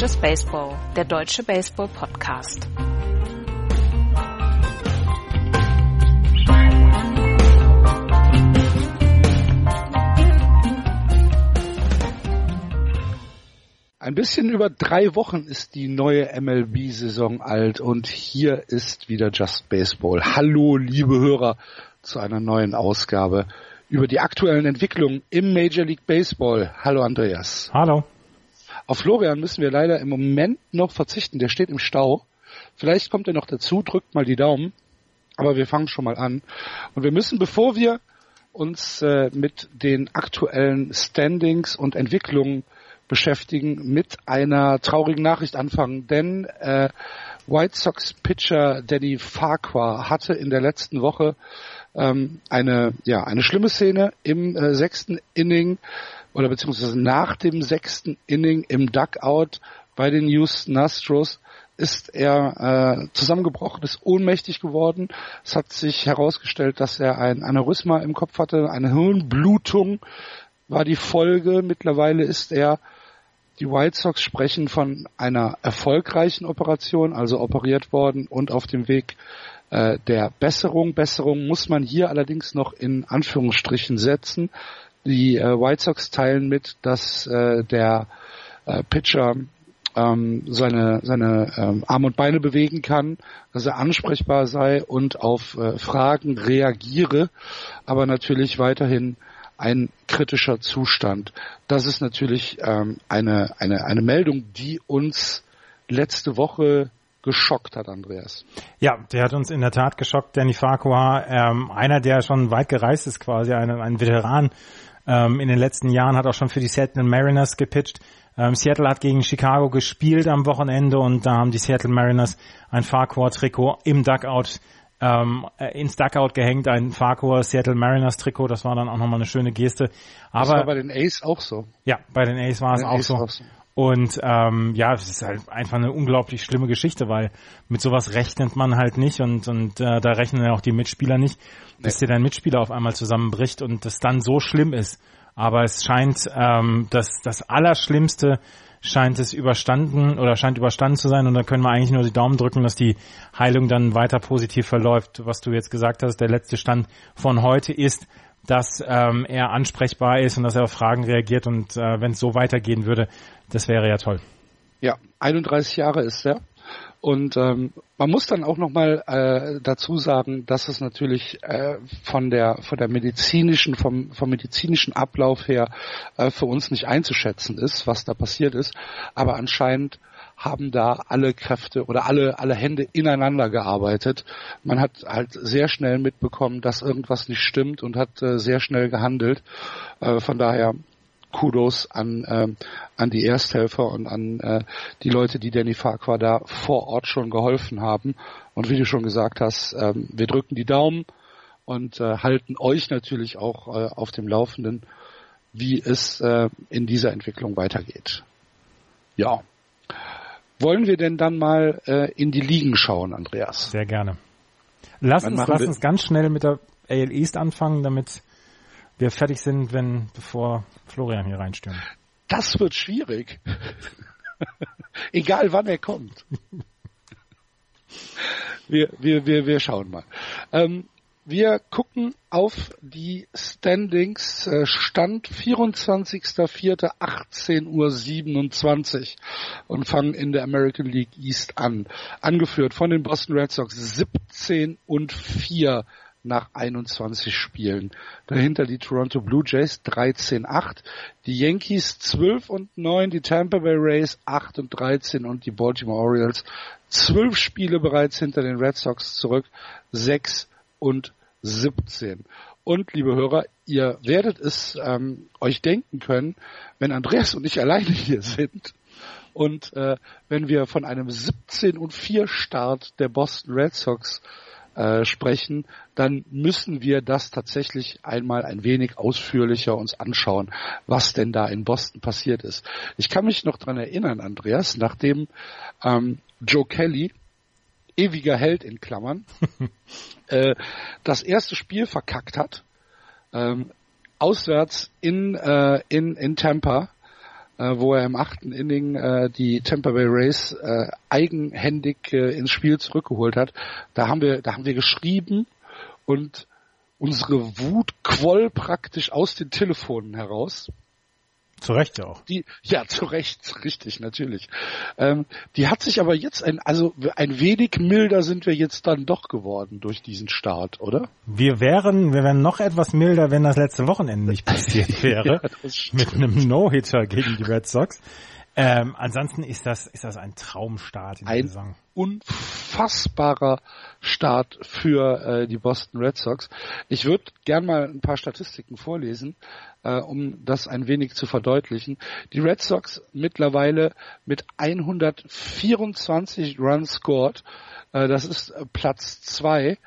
Just Baseball, der deutsche Baseball-Podcast. Ein bisschen über drei Wochen ist die neue MLB-Saison alt und hier ist wieder Just Baseball. Hallo, liebe Hörer, zu einer neuen Ausgabe über die aktuellen Entwicklungen im Major League Baseball. Hallo, Andreas. Hallo. Auf Florian müssen wir leider im Moment noch verzichten. Der steht im Stau. Vielleicht kommt er noch dazu, drückt mal die Daumen. Aber wir fangen schon mal an. Und wir müssen, bevor wir uns äh, mit den aktuellen Standings und Entwicklungen beschäftigen, mit einer traurigen Nachricht anfangen. Denn äh, White Sox Pitcher Danny Farquhar hatte in der letzten Woche ähm, eine, ja, eine schlimme Szene im äh, sechsten Inning oder beziehungsweise nach dem sechsten Inning im Duckout bei den Houston Astros ist er äh, zusammengebrochen, ist ohnmächtig geworden. Es hat sich herausgestellt, dass er ein Aneurysma im Kopf hatte, eine Hirnblutung war die Folge. Mittlerweile ist er, die White Sox sprechen von einer erfolgreichen Operation, also operiert worden und auf dem Weg äh, der Besserung. Besserung muss man hier allerdings noch in Anführungsstrichen setzen. Die äh, White Sox teilen mit, dass äh, der äh, Pitcher ähm, seine, seine ähm, Arme und Beine bewegen kann, dass er ansprechbar sei und auf äh, Fragen reagiere, aber natürlich weiterhin ein kritischer Zustand. Das ist natürlich ähm, eine, eine, eine Meldung, die uns letzte Woche geschockt hat, Andreas. Ja, der hat uns in der Tat geschockt. Danny Farquhar, ähm, einer, der schon weit gereist ist quasi, ein, ein Veteran ähm, in den letzten Jahren, hat auch schon für die Seattle Mariners gepitcht. Ähm, Seattle hat gegen Chicago gespielt am Wochenende und da haben die Seattle Mariners ein Farquhar-Trikot im Duckout ähm, äh, ins Duckout gehängt, ein Farquhar Seattle Mariners Trikot. Das war dann auch nochmal eine schöne Geste. Aber das war bei den Ace auch so. Ja, bei den Ace war es auch, so. auch so. Und ähm, ja, es ist halt einfach eine unglaublich schlimme Geschichte, weil mit sowas rechnet man halt nicht und, und äh, da rechnen ja auch die Mitspieler nicht, dass dir dein Mitspieler auf einmal zusammenbricht und das dann so schlimm ist. Aber es scheint ähm, das, das Allerschlimmste scheint es überstanden oder scheint überstanden zu sein und da können wir eigentlich nur die Daumen drücken, dass die Heilung dann weiter positiv verläuft. Was du jetzt gesagt hast, der letzte Stand von heute ist, dass ähm, er ansprechbar ist und dass er auf Fragen reagiert und äh, wenn es so weitergehen würde, das wäre ja toll. Ja, 31 Jahre ist er. Und ähm, man muss dann auch nochmal äh, dazu sagen, dass es natürlich äh, von der von der medizinischen vom vom medizinischen Ablauf her äh, für uns nicht einzuschätzen ist, was da passiert ist. Aber anscheinend haben da alle Kräfte oder alle, alle Hände ineinander gearbeitet. Man hat halt sehr schnell mitbekommen, dass irgendwas nicht stimmt und hat äh, sehr schnell gehandelt. Äh, von daher Kudos an, äh, an die Ersthelfer und an äh, die Leute, die Danny Farquhar da vor Ort schon geholfen haben. Und wie du schon gesagt hast, äh, wir drücken die Daumen und äh, halten euch natürlich auch äh, auf dem Laufenden, wie es äh, in dieser Entwicklung weitergeht. Ja, wollen wir denn dann mal äh, in die Ligen schauen, Andreas? Sehr gerne. Lass uns, lass uns ganz schnell mit der AL East anfangen, damit wir fertig sind, wenn bevor Florian hier reinstürmt. Das wird schwierig. Egal wann er kommt. wir, wir, wir, wir schauen mal. Ähm, wir gucken auf die Standings. Äh, Stand 24.04.18.27 Uhr und fangen in der American League East an. Angeführt von den Boston Red Sox 17 und 4 nach 21 Spielen. Dahinter die Toronto Blue Jays 13-8, die Yankees 12 und 9, die Tampa Bay Rays 8 und 13 und die Baltimore Orioles 12 Spiele bereits hinter den Red Sox zurück, 6 und 17. Und liebe Hörer, ihr werdet es ähm, euch denken können, wenn Andreas und ich alleine hier sind und äh, wenn wir von einem 17 und 4 Start der Boston Red Sox äh, sprechen, dann müssen wir das tatsächlich einmal ein wenig ausführlicher uns anschauen, was denn da in Boston passiert ist. Ich kann mich noch dran erinnern, Andreas, nachdem ähm, Joe Kelly ewiger Held in Klammern, äh, das erste Spiel verkackt hat, ähm, auswärts in, äh, in, in Tampa, äh, wo er im achten Inning äh, die Tampa Bay Rays äh, eigenhändig äh, ins Spiel zurückgeholt hat. Da haben wir, da haben wir geschrieben und unsere Wut quoll praktisch aus den Telefonen heraus. Zu Recht ja auch. Die, ja, zu Recht, richtig, natürlich. Ähm, die hat sich aber jetzt ein, also ein wenig milder sind wir jetzt dann doch geworden durch diesen Start, oder? Wir wären, wir wären noch etwas milder, wenn das letzte Wochenende nicht passiert wäre. ja, mit einem No-Hitter gegen die Red Sox. Ähm, ansonsten ist das, ist das ein Traumstart in der Saison. Unfassbarer Start für äh, die Boston Red Sox. Ich würde gern mal ein paar Statistiken vorlesen, äh, um das ein wenig zu verdeutlichen. Die Red Sox mittlerweile mit 124 Runs scored. Äh, das ist Platz zwei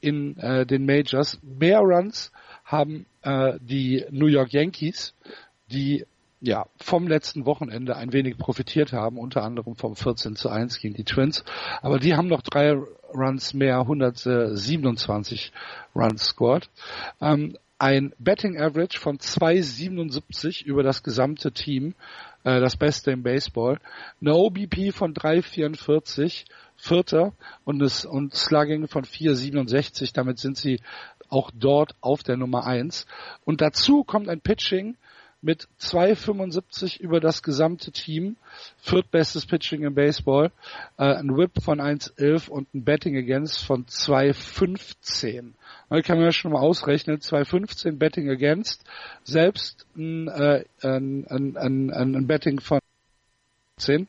in äh, den Majors. Mehr Runs haben äh, die New York Yankees, die ja, vom letzten Wochenende ein wenig profitiert haben, unter anderem vom 14 zu 1 gegen die Twins. Aber die haben noch drei Runs mehr, 127 Runs scored. Ähm, ein Betting Average von 2,77 über das gesamte Team, äh, das Beste im Baseball. Eine OBP von 3,44, Vierter und, das, und Slugging von 4,67. Damit sind sie auch dort auf der Nummer 1. Und dazu kommt ein Pitching, mit 2,75 über das gesamte Team. Viertbestes Pitching im Baseball. Äh, ein Whip von 1,11 und ein Betting Against von 2,15. Da kann man ja schon mal ausrechnen. 2,15 Betting Against. Selbst ein, äh, ein, ein, ein, ein Betting von 10.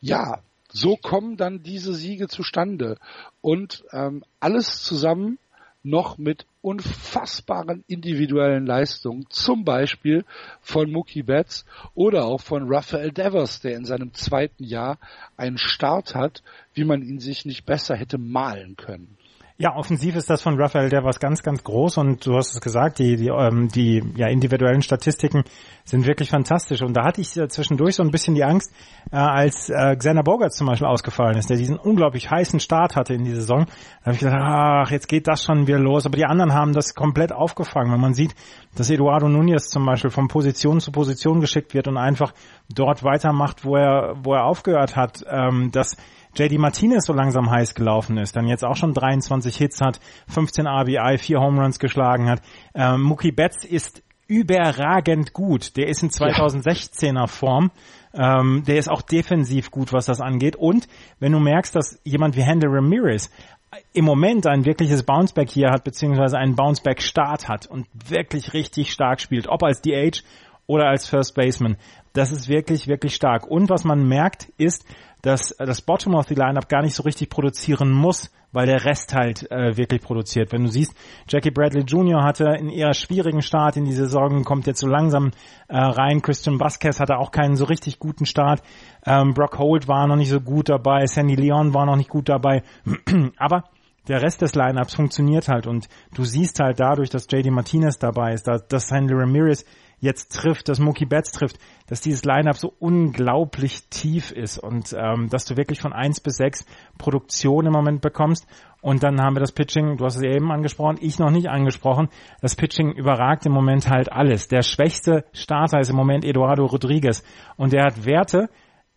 Ja, so kommen dann diese Siege zustande. Und ähm, alles zusammen noch mit unfassbaren individuellen Leistungen, zum Beispiel von Mookie Betts oder auch von Rafael Devers, der in seinem zweiten Jahr einen Start hat, wie man ihn sich nicht besser hätte malen können. Ja, offensiv ist das von Raphael der was ganz, ganz groß und du hast es gesagt, die, die, ähm, die ja, individuellen Statistiken sind wirklich fantastisch. Und da hatte ich äh, zwischendurch so ein bisschen die Angst, äh, als äh, Xander Bogart zum Beispiel ausgefallen ist, der diesen unglaublich heißen Start hatte in die Saison. Da habe ich gedacht, ach, jetzt geht das schon wieder los. Aber die anderen haben das komplett aufgefangen. Wenn man sieht, dass Eduardo Nunez zum Beispiel von Position zu Position geschickt wird und einfach dort weitermacht, wo er, wo er aufgehört hat, ähm, dass JD Martinez so langsam heiß gelaufen ist, dann jetzt auch schon 23 Hits hat, 15 RBI, 4 Home Runs geschlagen hat. Ähm, Mookie Betts ist überragend gut. Der ist in 2016er Form. Ähm, der ist auch defensiv gut, was das angeht. Und wenn du merkst, dass jemand wie Handel Ramirez im Moment ein wirkliches Bounceback hier hat, beziehungsweise einen Bounceback-Start hat und wirklich richtig stark spielt, ob als DH oder als First Baseman, das ist wirklich, wirklich stark. Und was man merkt, ist, dass das Bottom of the Lineup gar nicht so richtig produzieren muss, weil der Rest halt äh, wirklich produziert. Wenn du siehst, Jackie Bradley Jr. hatte einen eher schwierigen Start in die Saison, kommt jetzt so langsam äh, rein. Christian Vasquez hatte auch keinen so richtig guten Start. Ähm, Brock Holt war noch nicht so gut dabei. Sandy Leon war noch nicht gut dabei. Aber der Rest des Lineups funktioniert halt und du siehst halt dadurch, dass JD Martinez dabei ist, dass, Sandy Ramirez jetzt trifft, dass Mookie Betts trifft, dass dieses Lineup so unglaublich tief ist und ähm, dass du wirklich von eins bis sechs Produktion im Moment bekommst. Und dann haben wir das Pitching, du hast es eben angesprochen, ich noch nicht angesprochen. Das Pitching überragt im Moment halt alles. Der schwächste Starter ist im Moment Eduardo Rodriguez und der hat Werte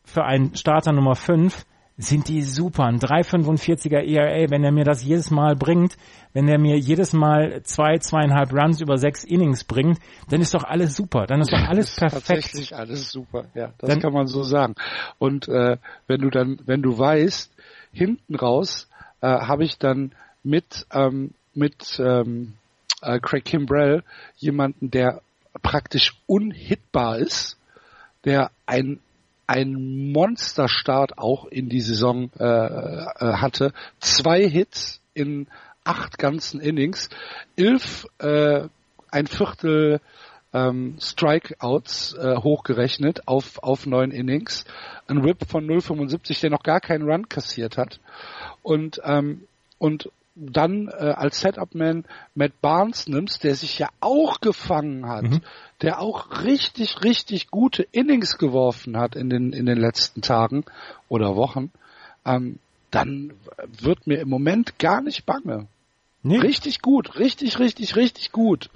für einen Starter Nummer fünf sind die super. Ein 3,45er ERA, wenn er mir das jedes Mal bringt, wenn er mir jedes Mal zwei, zweieinhalb Runs über sechs Innings bringt, dann ist doch alles super. Dann ist doch alles perfekt. Tatsächlich alles super, ja. Das dann, kann man so sagen. Und äh, wenn du dann, wenn du weißt, hinten raus äh, habe ich dann mit ähm, mit ähm, äh, Craig Kimbrell jemanden, der praktisch unhittbar ist, der ein ein Monsterstart auch in die Saison äh, äh, hatte. Zwei Hits in acht ganzen Innings, elf, äh, ein Viertel ähm, Strikeouts äh, hochgerechnet auf, auf neun Innings, ein Whip von 0,75, der noch gar keinen Run kassiert hat. Und, ähm, und dann äh, als Setup-Man Matt Barnes nimmst, der sich ja auch gefangen hat, mhm. der auch richtig, richtig gute Innings geworfen hat in den, in den letzten Tagen oder Wochen, ähm, dann wird mir im Moment gar nicht bange. Nee. Richtig gut, richtig, richtig, richtig gut.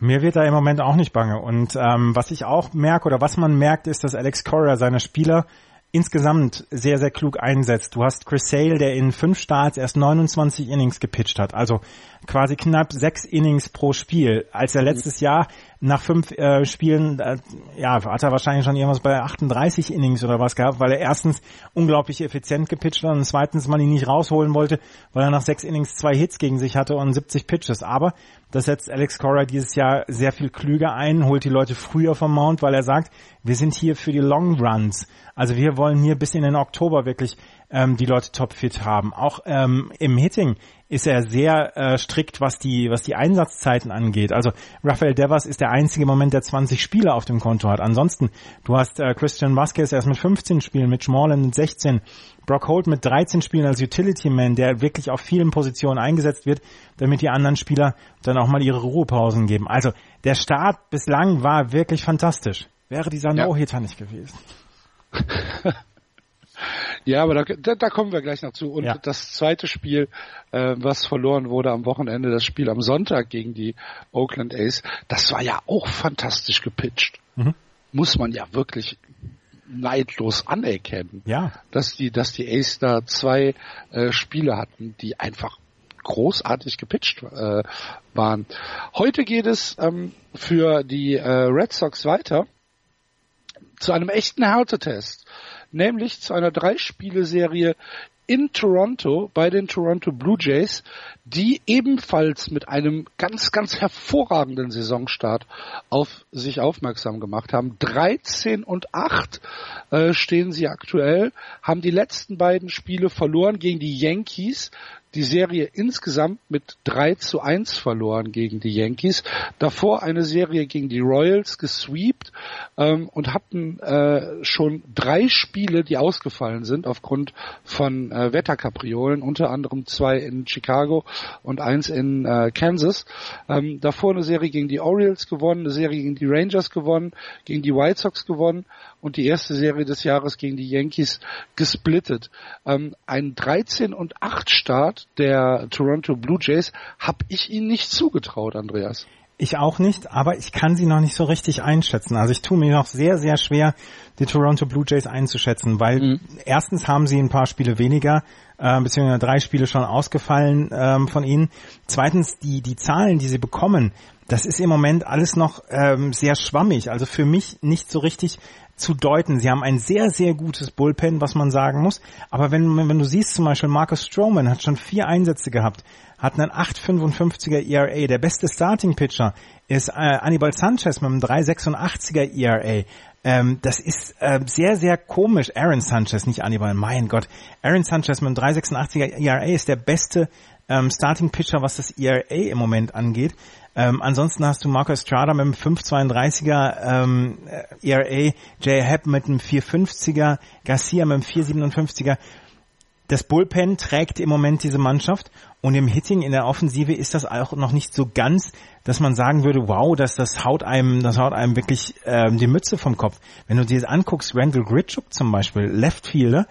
Mir wird da im Moment auch nicht bange. Und ähm, was ich auch merke oder was man merkt, ist, dass Alex Cora seine Spieler insgesamt sehr, sehr klug einsetzt. Du hast Chris Sale, der in fünf Starts erst 29 Innings gepitcht hat. Also quasi knapp sechs Innings pro Spiel. Als er letztes Jahr nach fünf äh, Spielen, äh, ja, hat er wahrscheinlich schon irgendwas bei 38 Innings oder was gehabt, weil er erstens unglaublich effizient gepitcht hat und zweitens man ihn nicht rausholen wollte, weil er nach sechs Innings zwei Hits gegen sich hatte und 70 Pitches. Aber das setzt Alex Cora dieses Jahr sehr viel klüger ein, holt die Leute früher vom Mount, weil er sagt, wir sind hier für die Long Runs. Also wir wollen hier bis in den Oktober wirklich ähm, die Leute topfit haben. Auch ähm, im Hitting ist er sehr äh, strikt, was die, was die Einsatzzeiten angeht. Also Rafael Devers ist der einzige Moment, der 20 Spiele auf dem Konto hat. Ansonsten, du hast äh, Christian Vasquez erst mit 15 Spielen, mit Schmorland mit 16, Brock Holt mit 13 Spielen als Utility Man, der wirklich auf vielen Positionen eingesetzt wird, damit die anderen Spieler dann auch mal ihre Ruhepausen geben. Also der Start bislang war wirklich fantastisch. Wäre dieser No-Hitter ja. nicht gewesen. Ja, aber da, da, da kommen wir gleich noch zu. Und ja. das zweite Spiel, äh, was verloren wurde am Wochenende, das Spiel am Sonntag gegen die Oakland A's, das war ja auch fantastisch gepitcht. Mhm. Muss man ja wirklich neidlos anerkennen. Ja. Dass die, dass die Ace da zwei äh, Spiele hatten, die einfach großartig gepitcht äh, waren. Heute geht es ähm, für die äh, Red Sox weiter zu einem echten Härtetest nämlich zu einer Drei-Spiele-Serie in Toronto bei den Toronto Blue Jays, die ebenfalls mit einem ganz, ganz hervorragenden Saisonstart auf sich aufmerksam gemacht haben. 13 und 8 äh, stehen sie aktuell, haben die letzten beiden Spiele verloren gegen die Yankees, die Serie insgesamt mit 3 zu 1 verloren gegen die Yankees. Davor eine Serie gegen die Royals gesweept ähm, und hatten äh, schon drei Spiele, die ausgefallen sind aufgrund von äh, Wetterkapriolen, unter anderem zwei in Chicago und eins in äh, Kansas. Ähm, davor eine Serie gegen die Orioles gewonnen, eine Serie gegen die Rangers gewonnen, gegen die White Sox gewonnen und die erste Serie des Jahres gegen die Yankees gesplittet. Ähm, ein 13 und 8 Start der Toronto Blue Jays habe ich ihnen nicht zugetraut, Andreas. Ich auch nicht, aber ich kann sie noch nicht so richtig einschätzen. Also ich tue mir noch sehr, sehr schwer, die Toronto Blue Jays einzuschätzen, weil mhm. erstens haben sie ein paar Spiele weniger, äh, beziehungsweise drei Spiele schon ausgefallen ähm, von ihnen. Zweitens, die, die Zahlen, die sie bekommen, das ist im Moment alles noch ähm, sehr schwammig. Also für mich nicht so richtig zu deuten. Sie haben ein sehr, sehr gutes Bullpen, was man sagen muss. Aber wenn, wenn du siehst, zum Beispiel Marcus Stroman hat schon vier Einsätze gehabt, hat einen 8,55er ERA. Der beste Starting Pitcher ist äh, Anibal Sanchez mit einem 3,86er ERA. Ähm, das ist äh, sehr, sehr komisch. Aaron Sanchez, nicht Anibal, mein Gott. Aaron Sanchez mit einem 3,86er ERA ist der beste ähm, Starting Pitcher, was das ERA im Moment angeht. Ähm, ansonsten hast du Marco Estrada mit einem 5,32er ähm, ERA, Jay Happ mit einem 4,50er, Garcia mit einem 4,57er. Das Bullpen trägt im Moment diese Mannschaft und im Hitting in der Offensive ist das auch noch nicht so ganz, dass man sagen würde, wow, dass das haut einem, das haut einem wirklich ähm, die Mütze vom Kopf. Wenn du dir das anguckst, Randall Gritchuk zum Beispiel, Left Fielder,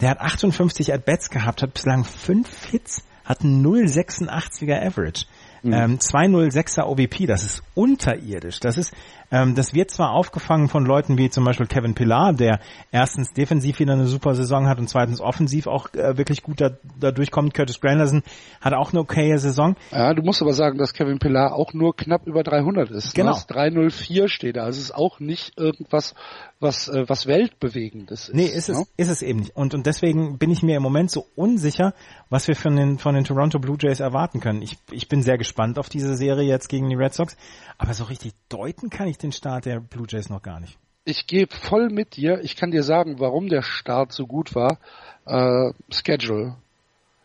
der hat 58 At-Bats gehabt, hat bislang fünf Hits, hat einen 0,86er Average. Mhm. Ähm, 206er OVP, das ist unterirdisch. Das ist, ähm, das wird zwar aufgefangen von Leuten wie zum Beispiel Kevin Pillar, der erstens defensiv wieder eine super Saison hat und zweitens offensiv auch äh, wirklich gut da, da durchkommt. Curtis Granderson hat auch eine okaye Saison. Ja, du musst aber sagen, dass Kevin Pillar auch nur knapp über 300 ist. Genau. Ne? 304 steht da. Also es ist auch nicht irgendwas, was, äh, was weltbewegendes ist. Nee, ist ne? es, ist es eben nicht. Und, und deswegen bin ich mir im Moment so unsicher, was wir von den, von den Toronto Blue Jays erwarten können. Ich, ich bin sehr gespannt auf diese Serie jetzt gegen die Red Sox. Aber so richtig deuten kann ich den Start der Blue Jays noch gar nicht. Ich gehe voll mit dir. Ich kann dir sagen, warum der Start so gut war. Äh, Schedule.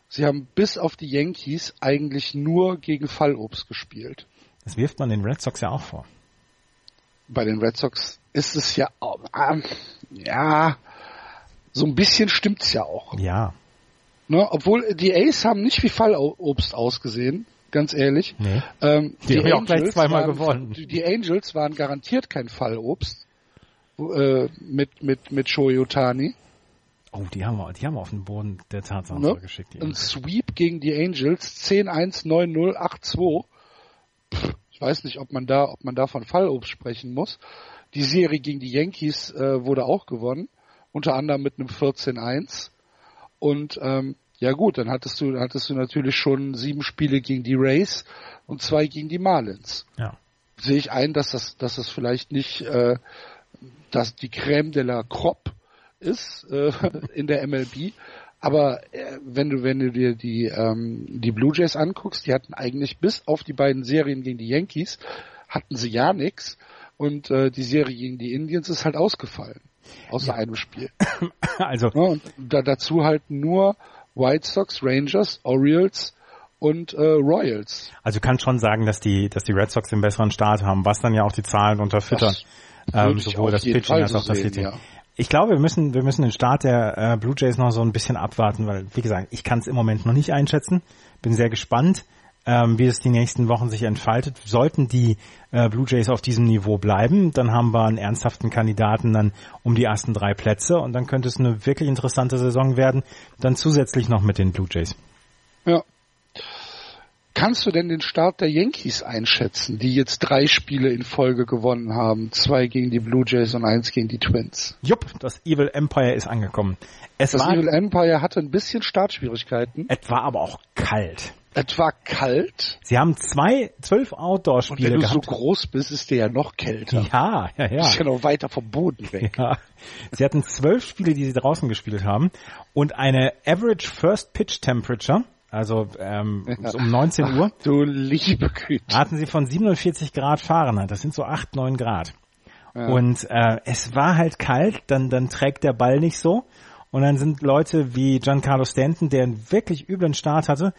Sie haben bis auf die Yankees eigentlich nur gegen Fallobst gespielt. Das wirft man den Red Sox ja auch vor. Bei den Red Sox ist es ja, äh, ja, so ein bisschen stimmt's ja auch. Ja. Ne, obwohl die Ace haben nicht wie Fallobst ausgesehen ganz ehrlich. Nee. Ähm, die, die haben ja auch gleich zweimal waren, gewonnen. Die Angels waren garantiert kein Fallobst äh, mit mit mit Shoyotani. Oh, die haben wir, die haben wir auf den Boden der Tatsache ne? geschickt. Ein Sweep gegen die Angels 10-1 9-0 8-2. weiß nicht, ob man da, ob man da von Fallobst sprechen muss. Die Serie gegen die Yankees äh, wurde auch gewonnen, unter anderem mit einem 14-1. Und ähm, ja gut, dann hattest du, hattest du natürlich schon sieben Spiele gegen die Rays und zwei gegen die Marlins. Ja. Sehe ich ein, dass das, dass das vielleicht nicht, äh, dass die Crème de la Crop ist äh, in der MLB. Aber äh, wenn du wenn du dir die ähm, die Blue Jays anguckst, die hatten eigentlich bis auf die beiden Serien gegen die Yankees hatten sie ja nichts und äh, die Serie gegen die Indians ist halt ausgefallen außer ja. einem Spiel. Also ja, und da, dazu halt nur White Sox, Rangers, Orioles und äh, Royals. Also kann schon sagen, dass die, dass die Red Sox den besseren Start haben, was dann ja auch die Zahlen unterfüttern. Ähm, sowohl das Pitching als auch das Hitting. Ja. Ich glaube, wir müssen, wir müssen den Start der äh, Blue Jays noch so ein bisschen abwarten, weil, wie gesagt, ich kann es im Moment noch nicht einschätzen. Bin sehr gespannt ähm, wie es die nächsten Wochen sich entfaltet. Sollten die äh, Blue Jays auf diesem Niveau bleiben, dann haben wir einen ernsthaften Kandidaten dann um die ersten drei Plätze und dann könnte es eine wirklich interessante Saison werden, dann zusätzlich noch mit den Blue Jays. Ja. Kannst du denn den Start der Yankees einschätzen, die jetzt drei Spiele in Folge gewonnen haben? Zwei gegen die Blue Jays und eins gegen die Twins. Jupp, das Evil Empire ist angekommen. Es das Evil Empire hatte ein bisschen Startschwierigkeiten. Es war aber auch kalt. Es war kalt. Sie haben zwei, zwölf Outdoor-Spiele gehabt. Wenn du so groß bist, ist der ja noch kälter. Ja, ja, ja. Du bist ja noch weiter vom Boden weg. Ja. Sie hatten zwölf Spiele, die sie draußen gespielt haben und eine Average First Pitch Temperature, also ähm, ja. um 19 Uhr. Ach, du liebe Güte. Hatten sie von 47 Grad Fahrenheit. Das sind so 8, 9 Grad. Ja. Und äh, es war halt kalt, dann, dann trägt der Ball nicht so. Und dann sind Leute wie Giancarlo Stanton, der einen wirklich üblen Start hatte,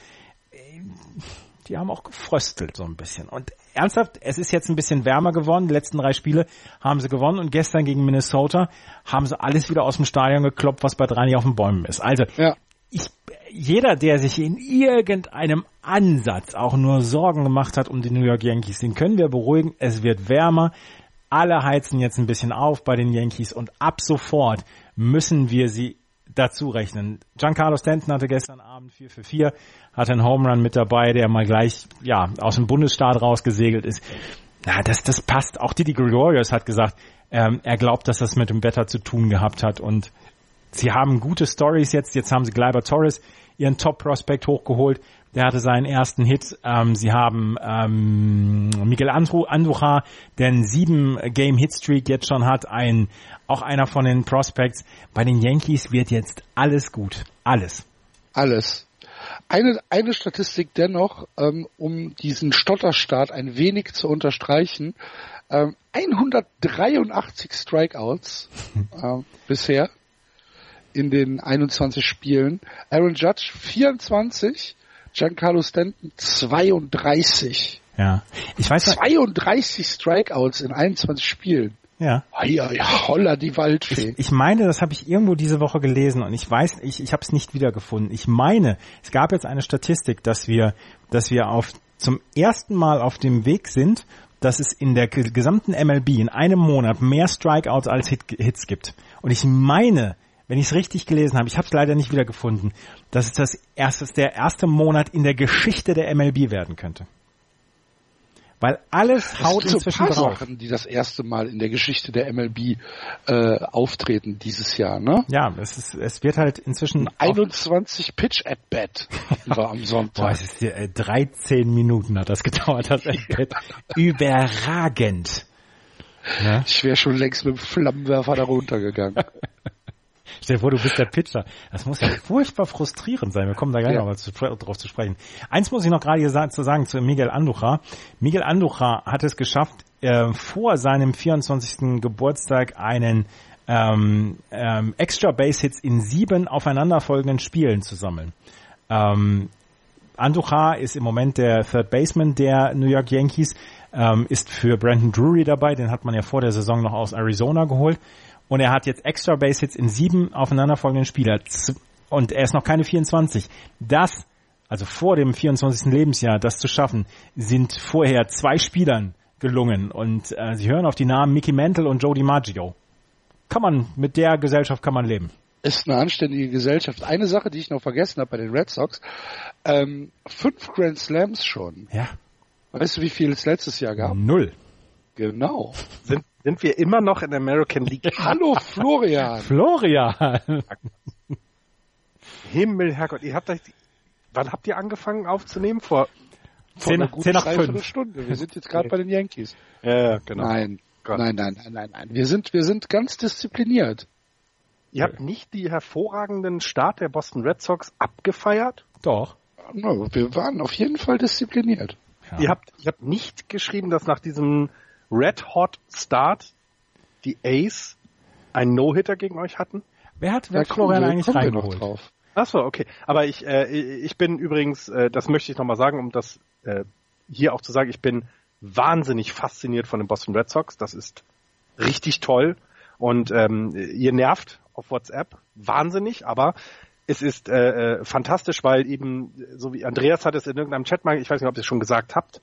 die haben auch gefröstelt so ein bisschen. Und ernsthaft, es ist jetzt ein bisschen wärmer geworden. Die letzten drei Spiele haben sie gewonnen und gestern gegen Minnesota haben sie alles wieder aus dem Stadion gekloppt, was bei drei nicht auf den Bäumen ist. Also ja. ich, jeder, der sich in irgendeinem Ansatz auch nur Sorgen gemacht hat um die New York Yankees, den können wir beruhigen. Es wird wärmer. Alle heizen jetzt ein bisschen auf bei den Yankees und ab sofort müssen wir sie dazu rechnen. Giancarlo Stanton hatte gestern Abend 4 für 4, hatte einen Home Run mit dabei, der mal gleich ja aus dem Bundesstaat rausgesegelt ist. Ja, das, das passt. Auch Didi Gregorius hat gesagt, ähm, er glaubt, dass das mit dem Wetter zu tun gehabt hat und sie haben gute Stories jetzt. Jetzt haben sie Gleiber Torres, ihren Top-Prospect hochgeholt. Der hatte seinen ersten Hit. Ähm, sie haben ähm, Miguel Andujar, der einen sieben Game Hit Streak jetzt schon hat, ein auch einer von den Prospects. Bei den Yankees wird jetzt alles gut, alles. Alles. Eine, eine Statistik dennoch, ähm, um diesen Stotterstart ein wenig zu unterstreichen. Ähm, 183 Strikeouts äh, bisher in den 21 Spielen. Aaron Judge 24, Giancarlo Stanton 32. Ja. Ich weiß 32 Strikeouts in 21 Spielen. Ja. Ja, ja, holla die Waldfee. Ich, ich meine, das habe ich irgendwo diese Woche gelesen und ich weiß, ich, ich habe es nicht wiedergefunden. Ich meine, es gab jetzt eine Statistik, dass wir, dass wir auf zum ersten Mal auf dem Weg sind, dass es in der gesamten MLB in einem Monat mehr Strikeouts als Hit, Hits gibt. Und ich meine, wenn ich es richtig gelesen habe, ich habe es leider nicht wiedergefunden, dass es das erste, der erste Monat in der Geschichte der MLB werden könnte. Weil alles haut das inzwischen so drauf. Sachen, die das erste Mal in der Geschichte der MLB äh, auftreten dieses Jahr, ne? Ja, es ist, es wird halt inzwischen 21 Pitch at Bat war am Sonntag. Boah, es ist, äh, 13 Minuten hat das gedauert, das at Bat. Überragend. Ja? Ich wäre schon längst mit dem Flammenwerfer da runtergegangen. Stell dir vor, du bist der Pitcher. Das muss ja furchtbar frustrierend sein. Wir kommen da gleich ja. noch mal drauf zu sprechen. Eins muss ich noch gerade hier zu sagen zu Miguel Andujar. Miguel Andujar hat es geschafft, äh, vor seinem 24. Geburtstag einen ähm, ähm, Extra Base Hits in sieben aufeinanderfolgenden Spielen zu sammeln. Ähm, Andujar ist im Moment der Third Baseman der New York Yankees, ähm, ist für Brandon Drury dabei, den hat man ja vor der Saison noch aus Arizona geholt und er hat jetzt Extra Base Hits in sieben aufeinanderfolgenden Spieler und er ist noch keine 24. Das, also vor dem 24. Lebensjahr, das zu schaffen, sind vorher zwei Spielern gelungen und äh, sie hören auf die Namen Mickey Mantle und Joe DiMaggio. Kann man, mit der Gesellschaft kann man leben. Ist eine anständige Gesellschaft. Eine Sache, die ich noch vergessen habe bei den Red Sox, ähm, fünf Grand Slams schon. Ja. Weißt du, wie viel es letztes Jahr gab? Null. Genau. Sind, sind wir immer noch in der American League? Hallo Florian. Florian. Himmel, Herrgott, ihr habt euch, wann habt ihr angefangen aufzunehmen? Vor, zehn, vor zehn nach fünf. Stunde. Wir sind jetzt gerade bei den Yankees. Ja, genau. Nein, nein, nein, nein, nein, nein. Wir sind, wir sind ganz diszipliniert. Ihr habt nicht die hervorragenden Start der Boston Red Sox abgefeiert? Doch. No, wir waren auf jeden Fall diszipliniert. Ja. Ihr habt, ihr habt nicht geschrieben, dass nach diesem Red Hot Start die Ace einen No-Hitter gegen euch hatten? Wer hat, wer hat Florian wir, eigentlich reingeholt? Drauf. Ach so, okay. Aber ich, äh, ich bin übrigens, äh, das möchte ich nochmal sagen, um das äh, hier auch zu sagen, ich bin wahnsinnig fasziniert von den Boston Red Sox. Das ist richtig toll. Und ähm, ihr nervt auf WhatsApp wahnsinnig, aber es ist äh, äh, fantastisch, weil eben, so wie Andreas hat es in irgendeinem Chat mal, ich weiß nicht, ob ihr es schon gesagt habt,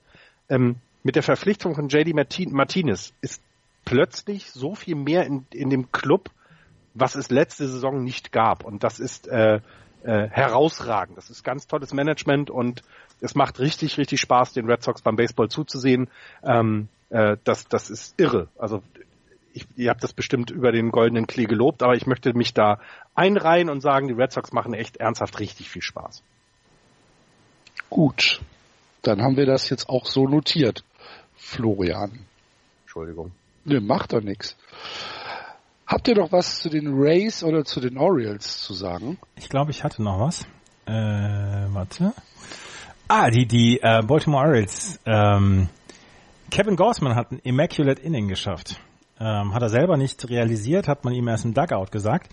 ähm, mit der Verpflichtung von JD Martin Martinez ist plötzlich so viel mehr in, in dem Club, was es letzte Saison nicht gab. Und das ist äh, äh, herausragend. Das ist ganz tolles Management und es macht richtig, richtig Spaß, den Red Sox beim Baseball zuzusehen. Ähm, äh, das, das ist irre. Also ich, ihr habt das bestimmt über den goldenen Klee gelobt, aber ich möchte mich da einreihen und sagen, die Red Sox machen echt ernsthaft richtig viel Spaß. Gut, dann haben wir das jetzt auch so notiert, Florian. Entschuldigung. Ne, macht doch nichts. Habt ihr noch was zu den Rays oder zu den Orioles zu sagen? Ich glaube, ich hatte noch was. Äh, warte. Ah, die, die äh, Baltimore Orioles. Ähm, Kevin Gossman hat ein Immaculate Inning geschafft. Ähm, hat er selber nicht realisiert, hat man ihm erst im Dugout gesagt.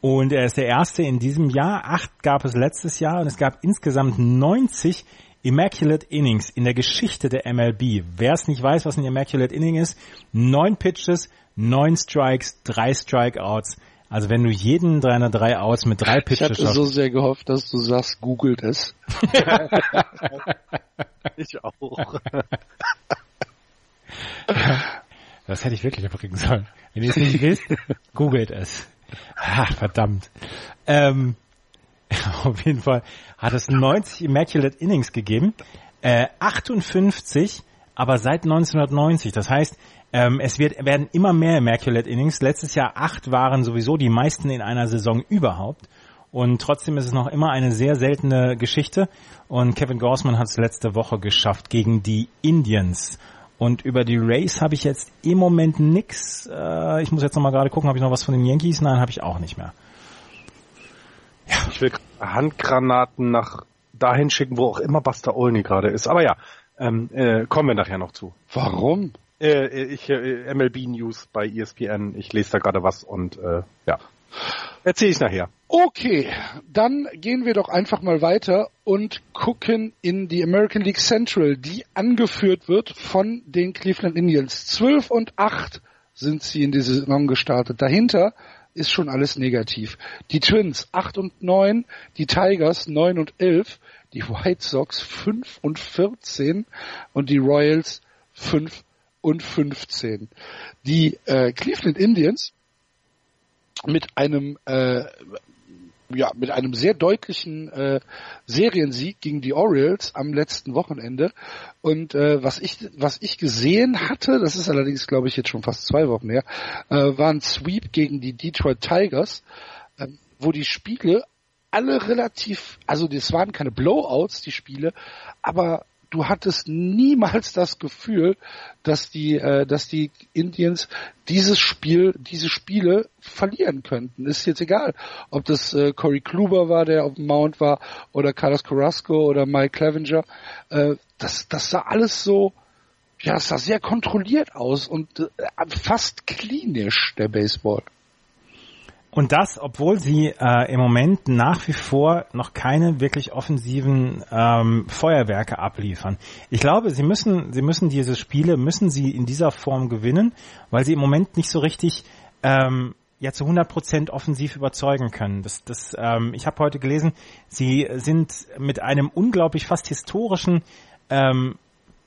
Und er ist der Erste in diesem Jahr. Acht gab es letztes Jahr und es gab insgesamt 90 Immaculate Innings in der Geschichte der MLB. Wer es nicht weiß, was ein Immaculate Inning ist, neun Pitches, neun Strikes, drei Strikeouts. Also wenn du jeden deiner drei Outs mit drei Pitches Ich hatte so sehr gehofft, dass du sagst, googelt es. ich auch. Das hätte ich wirklich abbringen sollen. Wenn ihr es nicht wisst, googelt es. Ah, verdammt. Ähm, auf jeden Fall hat es 90 Immaculate Innings gegeben, äh, 58, aber seit 1990. Das heißt, ähm, es wird, werden immer mehr Immaculate Innings. Letztes Jahr acht waren sowieso die meisten in einer Saison überhaupt. Und trotzdem ist es noch immer eine sehr seltene Geschichte. Und Kevin Gorsman hat es letzte Woche geschafft gegen die Indians. Und über die Race habe ich jetzt im Moment nix. Äh, ich muss jetzt noch mal gerade gucken, habe ich noch was von den Yankees? Nein, habe ich auch nicht mehr. Ich will Handgranaten nach dahin schicken, wo auch immer Buster Olney gerade ist. Aber ja, ähm, äh, kommen wir nachher noch zu. Warum? Äh, ich äh, MLB News bei ESPN. Ich lese da gerade was und äh, ja. Erzähle ich nachher. Okay, dann gehen wir doch einfach mal weiter und gucken in die American League Central, die angeführt wird von den Cleveland Indians. 12 und 8 sind sie in diese Saison gestartet. Dahinter ist schon alles negativ. Die Twins 8 und 9, die Tigers 9 und 11, die White Sox 5 und 14 und die Royals 5 und 15. Die äh, Cleveland Indians mit einem äh, ja, mit einem sehr deutlichen äh, Seriensieg gegen die Orioles am letzten Wochenende. Und äh, was ich was ich gesehen hatte, das ist allerdings glaube ich jetzt schon fast zwei Wochen her, äh, war ein Sweep gegen die Detroit Tigers, äh, wo die Spiele alle relativ, also das waren keine Blowouts, die Spiele, aber du hattest niemals das Gefühl, dass die, äh, dass die Indians dieses Spiel, diese Spiele verlieren könnten. Ist jetzt egal, ob das äh, Corey Kluber war, der auf dem Mount war, oder Carlos Carrasco oder Mike Clevenger. Äh, das, das sah alles so, ja, es sah sehr kontrolliert aus und äh, fast klinisch, der Baseball. Und das, obwohl sie äh, im Moment nach wie vor noch keine wirklich offensiven ähm, Feuerwerke abliefern. Ich glaube, sie müssen, sie müssen diese Spiele, müssen sie in dieser Form gewinnen, weil sie im Moment nicht so richtig ähm, ja zu 100% offensiv überzeugen können. Das, das, ähm, ich habe heute gelesen, sie sind mit einem unglaublich fast historischen ähm,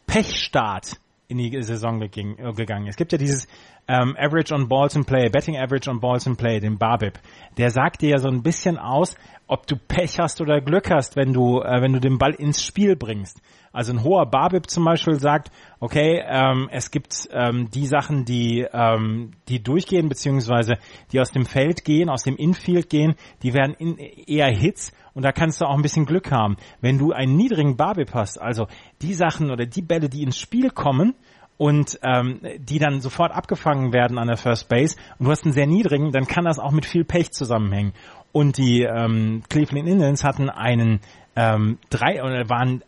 Pechstart in die Saison gegangen. Es gibt ja dieses ähm, Average on Balls in Play, Betting Average on Balls in Play, den Barbip, der sagt dir ja so ein bisschen aus, ob du Pech hast oder Glück hast, wenn du, äh, wenn du den Ball ins Spiel bringst. Also ein hoher Barbip zum Beispiel sagt, okay, ähm, es gibt ähm, die Sachen, die, ähm, die durchgehen, beziehungsweise die aus dem Feld gehen, aus dem Infield gehen, die werden in, eher Hits und da kannst du auch ein bisschen Glück haben. Wenn du einen niedrigen Barbip hast, also die Sachen oder die Bälle, die ins Spiel kommen, und ähm, die dann sofort abgefangen werden an der First Base und du hast einen sehr niedrigen, dann kann das auch mit viel Pech zusammenhängen. Und die ähm, Cleveland Indians hatten einen ähm, drei oder waren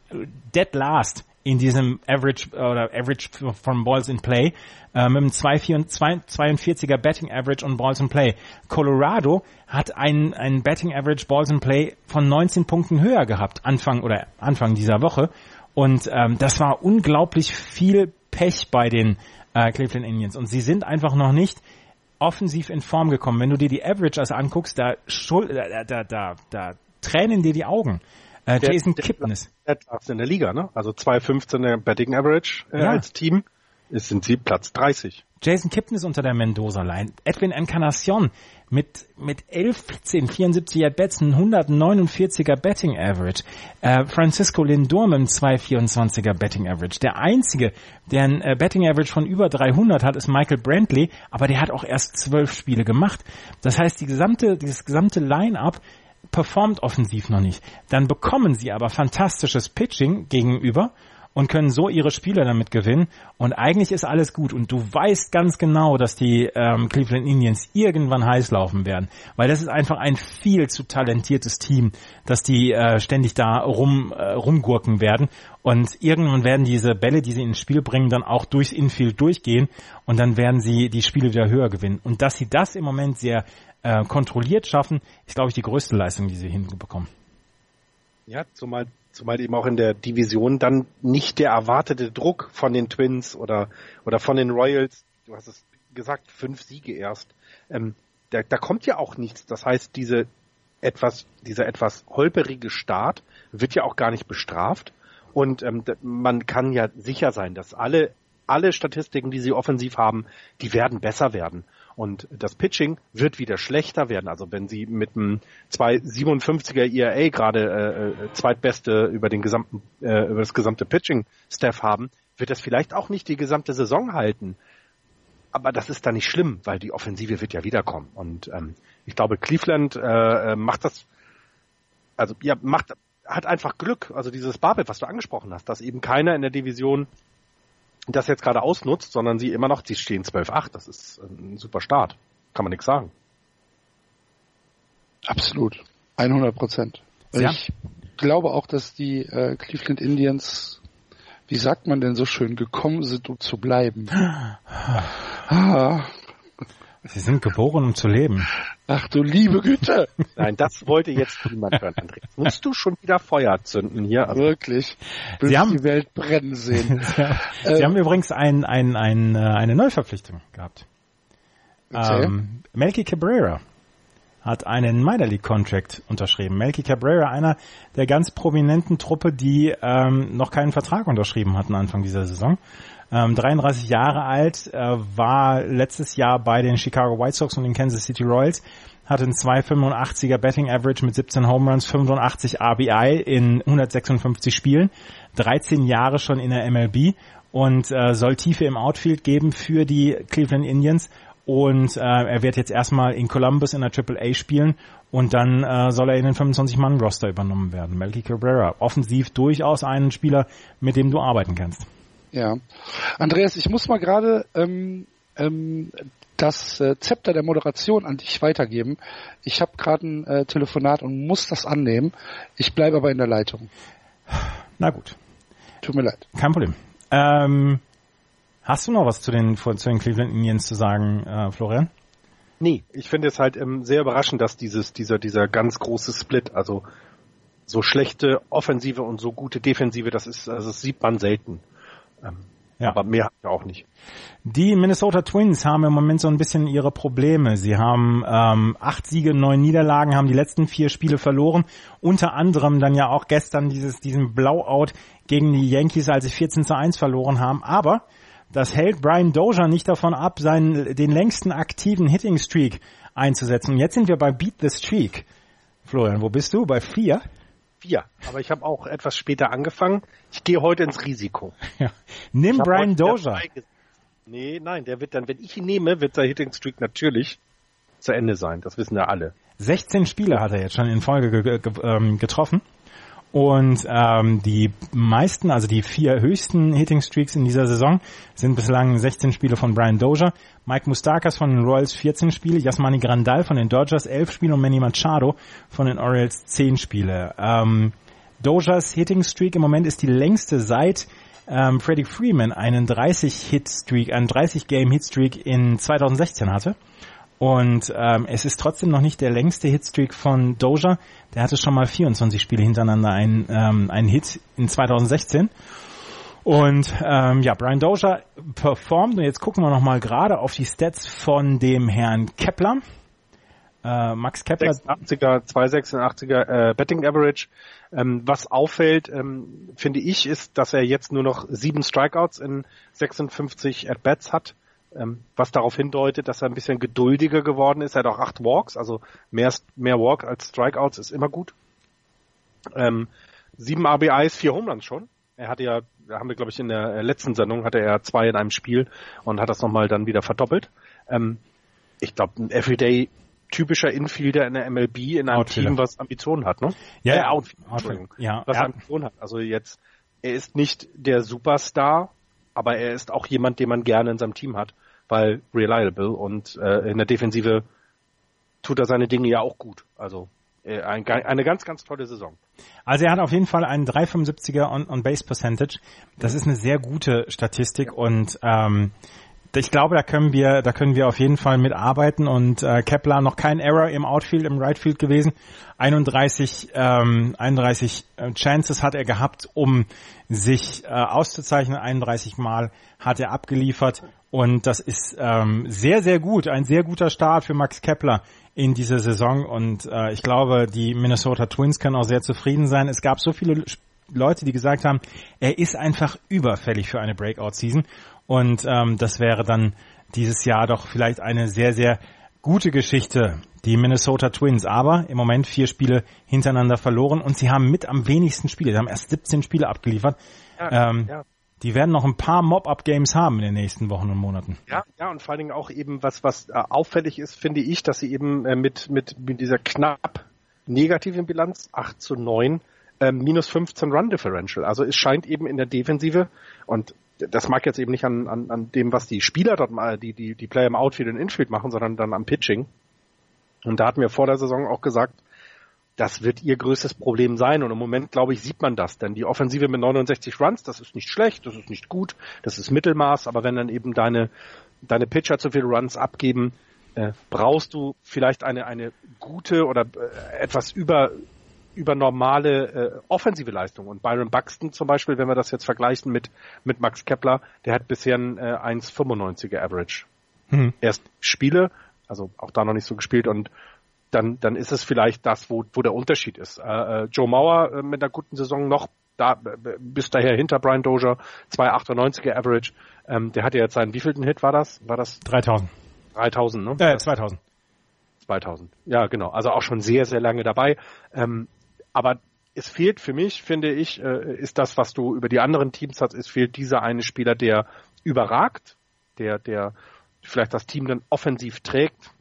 dead last in diesem Average oder Average from Balls in Play äh, mit einem 42er Betting Average on Balls in Play. Colorado hat einen, einen Betting Average Balls in Play von 19 Punkten höher gehabt Anfang oder Anfang dieser Woche und ähm, das war unglaublich viel Pech bei den äh, Cleveland Indians und sie sind einfach noch nicht offensiv in Form gekommen. Wenn du dir die Averages anguckst, da, da, da, da, da tränen dir die Augen. Äh, der, Jason Kipnis. Der in der Liga, ne? Also 2,15 Betting Average äh, ja. als Team. Ist, sind sie Platz 30. Jason Kipnis unter der Mendoza-Line. Edwin Encarnacion mit, mit 11, 14, 74 At-Bats, 149er Betting Average. Äh, Francisco Lindor mit einem 224er Betting Average. Der einzige, der ein äh, Betting Average von über 300 hat, ist Michael Brantley, aber der hat auch erst zwölf Spiele gemacht. Das heißt, die gesamte, dieses gesamte Line-Up performt offensiv noch nicht. Dann bekommen sie aber fantastisches Pitching gegenüber und können so ihre Spiele damit gewinnen. Und eigentlich ist alles gut. Und du weißt ganz genau, dass die ähm, Cleveland Indians irgendwann heiß laufen werden. Weil das ist einfach ein viel zu talentiertes Team, dass die äh, ständig da rum, äh, rumgurken werden. Und irgendwann werden diese Bälle, die sie ins Spiel bringen, dann auch durchs Infield durchgehen. Und dann werden sie die Spiele wieder höher gewinnen. Und dass sie das im Moment sehr äh, kontrolliert schaffen, ist, glaube ich, die größte Leistung, die sie hinbekommen. Ja, zumal zumal eben auch in der Division dann nicht der erwartete Druck von den Twins oder, oder von den Royals, du hast es gesagt, fünf Siege erst, ähm, da, da kommt ja auch nichts. Das heißt, diese etwas, dieser etwas holperige Start wird ja auch gar nicht bestraft. Und ähm, man kann ja sicher sein, dass alle, alle Statistiken, die sie offensiv haben, die werden besser werden. Und das Pitching wird wieder schlechter werden. Also wenn sie mit einem 257er ERA gerade äh, äh, zweitbeste über den gesamten äh, über das gesamte Pitching-Staff haben, wird das vielleicht auch nicht die gesamte Saison halten. Aber das ist da nicht schlimm, weil die Offensive wird ja wiederkommen. Und ähm, ich glaube, Cleveland äh, äh macht das, also ja, macht hat einfach Glück. Also dieses Babel, was du angesprochen hast, dass eben keiner in der Division das jetzt gerade ausnutzt, sondern sie immer noch, sie stehen 12-8. Das ist ein super Start. Kann man nichts sagen. Absolut. 100 Prozent. Ja. Ich glaube auch, dass die äh, Cleveland Indians, wie sagt man denn so schön, gekommen sind, um zu bleiben. ah. Sie sind geboren, um zu leben. Ach du liebe Güte. Nein, das wollte jetzt niemand hören, André. Musst du schon wieder Feuer zünden hier? Also Wirklich. Sie haben die Welt brennen sehen. Sie, ähm, haben übrigens ein, ein, ein, äh, eine Neuverpflichtung gehabt. Ähm, Melky Cabrera hat einen Minor League Contract unterschrieben. Melky Cabrera, einer der ganz prominenten Truppe, die ähm, noch keinen Vertrag unterschrieben hatten Anfang dieser Saison. Ähm, 33 Jahre alt, äh, war letztes Jahr bei den Chicago White Sox und den Kansas City Royals, hatte einen 285er Betting Average mit 17 Home Runs, 85 RBI in 156 Spielen, 13 Jahre schon in der MLB und äh, soll Tiefe im Outfield geben für die Cleveland Indians und äh, er wird jetzt erstmal in Columbus in der Triple A spielen und dann äh, soll er in den 25-Mann-Roster übernommen werden. Melky Cabrera, offensiv durchaus ein Spieler, mit dem du arbeiten kannst. Ja. Andreas, ich muss mal gerade ähm, ähm, das äh, Zepter der Moderation an dich weitergeben. Ich habe gerade ein äh, Telefonat und muss das annehmen. Ich bleibe aber in der Leitung. Na gut. Tut mir leid. Kein Problem. Ähm, hast du noch was zu den, zu den Cleveland Indians zu sagen, äh, Florian? Nee, ich finde es halt ähm, sehr überraschend, dass dieses, dieser, dieser ganz große Split, also so schlechte Offensive und so gute Defensive, das ist, also das sieht man selten. Ähm, ja. Aber mehr ja auch nicht. Die Minnesota Twins haben im Moment so ein bisschen ihre Probleme. Sie haben ähm, acht Siege, neun Niederlagen, haben die letzten vier Spiele verloren. Unter anderem dann ja auch gestern dieses, diesen Blowout gegen die Yankees, als sie 14 zu 1 verloren haben. Aber das hält Brian Dozier nicht davon ab, seinen, den längsten aktiven Hitting Streak einzusetzen. Und jetzt sind wir bei Beat the Streak. Florian, wo bist du? Bei vier? Vier. Aber ich habe auch etwas später angefangen. Ich gehe heute ins Risiko. Ja. Nimm Brian Dozier. Nee, nein, der wird dann, wenn ich ihn nehme, wird der Hitting Streak natürlich zu Ende sein. Das wissen ja alle. 16 Spiele hat er jetzt schon in Folge ähm, getroffen. Und ähm, die meisten, also die vier höchsten Hitting Streaks in dieser Saison sind bislang 16 Spiele von Brian Dozier, Mike Mustakas von den Royals 14 Spiele, Yasmani Grandal von den Dodgers 11 Spiele und Manny Machado von den Orioles 10 Spiele. Ähm, Doziers Hitting Streak im Moment ist die längste seit ähm, Freddie Freeman einen 30 Hit Streak, einen 30 Game Hit Streak in 2016 hatte. Und ähm, es ist trotzdem noch nicht der längste Hitstreak von Doja. Der hatte schon mal 24 Spiele hintereinander einen, ähm, einen Hit in 2016. Und ähm, ja, Brian Doja performt. Und jetzt gucken wir nochmal gerade auf die Stats von dem Herrn Kepler. Äh, Max Kepler. 86er, 286er äh, Betting Average. Ähm, was auffällt, ähm, finde ich, ist, dass er jetzt nur noch sieben Strikeouts in 56 At-Bats hat ähm, was darauf hindeutet, dass er ein bisschen geduldiger geworden ist. Er hat auch acht Walks, also mehr, mehr Walk als Strikeouts ist immer gut. Ähm, sieben RBIs, vier Homeruns schon. Er hatte ja, da haben wir glaube ich in der letzten Sendung, hatte er zwei in einem Spiel und hat das nochmal dann wieder verdoppelt. Ähm, ich glaube, ein Everyday typischer Infielder in der MLB in einem Outfielder. Team, was Ambitionen hat, ne? Ja, ja, Outfield, Outfield. ja was Ambitionen hat. Also jetzt, er ist nicht der Superstar, aber er ist auch jemand, den man gerne in seinem Team hat weil reliable und äh, in der Defensive tut er seine Dinge ja auch gut. Also äh, ein, eine ganz, ganz tolle Saison. Also er hat auf jeden Fall einen 375er on, on. Das ist eine sehr gute Statistik und ähm, ich glaube, da können wir, da können wir auf jeden Fall mitarbeiten und äh, Kepler noch kein Error im Outfield, im Rightfield gewesen. 31, ähm, 31 äh, Chances hat er gehabt, um sich äh, auszuzeichnen. 31 Mal hat er abgeliefert und das ist ähm, sehr, sehr gut, ein sehr guter Start für Max Kepler in dieser Saison. Und äh, ich glaube, die Minnesota Twins können auch sehr zufrieden sein. Es gab so viele Leute, die gesagt haben, er ist einfach überfällig für eine Breakout-Season. Und ähm, das wäre dann dieses Jahr doch vielleicht eine sehr, sehr gute Geschichte, die Minnesota Twins. Aber im Moment vier Spiele hintereinander verloren und sie haben mit am wenigsten Spiele. Sie haben erst 17 Spiele abgeliefert. Ja, ähm, ja die werden noch ein paar Mob-Up-Games haben in den nächsten Wochen und Monaten. Ja, ja, und vor allen Dingen auch eben was, was äh, auffällig ist, finde ich, dass sie eben äh, mit, mit, mit dieser knapp negativen Bilanz 8 zu 9 äh, minus 15 Run Differential. Also es scheint eben in der Defensive und das mag jetzt eben nicht an, an, an dem, was die Spieler dort mal, die, die, die Player im Outfield und Infield machen, sondern dann am Pitching. Und da hatten wir vor der Saison auch gesagt, das wird ihr größtes Problem sein. Und im Moment, glaube ich, sieht man das. Denn die Offensive mit 69 Runs, das ist nicht schlecht, das ist nicht gut, das ist Mittelmaß. Aber wenn dann eben deine, deine Pitcher zu viele Runs abgeben, äh, brauchst du vielleicht eine, eine gute oder äh, etwas über, über normale äh, offensive Leistung. Und Byron Buxton zum Beispiel, wenn wir das jetzt vergleichen mit, mit Max Kepler, der hat bisher ein äh, 1,95er Average. Hm. Erst Spiele, also auch da noch nicht so gespielt und dann, dann ist es vielleicht das, wo, wo der Unterschied ist. Äh, äh Joe Mauer äh, mit einer guten Saison noch da bis daher hinter Brian Dozier, 2,98er Average. Ähm, der hatte jetzt seinen wievielten Hit war das? War das 3000. 3000, ne? Äh, 2000. 2000. Ja, genau. Also auch schon sehr, sehr lange dabei. Ähm, aber es fehlt für mich, finde ich, äh, ist das, was du über die anderen Teams hast, es fehlt dieser eine Spieler, der überragt, der, der vielleicht das Team dann offensiv trägt,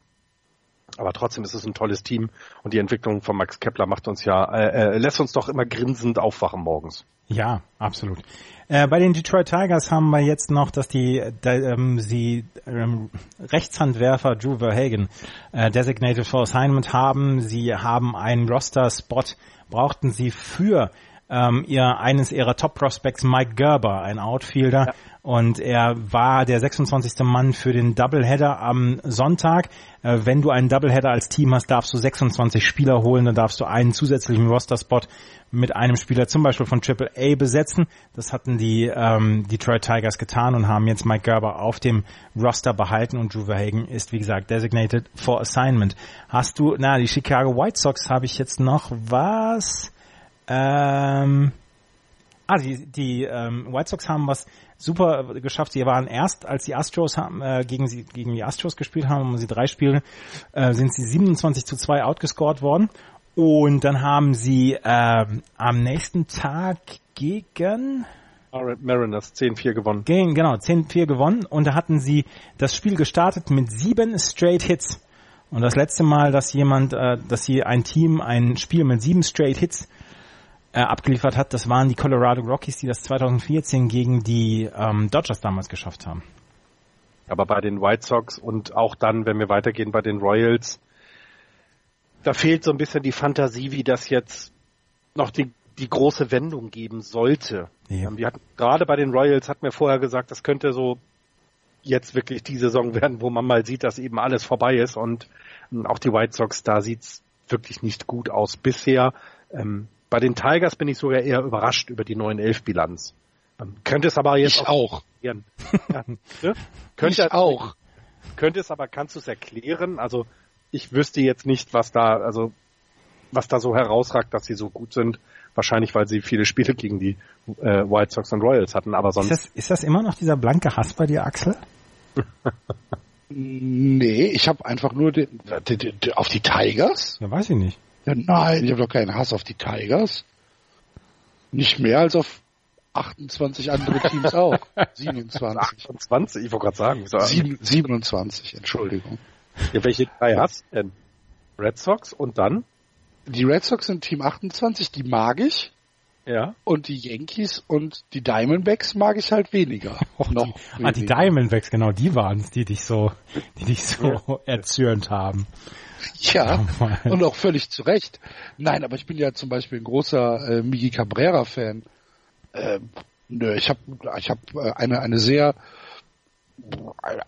aber trotzdem ist es ein tolles Team und die Entwicklung von Max Kepler macht uns ja, äh, äh, lässt uns doch immer grinsend aufwachen morgens. Ja, absolut. Äh, bei den Detroit Tigers haben wir jetzt noch, dass die da, ähm, sie ähm, Rechtshandwerfer Drew Verhagen äh, designated for assignment haben. Sie haben einen Roster-Spot, brauchten sie für ähm, ihr eines ihrer Top Prospects Mike Gerber, ein Outfielder, ja. und er war der 26. Mann für den Doubleheader am Sonntag. Äh, wenn du einen Doubleheader als Team hast, darfst du 26 Spieler holen, dann darfst du einen zusätzlichen Roster-Spot mit einem Spieler zum Beispiel von Triple A besetzen. Das hatten die ähm, Detroit Tigers getan und haben jetzt Mike Gerber auf dem Roster behalten und Drew Verhagen ist wie gesagt designated for assignment. Hast du, na, die Chicago White Sox habe ich jetzt noch was? Ähm, ah, die, die ähm, White Sox haben was super geschafft. Sie waren erst, als die Astros haben, äh, gegen sie gegen die Astros gespielt haben, um sie drei Spiele, äh, sind sie 27 zu 2 outgescored worden. Und dann haben sie äh, am nächsten Tag gegen Mariners 10-4 gewonnen. Gegen, genau, 10-4 gewonnen. Und da hatten sie das Spiel gestartet mit sieben Straight Hits. Und das letzte Mal, dass jemand, äh, dass hier ein Team ein Spiel mit sieben Straight Hits äh, abgeliefert hat, das waren die Colorado Rockies, die das 2014 gegen die ähm, Dodgers damals geschafft haben. Aber bei den White Sox und auch dann, wenn wir weitergehen bei den Royals, da fehlt so ein bisschen die Fantasie, wie das jetzt noch die, die große Wendung geben sollte. Ja. Ähm, wir hatten, gerade bei den Royals hat mir vorher gesagt, das könnte so jetzt wirklich die Saison werden, wo man mal sieht, dass eben alles vorbei ist und ähm, auch die White Sox, da sieht's wirklich nicht gut aus bisher. Ähm, bei den Tigers bin ich sogar eher überrascht über die 9-11-Bilanz. Ähm, könnte es aber jetzt ich auch. auch. Ja, ne? Könnte ich auch. Könnte es aber, kannst du es erklären? Also ich wüsste jetzt nicht, was da, also was da so herausragt, dass sie so gut sind. Wahrscheinlich, weil sie viele Spiele gegen die äh, White Sox und Royals hatten, aber sonst. Ist das, ist das immer noch dieser blanke Hass bei dir, Axel? nee, ich habe einfach nur den, den, den, auf die Tigers. Ja, weiß ich nicht. Ja, nein, ich habe doch keinen Hass auf die Tigers. Nicht mehr als auf 28 andere Teams auch. 27. 28, ich wollte gerade sagen. 7, 27, Entschuldigung. Ja, welche drei hast du denn? Red Sox und dann? Die Red Sox sind Team 28, die mag ich. Ja. Und die Yankees und die Diamondbacks mag ich halt weniger. Och, noch die, weniger. Ah, die Diamondbacks, genau, die waren es, die dich so, die dich so ja. erzürnt haben. Ja, und auch völlig zu Recht. Nein, aber ich bin ja zum Beispiel ein großer äh, Migi Cabrera-Fan. Äh, nö, ich habe ich hab, äh, eine, eine sehr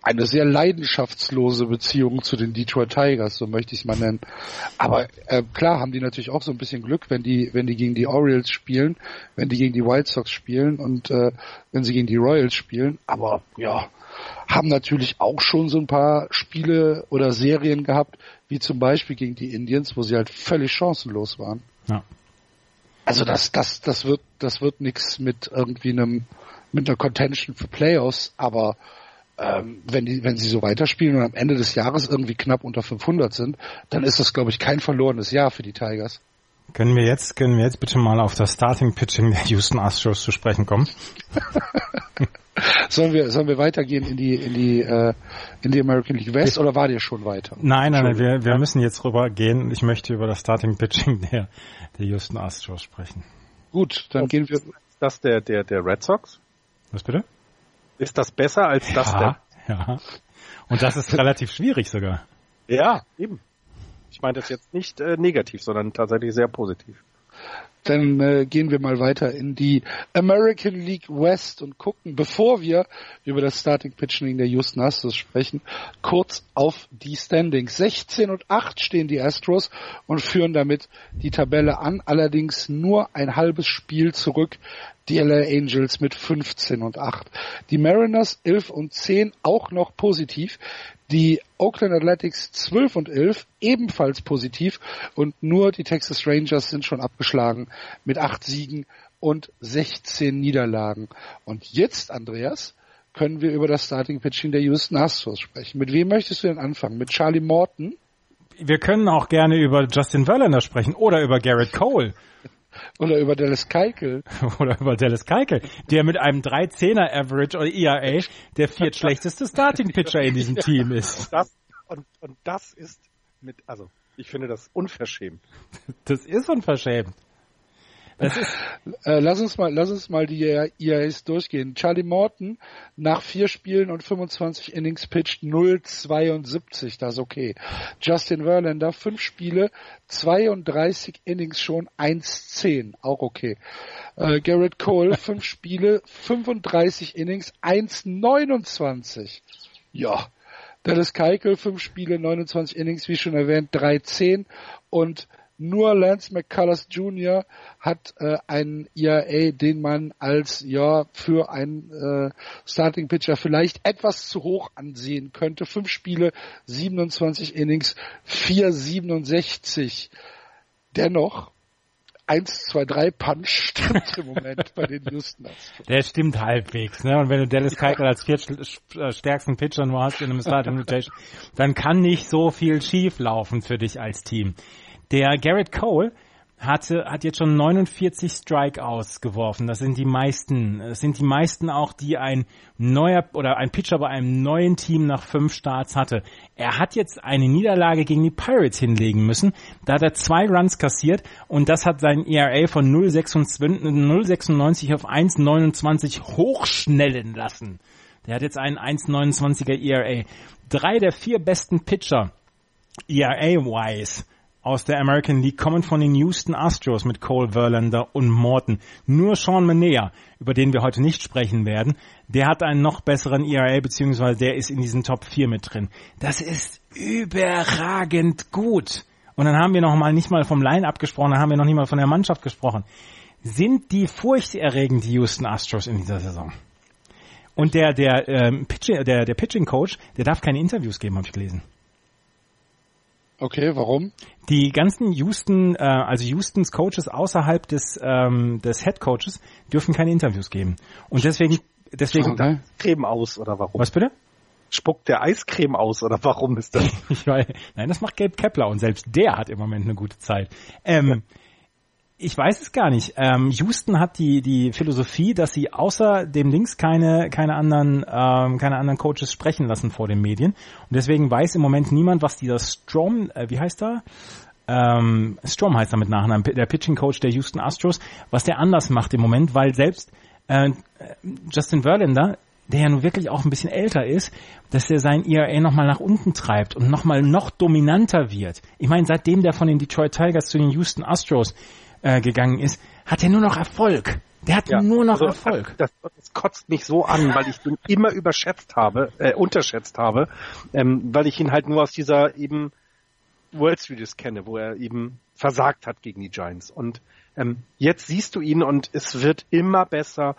eine sehr leidenschaftslose Beziehung zu den Detroit Tigers, so möchte ich es mal nennen. Aber äh, klar haben die natürlich auch so ein bisschen Glück, wenn die, wenn die gegen die Orioles spielen, wenn die gegen die White Sox spielen und äh, wenn sie gegen die Royals spielen. Aber ja, haben natürlich auch schon so ein paar Spiele oder Serien gehabt, wie zum Beispiel gegen die Indians, wo sie halt völlig chancenlos waren. Ja. Also das, das, das wird, das wird nichts mit irgendwie einem, mit einer Contention für Playoffs, aber ähm, wenn die, wenn sie so weiterspielen und am Ende des Jahres irgendwie knapp unter 500 sind, dann ist das, glaube ich, kein verlorenes Jahr für die Tigers. Können wir jetzt, können wir jetzt bitte mal auf das Starting Pitching der Houston Astros zu sprechen kommen? sollen wir, sollen wir weitergehen in die, in die, äh, in die American League West oder war dir schon weiter? Nein, nein, nein, wir, wir müssen jetzt rüber gehen. Ich möchte über das Starting Pitching der, der Houston Astros sprechen. Gut, dann Und gehen wir. Ist das der, der, der Red Sox? Was bitte? Ist das besser als das ja, der? Ja. Und das ist relativ schwierig sogar. Ja, eben. Meine das jetzt nicht äh, negativ, sondern tatsächlich sehr positiv. Dann äh, gehen wir mal weiter in die American League West und gucken, bevor wir über das Starting Pitching der Houston Astros sprechen, kurz auf die Standings. 16 und 8 stehen die Astros und führen damit die Tabelle an, allerdings nur ein halbes Spiel zurück die LA Angels mit 15 und 8. Die Mariners 11 und 10 auch noch positiv. Die Oakland Athletics 12 und 11 ebenfalls positiv und nur die Texas Rangers sind schon abgeschlagen mit 8 Siegen und 16 Niederlagen. Und jetzt, Andreas, können wir über das Starting Pitching der Houston Astros sprechen. Mit wem möchtest du denn anfangen? Mit Charlie Morton? Wir können auch gerne über Justin Verlander sprechen oder über Garrett Cole. Oder über Dallas Keikel. Oder über Dallas Keikel, der mit einem 3-10er Average oder ERA der viertschlechteste Starting Pitcher in diesem Team ist. Das, und, und das ist mit, also, ich finde das unverschämt. Das ist unverschämt. Äh, lass uns mal, lass uns mal die ERAs durchgehen. Charlie Morton nach vier Spielen und 25 Innings pitched 0,72, das ist okay. Justin Verlander fünf Spiele, 32 Innings schon 1,10, auch okay. Äh, Garrett Cole fünf Spiele, 35 Innings 1,29. Ja. Dallas Keuchel fünf Spiele, 29 Innings, wie schon erwähnt, 3,10 und nur Lance McCullers Jr. hat äh, einen ERA, den man als ja für einen äh, Starting Pitcher vielleicht etwas zu hoch ansehen könnte. Fünf Spiele, 27 Innings, 4,67. Dennoch 1, 2, 3 Punch stimmt im Moment bei den Houston Astros. Der stimmt halbwegs, ne? Und wenn du Dallas Keuchel als viertstärksten Pitcher nur hast in einem Starting Rotation, dann kann nicht so viel schief laufen für dich als Team. Der Garrett Cole hatte, hat jetzt schon 49 Strikeouts geworfen. Das sind die meisten. Das sind die meisten auch, die ein neuer oder ein Pitcher bei einem neuen Team nach fünf Starts hatte. Er hat jetzt eine Niederlage gegen die Pirates hinlegen müssen. Da hat er zwei Runs kassiert und das hat sein ERA von 0,96 auf 1,29 hochschnellen lassen. Der hat jetzt einen 1,29er ERA. Drei der vier besten Pitcher ERA-wise aus der American League kommen von den Houston Astros mit Cole Verlander und Morton. Nur Sean Manea, über den wir heute nicht sprechen werden, der hat einen noch besseren ERA, beziehungsweise der ist in diesen Top 4 mit drin. Das ist überragend gut. Und dann haben wir noch mal nicht mal vom Line-Up gesprochen, dann haben wir noch nicht mal von der Mannschaft gesprochen. Sind die furchterregend, die Houston Astros in dieser Saison? Und der, der, ähm, Pitching, der, der Pitching Coach, der darf keine Interviews geben, habe ich gelesen. Okay, warum? Die ganzen Houston, äh, also Houstons Coaches außerhalb des ähm, des Head Coaches dürfen keine Interviews geben. Und deswegen deswegen Spuckt Creme aus oder warum? Was bitte? Spuckt der Eiscreme aus oder warum ist das? ich weiß, nein, das macht Gabe Kepler und selbst der hat im Moment eine gute Zeit. Ähm, ich weiß es gar nicht. Ähm, Houston hat die die Philosophie, dass sie außer dem Links keine keine anderen ähm, keine anderen Coaches sprechen lassen vor den Medien und deswegen weiß im Moment niemand, was dieser Strom, äh, wie heißt er? Ähm, Strom heißt er mit Nachnamen, der Pitching Coach der Houston Astros, was der anders macht im Moment, weil selbst äh, Justin Verlander der ja nun wirklich auch ein bisschen älter ist, dass er sein ERA nochmal nach unten treibt und nochmal noch dominanter wird. Ich meine, seitdem der von den Detroit Tigers zu den Houston Astros äh, gegangen ist, hat er nur noch Erfolg. Der hat ja, nur noch also, Erfolg. Das, das, kotzt mich so an, weil ich ihn immer überschätzt habe, äh, unterschätzt habe, ähm, weil ich ihn halt nur aus dieser eben World Series kenne, wo er eben versagt hat gegen die Giants. Und ähm, jetzt siehst du ihn und es wird immer besser.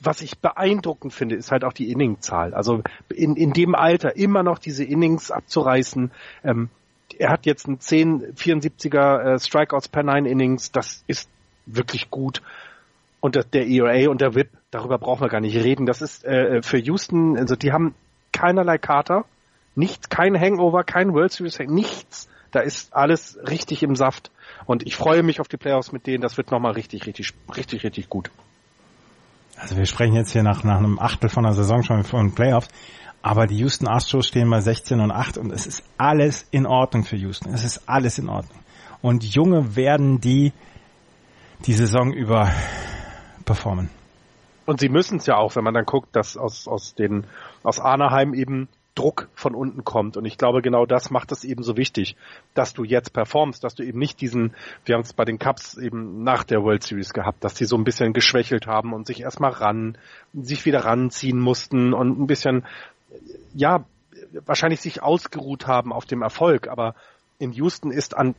Was ich beeindruckend finde, ist halt auch die Inningzahl. Also in, in dem Alter immer noch diese Innings abzureißen. Ähm, er hat jetzt ein 10, 74er äh, Strikeouts per 9 Innings, das ist wirklich gut. Und der ERA und der WIP, darüber brauchen wir gar nicht reden. Das ist äh, für Houston, also die haben keinerlei Kater, nichts, kein Hangover, kein World Series, nichts. Da ist alles richtig im Saft. Und ich freue mich auf die Playoffs mit denen. Das wird nochmal richtig, richtig, richtig, richtig gut. Also wir sprechen jetzt hier nach, nach einem Achtel von der Saison schon von Playoffs. Aber die Houston Astros stehen bei 16 und 8 und es ist alles in Ordnung für Houston. Es ist alles in Ordnung. Und Junge werden die die Saison über performen. Und sie müssen es ja auch, wenn man dann guckt, dass aus, aus den, aus Anaheim eben Druck von unten kommt. Und ich glaube, genau das macht es eben so wichtig, dass du jetzt performst, dass du eben nicht diesen, wir haben es bei den Cups eben nach der World Series gehabt, dass die so ein bisschen geschwächelt haben und sich erstmal ran, sich wieder ranziehen mussten und ein bisschen ja, wahrscheinlich sich ausgeruht haben auf dem Erfolg, aber in Houston ist an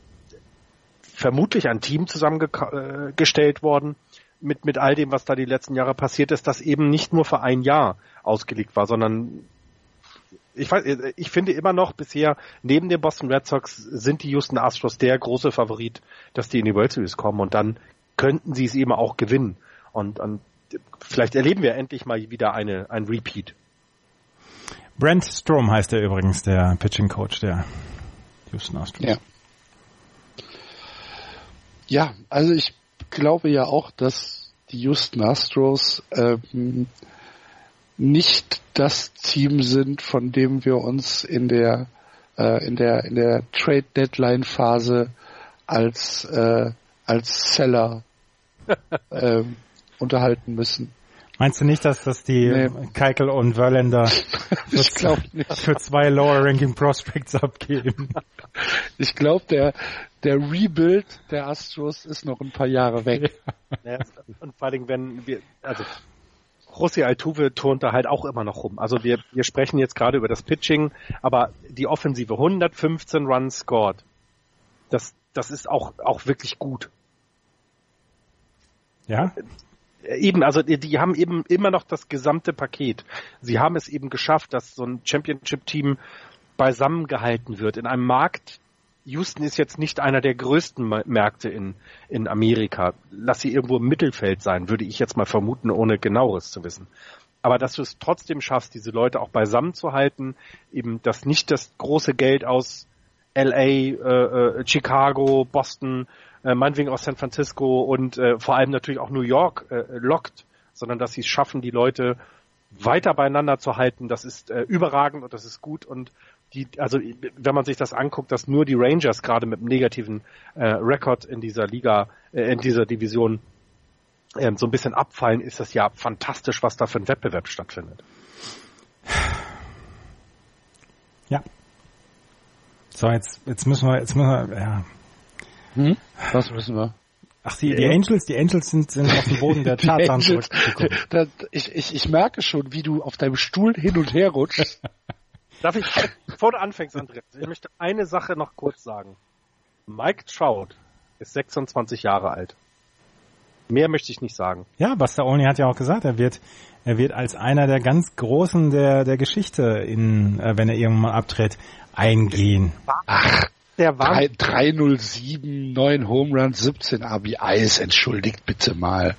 vermutlich ein Team zusammengestellt worden mit, mit all dem, was da die letzten Jahre passiert ist, das eben nicht nur für ein Jahr ausgelegt war, sondern ich weiß, ich finde immer noch bisher neben den Boston Red Sox sind die Houston Astros der große Favorit, dass die in die World Series kommen und dann könnten sie es eben auch gewinnen und, und vielleicht erleben wir endlich mal wieder eine, ein Repeat. Brent Strom heißt er übrigens, der Pitching Coach der Houston Astros. Ja. Ja, also ich glaube ja auch, dass die Houston Astros ähm, nicht das Team sind, von dem wir uns in der äh, in der in der Trade Deadline Phase als äh, als Seller äh, unterhalten müssen. Meinst du nicht, dass das die nee. Keikel und Verländer für, für, zwei Lower Ranking Prospects abgeben? Ich glaube, der, der Rebuild der Astros ist noch ein paar Jahre weg. Ja. Und vor allem, wenn wir, also José Altuve turnt da halt auch immer noch rum. Also wir, wir sprechen jetzt gerade über das Pitching, aber die Offensive 115 Runs scored. Das, das ist auch, auch wirklich gut. Ja? Eben, also die, die haben eben immer noch das gesamte Paket. Sie haben es eben geschafft, dass so ein Championship-Team beisammengehalten wird in einem Markt, Houston ist jetzt nicht einer der größten Märkte in, in Amerika. Lass sie irgendwo im Mittelfeld sein, würde ich jetzt mal vermuten, ohne genaueres zu wissen. Aber dass du es trotzdem schaffst, diese Leute auch beisammen zu halten, eben, dass nicht das große Geld aus LA, äh, äh, Chicago, Boston, äh, meinetwegen aus San Francisco und äh, vor allem natürlich auch New York äh, lockt, sondern dass sie es schaffen, die Leute weiter beieinander zu halten, das ist äh, überragend und das ist gut und die, also wenn man sich das anguckt, dass nur die Rangers gerade mit einem negativen äh, Rekord in dieser Liga, äh, in dieser Division äh, so ein bisschen abfallen, ist das ja fantastisch, was da für ein Wettbewerb stattfindet. Ja. So, jetzt, jetzt müssen wir, jetzt müssen wir, ja. Hm? Was müssen wir? Ach, die, die Angels, die Angels sind, sind auf dem Boden der Tatsachen zurückgekommen. ich, ich, ich merke schon, wie du auf deinem Stuhl hin und her rutschst. Darf ich, bevor du anfängst, Andreas, ich möchte eine Sache noch kurz sagen. Mike Trout ist 26 Jahre alt. Mehr möchte ich nicht sagen. Ja, Buster Olney hat ja auch gesagt, er wird, er wird als einer der ganz Großen der, der Geschichte in, äh, wenn er irgendwann mal abtritt, eingehen. Ach, der war 307, 9 Home Runs, 17 RBIs, entschuldigt bitte mal.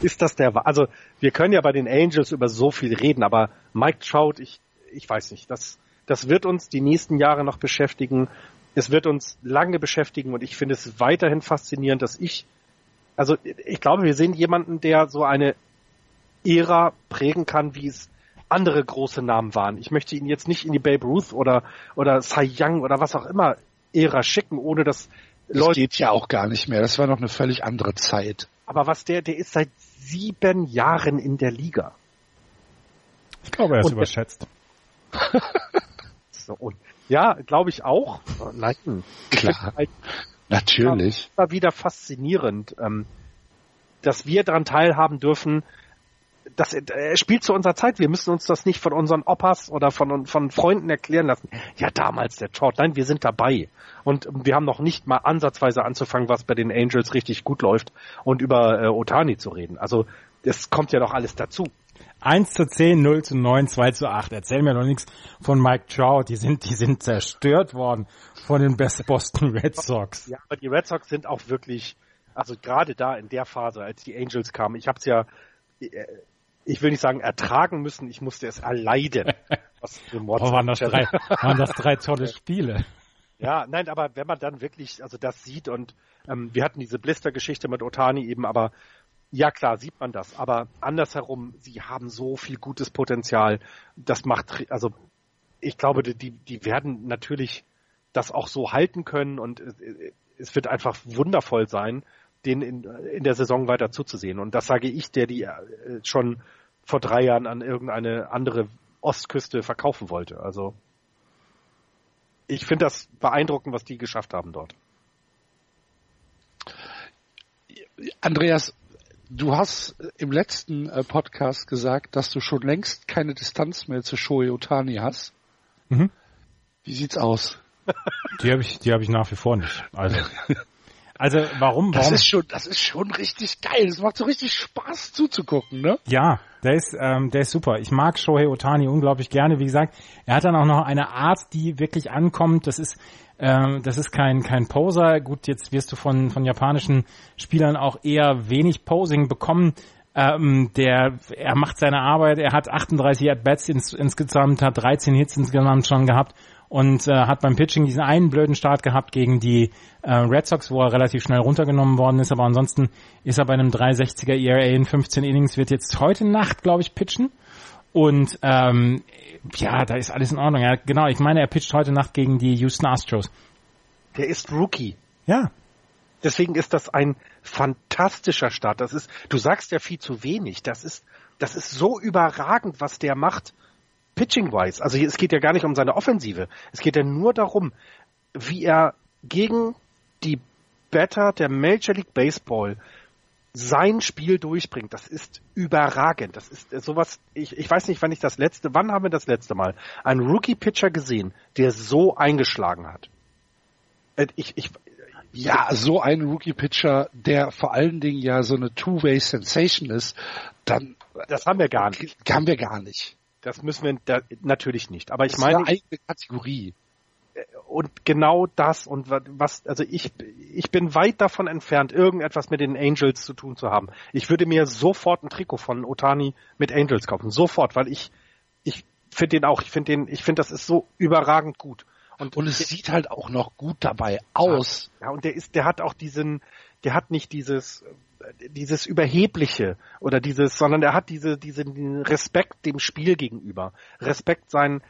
Ist das der, also, wir können ja bei den Angels über so viel reden, aber Mike Trout, ich, ich weiß nicht, das, das wird uns die nächsten Jahre noch beschäftigen. Es wird uns lange beschäftigen und ich finde es weiterhin faszinierend, dass ich, also ich glaube, wir sehen jemanden, der so eine Ära prägen kann, wie es andere große Namen waren. Ich möchte ihn jetzt nicht in die Babe Ruth oder, oder Cy Young oder was auch immer Ära schicken, ohne dass Leute. Das geht ja auch gar nicht mehr. Das war noch eine völlig andere Zeit. Aber was der, der ist seit sieben Jahren in der Liga. Ich glaube, er ist und überschätzt. so, und ja, glaube ich auch. Nein, klar. Natürlich. War wieder faszinierend, ähm, dass wir daran teilhaben dürfen, das er spielt zu unserer Zeit. Wir müssen uns das nicht von unseren Opas oder von, von Freunden erklären lassen. Ja, damals der Trout. Nein, wir sind dabei. Und wir haben noch nicht mal ansatzweise anzufangen, was bei den Angels richtig gut läuft und über äh, Otani zu reden. Also, das kommt ja noch alles dazu. 1 zu 10, 0 zu 9, 2 zu 8. Erzähl mir doch nichts von Mike Trout. Die sind, die sind zerstört worden von den Boston Red Sox. Ja, aber die Red Sox sind auch wirklich, also gerade da in der Phase, als die Angels kamen, ich habe es ja äh, ich will nicht sagen ertragen müssen, ich musste es erleiden. Was oh, waren, das drei, waren das drei tolle Spiele. Ja, nein, aber wenn man dann wirklich also das sieht und ähm, wir hatten diese Blister-Geschichte mit Otani eben, aber ja klar, sieht man das, aber andersherum, sie haben so viel gutes Potenzial, das macht, also ich glaube, die, die werden natürlich das auch so halten können und es wird einfach wundervoll sein, den in, in der Saison weiter zuzusehen. Und das sage ich, der die äh, schon vor drei Jahren an irgendeine andere Ostküste verkaufen wollte. Also ich finde das beeindruckend, was die geschafft haben dort. Andreas, du hast im letzten äh, Podcast gesagt, dass du schon längst keine Distanz mehr zu Shohei Otani hast. Mhm. Wie sieht's aus? Die habe ich, die habe ich nach wie vor nicht. Also Also warum, warum? Das ist schon, das ist schon richtig geil. Das macht so richtig Spaß zuzugucken, ne? Ja, der ist, ähm, der ist super. Ich mag Shohei Otani unglaublich gerne. Wie gesagt, er hat dann auch noch eine Art, die wirklich ankommt. Das ist, ähm, das ist kein kein Poser. Gut, jetzt wirst du von von japanischen Spielern auch eher wenig Posing bekommen. Ähm, der, er macht seine Arbeit. Er hat 38 At-Bats ins, insgesamt, hat 13 Hits insgesamt schon gehabt und äh, hat beim Pitching diesen einen blöden Start gehabt gegen die äh, Red Sox, wo er relativ schnell runtergenommen worden ist, aber ansonsten ist er bei einem 360er ERA in 15 Innings, wird jetzt heute Nacht, glaube ich, pitchen. Und ähm, ja, da ist alles in Ordnung. Ja, genau, ich meine, er pitcht heute Nacht gegen die Houston Astros. Der ist Rookie. Ja. Deswegen ist das ein fantastischer Start. Das ist, du sagst ja viel zu wenig. Das ist, das ist so überragend, was der macht pitching-wise, also es geht ja gar nicht um seine Offensive, es geht ja nur darum, wie er gegen die Better der Major League Baseball sein Spiel durchbringt. Das ist überragend. Das ist sowas, ich, ich weiß nicht, wann ich das letzte, wann haben wir das letzte Mal einen Rookie-Pitcher gesehen, der so eingeschlagen hat? Äh, ich, ich, ja, so ein Rookie-Pitcher, der vor allen Dingen ja so eine Two-Way-Sensation ist, dann. Das haben wir gar nicht. Haben wir gar nicht. Das müssen wir da, natürlich nicht. Aber ich das meine. Ist eine eigene Kategorie. und genau das und was, also ich, ich bin weit davon entfernt, irgendetwas mit den Angels zu tun zu haben. Ich würde mir sofort ein Trikot von Otani mit Angels kaufen. Sofort, weil ich, ich finde den auch, ich finde den, ich finde das ist so überragend gut. Und, und es sieht halt auch noch gut dabei aus. Ja, und der ist, der hat auch diesen, der hat nicht dieses, dieses Überhebliche oder dieses, sondern er hat diese, diesen Respekt dem Spiel gegenüber. Respekt sein,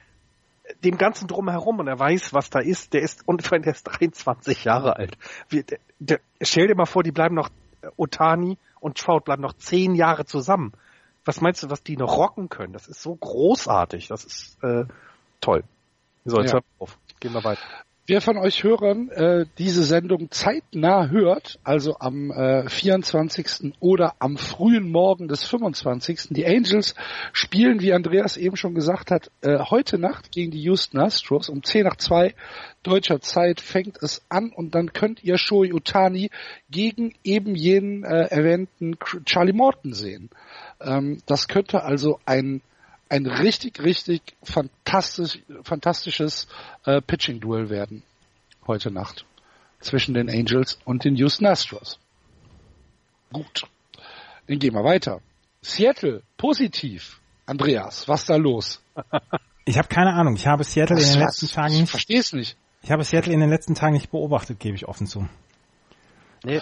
dem ganzen drumherum und er weiß, was da ist. Der ist, und der ist 23 Jahre alt. der, der, stell dir mal vor, die bleiben noch, Otani und Trout bleiben noch zehn Jahre zusammen. Was meinst du, was die noch rocken können? Das ist so großartig. Das ist äh, toll. So, jetzt ja. hör auf. Gehen wir weiter. Wer von euch Hörern äh, diese Sendung zeitnah hört, also am äh, 24. oder am frühen Morgen des 25. Die Angels spielen, wie Andreas eben schon gesagt hat, äh, heute Nacht gegen die Houston Astros um 10 nach 2 deutscher Zeit fängt es an und dann könnt ihr Shoei Utani gegen eben jenen äh, erwähnten Charlie Morton sehen. Ähm, das könnte also ein ein richtig, richtig fantastisch, fantastisches äh, Pitching-Duell werden heute Nacht zwischen den Angels und den Houston Astros. Gut, dann gehen wir weiter. Seattle, positiv. Andreas, was da los? Ich habe keine Ahnung. Ich habe Seattle was, in den letzten Tagen nicht. Ich verstehe es nicht. Ich habe Seattle in den letzten Tagen nicht beobachtet, gebe ich offen zu. Nee.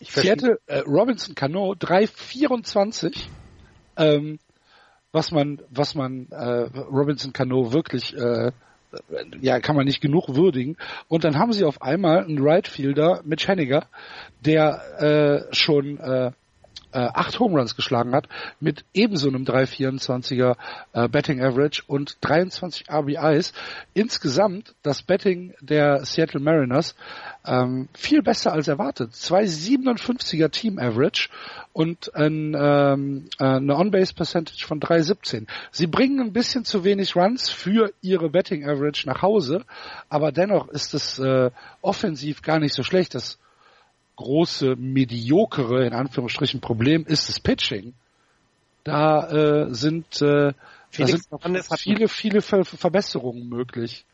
Ich Seattle, äh, Robinson Cano, 3,24. Ähm, was man, was man äh, Robinson Cano wirklich äh, ja, kann man nicht genug würdigen. Und dann haben sie auf einmal einen Right Fielder, Mitch Henniger, der äh, schon äh, äh, acht Home Runs geschlagen hat, mit ebenso einem 3,24er äh, Betting Average und 23 RBIs. Insgesamt das Betting der Seattle Mariners ähm, viel besser als erwartet. 2,57er Team Average und ein, ähm, äh, eine On-Base Percentage von 3,17. Sie bringen ein bisschen zu wenig Runs für ihre Betting Average nach Hause, aber dennoch ist es äh, offensiv gar nicht so schlecht. Das große, mediokere, in Anführungsstrichen, Problem ist das Pitching. Da äh, sind, äh, da sind viele, viele Ver Verbesserungen möglich.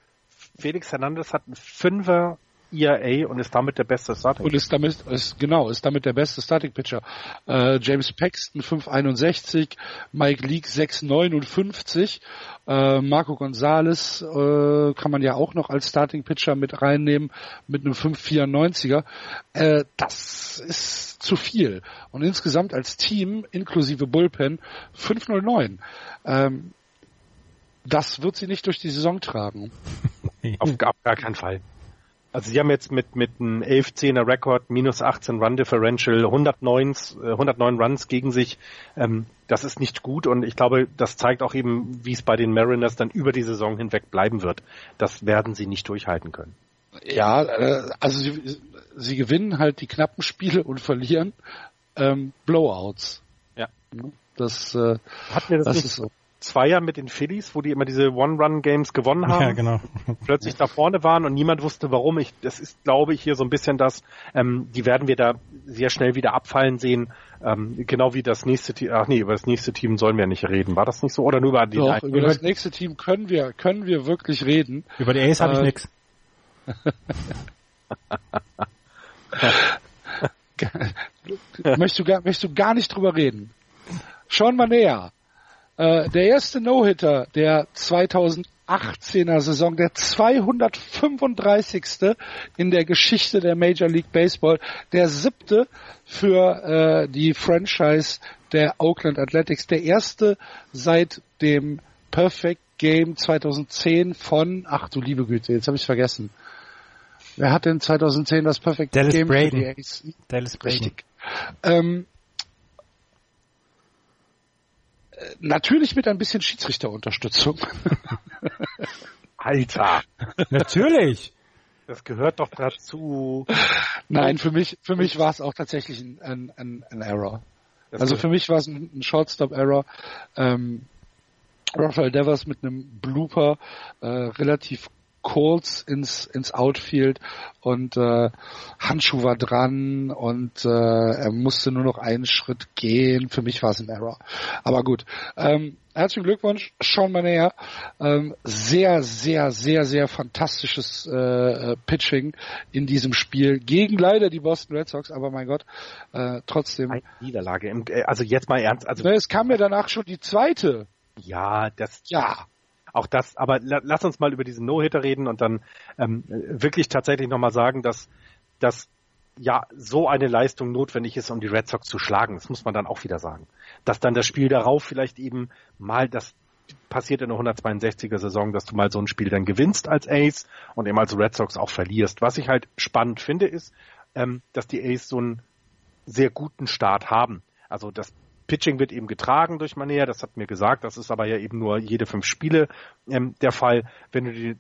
Felix Hernandez hat einen Fünfer ERA und ist damit der beste Starting. Und ist damit, ist, genau, ist damit der beste Starting Pitcher. Äh, James Paxton 561, Mike Leake 659, äh, Marco Gonzalez äh, kann man ja auch noch als Starting Pitcher mit reinnehmen mit einem 594er. Äh, das ist zu viel. Und insgesamt als Team inklusive Bullpen 509. Ähm, das wird sie nicht durch die Saison tragen. Auf gar, gar keinen Fall. Also sie haben jetzt mit, mit einem 11-10er Rekord, minus 18 Run Differential, 109, 109 äh, Runs gegen sich. Ähm, das ist nicht gut und ich glaube, das zeigt auch eben, wie es bei den Mariners dann über die Saison hinweg bleiben wird. Das werden sie nicht durchhalten können. Ja, äh, also sie, sie gewinnen halt die knappen Spiele und verlieren ähm, Blowouts. Ja. Das, äh, Hat mir das, das nicht, so. Zweier mit den Phillies, wo die immer diese One-Run-Games gewonnen haben. Ja, genau. Plötzlich da vorne waren und niemand wusste warum. Ich, das ist, glaube ich, hier so ein bisschen das, ähm, die werden wir da sehr schnell wieder abfallen sehen. Ähm, genau wie das nächste Team, ach nee, über das nächste Team sollen wir nicht reden. War das nicht so? Oder nur über die Doch, über das nächste Team können wir, können wir wirklich reden. Über die Ace äh, habe ich nix. möchtest, du gar, möchtest du gar nicht drüber reden? Schauen wir näher. Äh, der erste No-Hitter der 2018er Saison, der 235. in der Geschichte der Major League Baseball, der siebte für äh, die Franchise der Oakland Athletics, der erste seit dem Perfect Game 2010 von, ach du liebe Güte, jetzt habe ich vergessen. Wer hat denn 2010 das Perfect Dallas Game Braden. für die Ace? Dallas Braden. Richtig. Ähm, Natürlich mit ein bisschen Schiedsrichterunterstützung. Alter. Natürlich. Das gehört doch dazu. Nein, für mich, für mich war es auch tatsächlich ein, ein, ein Error. Das also für mich war es ein, ein Shortstop-Error. Ähm, Rafael Devers mit einem Blooper äh, relativ Colts ins, ins Outfield und äh, Handschuh war dran und äh, er musste nur noch einen Schritt gehen. Für mich war es ein Error. Aber gut. Ähm, herzlichen Glückwunsch, Sean Manea. Ähm, sehr, sehr, sehr, sehr fantastisches äh, äh Pitching in diesem Spiel gegen leider die Boston Red Sox, aber mein Gott, äh, trotzdem. Eine Niederlage. Äh, also jetzt mal ernst. Also ne, es kam ja danach schon die zweite. Ja, das. Ja auch das, aber la, lass uns mal über diesen No-Hitter reden und dann ähm, wirklich tatsächlich nochmal sagen, dass, dass ja so eine Leistung notwendig ist, um die Red Sox zu schlagen. Das muss man dann auch wieder sagen. Dass dann das Spiel darauf vielleicht eben mal das passiert in der 162er Saison, dass du mal so ein Spiel dann gewinnst als Ace und eben als Red Sox auch verlierst. Was ich halt spannend finde, ist, ähm, dass die Ace so einen sehr guten Start haben. Also das Pitching wird eben getragen durch Manea, das hat mir gesagt, das ist aber ja eben nur jede fünf Spiele ähm, der Fall. Wenn du die,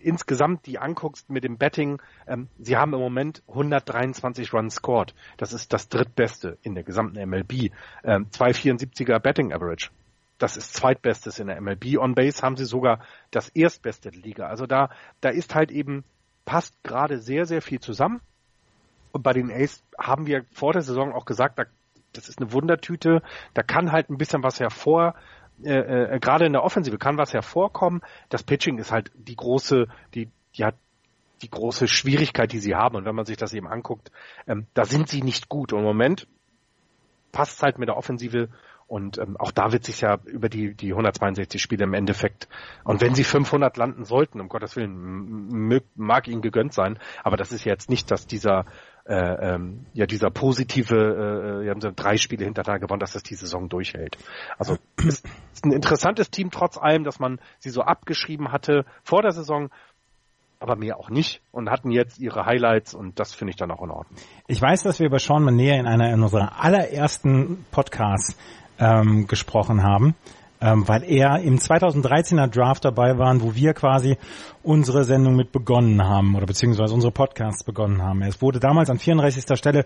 insgesamt die anguckst mit dem Betting, ähm, sie haben im Moment 123 Runs scored. Das ist das drittbeste in der gesamten MLB. Ähm, 274er Betting Average. Das ist zweitbestes in der MLB. On Base haben sie sogar das erstbeste der Liga. Also da, da ist halt eben, passt gerade sehr, sehr viel zusammen. Und bei den Ace haben wir vor der Saison auch gesagt, da das ist eine Wundertüte. Da kann halt ein bisschen was hervor, äh, äh, gerade in der Offensive kann was hervorkommen. Das Pitching ist halt die große, die, die hat die große Schwierigkeit, die sie haben. Und wenn man sich das eben anguckt, ähm, da sind sie nicht gut. Und im Moment passt es halt mit der Offensive und ähm, auch da wird sich ja über die, die 162 Spiele im Endeffekt, und wenn sie 500 landen sollten, um Gottes Willen, mag ihnen gegönnt sein, aber das ist jetzt nicht, dass dieser äh, ähm, ja dieser positive, äh, wir haben so drei Spiele hintereinander gewonnen, dass das die Saison durchhält. Also ist, ist ein interessantes Team trotz allem, dass man sie so abgeschrieben hatte vor der Saison, aber mehr auch nicht und hatten jetzt ihre Highlights und das finde ich dann auch in Ordnung. Ich weiß, dass wir über Sean Manea in einer unserer allerersten Podcasts ähm, gesprochen haben ähm, weil er im 2013er Draft dabei war, wo wir quasi unsere Sendung mit begonnen haben oder beziehungsweise unsere Podcasts begonnen haben. Es wurde damals an 34. Stelle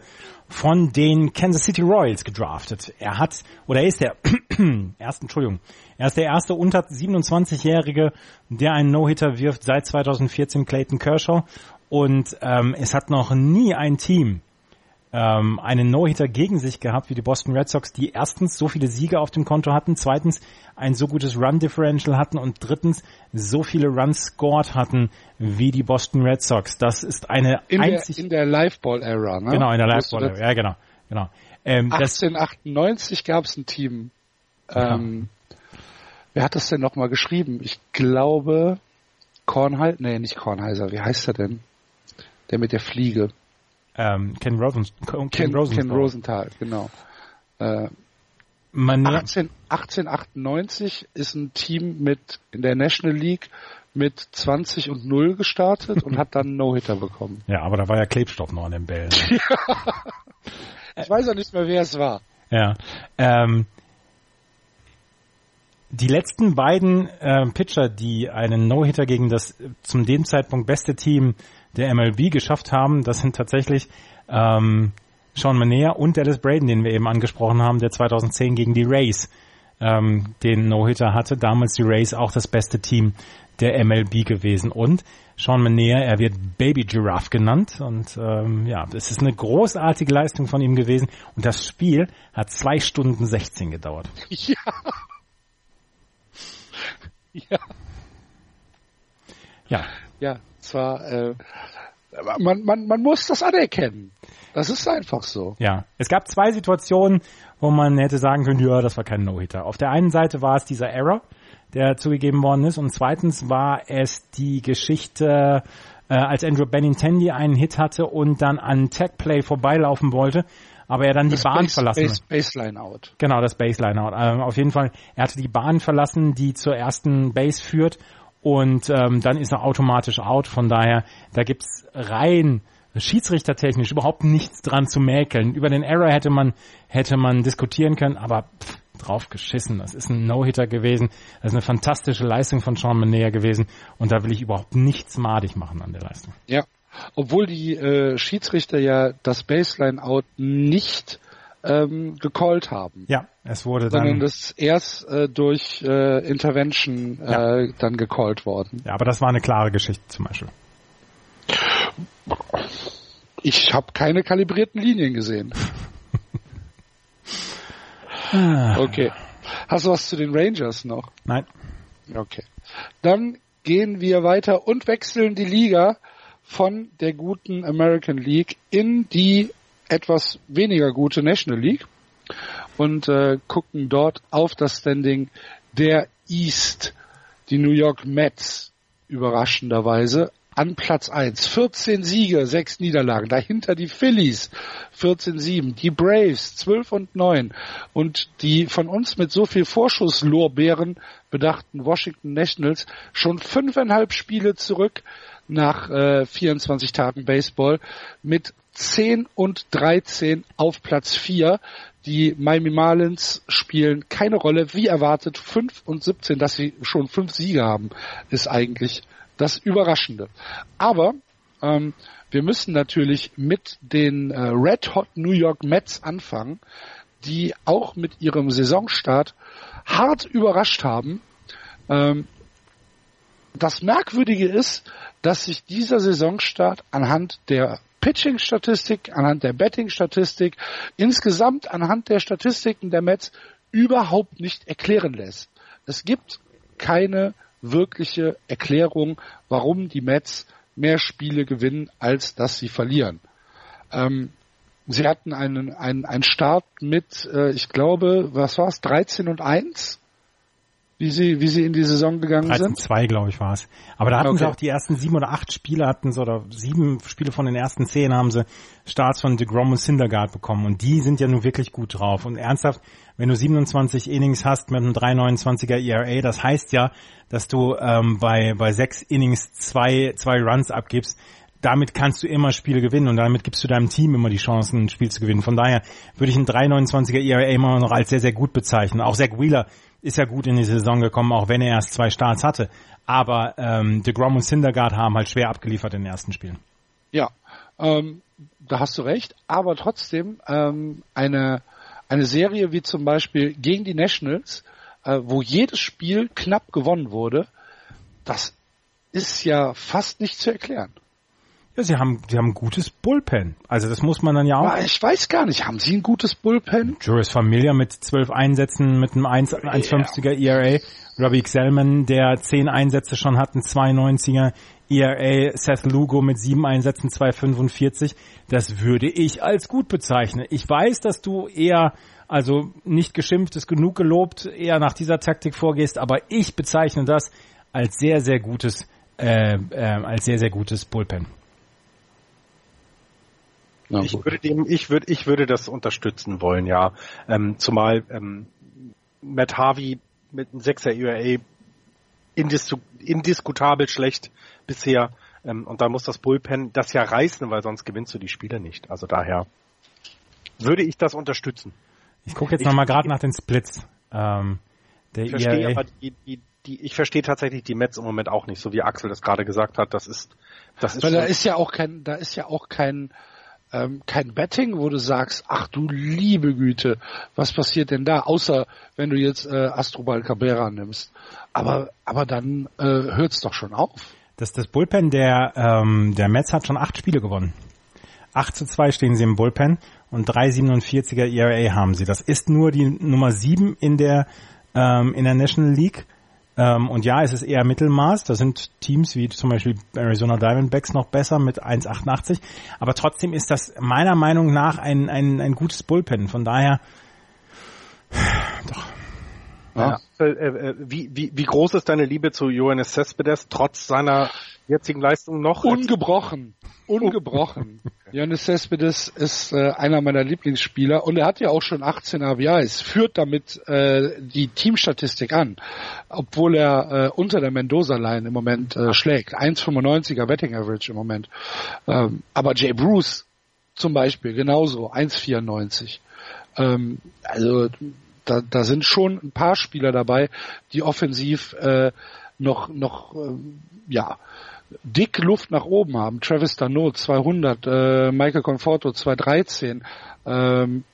von den Kansas City Royals gedraftet. Er hat, oder er ist der erste, Entschuldigung, er ist der erste unter 27-Jährige, der einen No-Hitter wirft seit 2014 Clayton Kershaw und ähm, es hat noch nie ein Team ähm, einen No-Hitter gegen sich gehabt wie die Boston Red Sox, die erstens so viele Siege auf dem Konto hatten, zweitens ein so gutes Run-Differential hatten und drittens so viele Runs scored hatten wie die Boston Red Sox. Das ist eine in einzig... Der, in der Live-Ball-Era, ne? Genau, in der Live-Ball-Era, ja genau. genau. Ähm, 1898 gab es ein Team. Ähm, ja. Wer hat das denn nochmal geschrieben? Ich glaube Kornheiser, nee, nicht Kornheiser, wie heißt er denn? Der mit der Fliege. Ähm, Ken, Rosen, Ken, Ken, Rosenthal. Ken Rosenthal, genau. Äh, 18, 1898 ist ein Team mit in der National League mit 20 und 0 gestartet und hat dann No-Hitter bekommen. Ja, aber da war ja Klebstoff noch an den Bällen. ich weiß auch nicht mehr, wer es war. Ja. Ähm, die letzten beiden äh, Pitcher, die einen No-Hitter gegen das zum dem Zeitpunkt beste Team der MLB geschafft haben. Das sind tatsächlich ähm, Sean Manea und Dallas Braden, den wir eben angesprochen haben, der 2010 gegen die Rays ähm, den No-Hitter hatte. Damals die Rays auch das beste Team der MLB gewesen. Und Sean Manea, er wird Baby Giraffe genannt. Und ähm, ja, es ist eine großartige Leistung von ihm gewesen. Und das Spiel hat zwei Stunden 16 gedauert. Ja. Ja. Ja. Ja, zwar, äh, man, man, man muss das anerkennen. Das ist einfach so. Ja, es gab zwei Situationen, wo man hätte sagen können, ja, das war kein No-Hitter. Auf der einen Seite war es dieser Error, der zugegeben worden ist, und zweitens war es die Geschichte, äh, als Andrew Benintendi einen Hit hatte und dann an Tag Play vorbeilaufen wollte, aber er dann das die Bahn Base, verlassen. Base, Baseline out. Genau, das Baseline out. Ähm, auf jeden Fall, er hatte die Bahn verlassen, die zur ersten Base führt und ähm, dann ist er automatisch out. Von daher, da gibt's rein schiedsrichtertechnisch überhaupt nichts dran zu mäkeln. Über den Error hätte man hätte man diskutieren können, aber pff, drauf geschissen. Das ist ein No-Hitter gewesen. Das ist eine fantastische Leistung von Sean Manea gewesen und da will ich überhaupt nichts madig machen an der Leistung. Ja, obwohl die äh, Schiedsrichter ja das Baseline-Out nicht ähm, gecallt haben. Ja, es wurde dann. Sondern das erst äh, durch äh, Intervention äh, ja. dann gecallt worden. Ja, aber das war eine klare Geschichte zum Beispiel. Ich habe keine kalibrierten Linien gesehen. okay. Hast du was zu den Rangers noch? Nein. Okay. Dann gehen wir weiter und wechseln die Liga von der guten American League in die etwas weniger gute National League und äh, gucken dort auf das Standing der East. Die New York Mets überraschenderweise an Platz 1. 14 Siege, 6 Niederlagen. Dahinter die Phillies 14-7, die Braves 12 und 9 und die von uns mit so viel Vorschusslorbeeren bedachten Washington Nationals schon fünfeinhalb Spiele zurück nach äh, 24 Tagen Baseball mit 10 und 13 auf Platz 4. Die Miami Marlins spielen keine Rolle. Wie erwartet, 5 und 17, dass sie schon fünf Siege haben, ist eigentlich das Überraschende. Aber ähm, wir müssen natürlich mit den äh, Red Hot New York Mets anfangen, die auch mit ihrem Saisonstart hart überrascht haben. Ähm, das Merkwürdige ist, dass sich dieser Saisonstart anhand der Pitching-Statistik, anhand der Betting-Statistik, insgesamt anhand der Statistiken der Mets überhaupt nicht erklären lässt. Es gibt keine wirkliche Erklärung, warum die Mets mehr Spiele gewinnen, als dass sie verlieren. Ähm, sie hatten einen, einen, einen Start mit, äh, ich glaube, was war es, 13 und 1? Wie sie, wie sie in die Saison gegangen 13, sind? 2, glaube ich, war es. Aber da hatten okay. sie auch die ersten sieben oder acht Spiele hatten sie, oder sieben Spiele von den ersten zehn haben sie Starts von DeGrom und Syndergaard bekommen. Und die sind ja nun wirklich gut drauf. Und ernsthaft, wenn du 27 Innings hast mit einem 3,29er ERA, das heißt ja, dass du ähm, bei, bei sechs Innings zwei, zwei Runs abgibst damit kannst du immer Spiele gewinnen und damit gibst du deinem Team immer die Chancen, ein Spiel zu gewinnen. Von daher würde ich einen 3,29er ERA immer noch als sehr, sehr gut bezeichnen. Auch Zach Wheeler ist ja gut in die Saison gekommen, auch wenn er erst zwei Starts hatte. Aber ähm, DeGrom und Syndergaard haben halt schwer abgeliefert in den ersten Spielen. Ja, ähm, da hast du recht. Aber trotzdem ähm, eine, eine Serie wie zum Beispiel gegen die Nationals, äh, wo jedes Spiel knapp gewonnen wurde, das ist ja fast nicht zu erklären. Ja, sie haben, sie haben ein gutes Bullpen. Also das muss man dann ja auch. Ich weiß gar nicht, haben sie ein gutes Bullpen? Juris Familia mit zwölf Einsätzen mit einem 1,50er ERA. Robbie Xellman, der zehn Einsätze schon hat, ein 2,90er ERA. Seth Lugo mit sieben Einsätzen, 2,45. Das würde ich als gut bezeichnen. Ich weiß, dass du eher also nicht geschimpft ist genug gelobt, eher nach dieser Taktik vorgehst, aber ich bezeichne das als sehr, sehr gutes, äh, äh, als sehr, sehr gutes Bullpen. Na, ich würde dem, ich würde, ich würde das unterstützen wollen, ja. Ähm, zumal ähm, Matt Harvey mit einem 6er ERA indis indiskutabel schlecht bisher. Ähm, und da muss das Bullpen das ja reißen, weil sonst gewinnst du die Spiele nicht. Also daher würde ich das unterstützen. Ich gucke jetzt nochmal gerade nach den Splits. Ähm, der ich verstehe ERA. aber die, die, die, ich verstehe tatsächlich die Mets im Moment auch nicht, so wie Axel das gerade gesagt hat. Das ist, das ist. Weil da ist ja auch kein, da ist ja auch kein ähm, kein Betting, wo du sagst, ach du liebe Güte, was passiert denn da? Außer wenn du jetzt äh, Astrobal Cabrera nimmst. Aber, aber dann äh, hört's doch schon auf. Das, das Bullpen der, ähm, der Mets hat schon acht Spiele gewonnen. 8 zu 2 stehen sie im Bullpen und 3,47er ERA haben sie. Das ist nur die Nummer 7 in der, ähm, in der National League. Ähm, und ja, es ist eher Mittelmaß. Da sind Teams wie zum Beispiel Arizona Diamondbacks noch besser mit 1,88. Aber trotzdem ist das meiner Meinung nach ein, ein, ein gutes Bullpen. Von daher, doch. Ja. ja. Äh, äh, wie, wie, wie groß ist deine Liebe zu Johannes Cespedes trotz seiner jetzigen Leistung noch? Ungebrochen. Ungebrochen. Johannes Cespedes ist äh, einer meiner Lieblingsspieler und er hat ja auch schon 18 RBIs, führt damit äh, die Teamstatistik an, obwohl er äh, unter der Mendoza-Line im Moment äh, schlägt. 1,95er Betting Average im Moment. Ähm, aber Jay Bruce zum Beispiel genauso, 1,94. Ähm, also da, da sind schon ein paar Spieler dabei, die offensiv äh, noch noch äh, ja dick Luft nach oben haben. Travis Dano 200, äh, Michael Conforto 213. Ähm,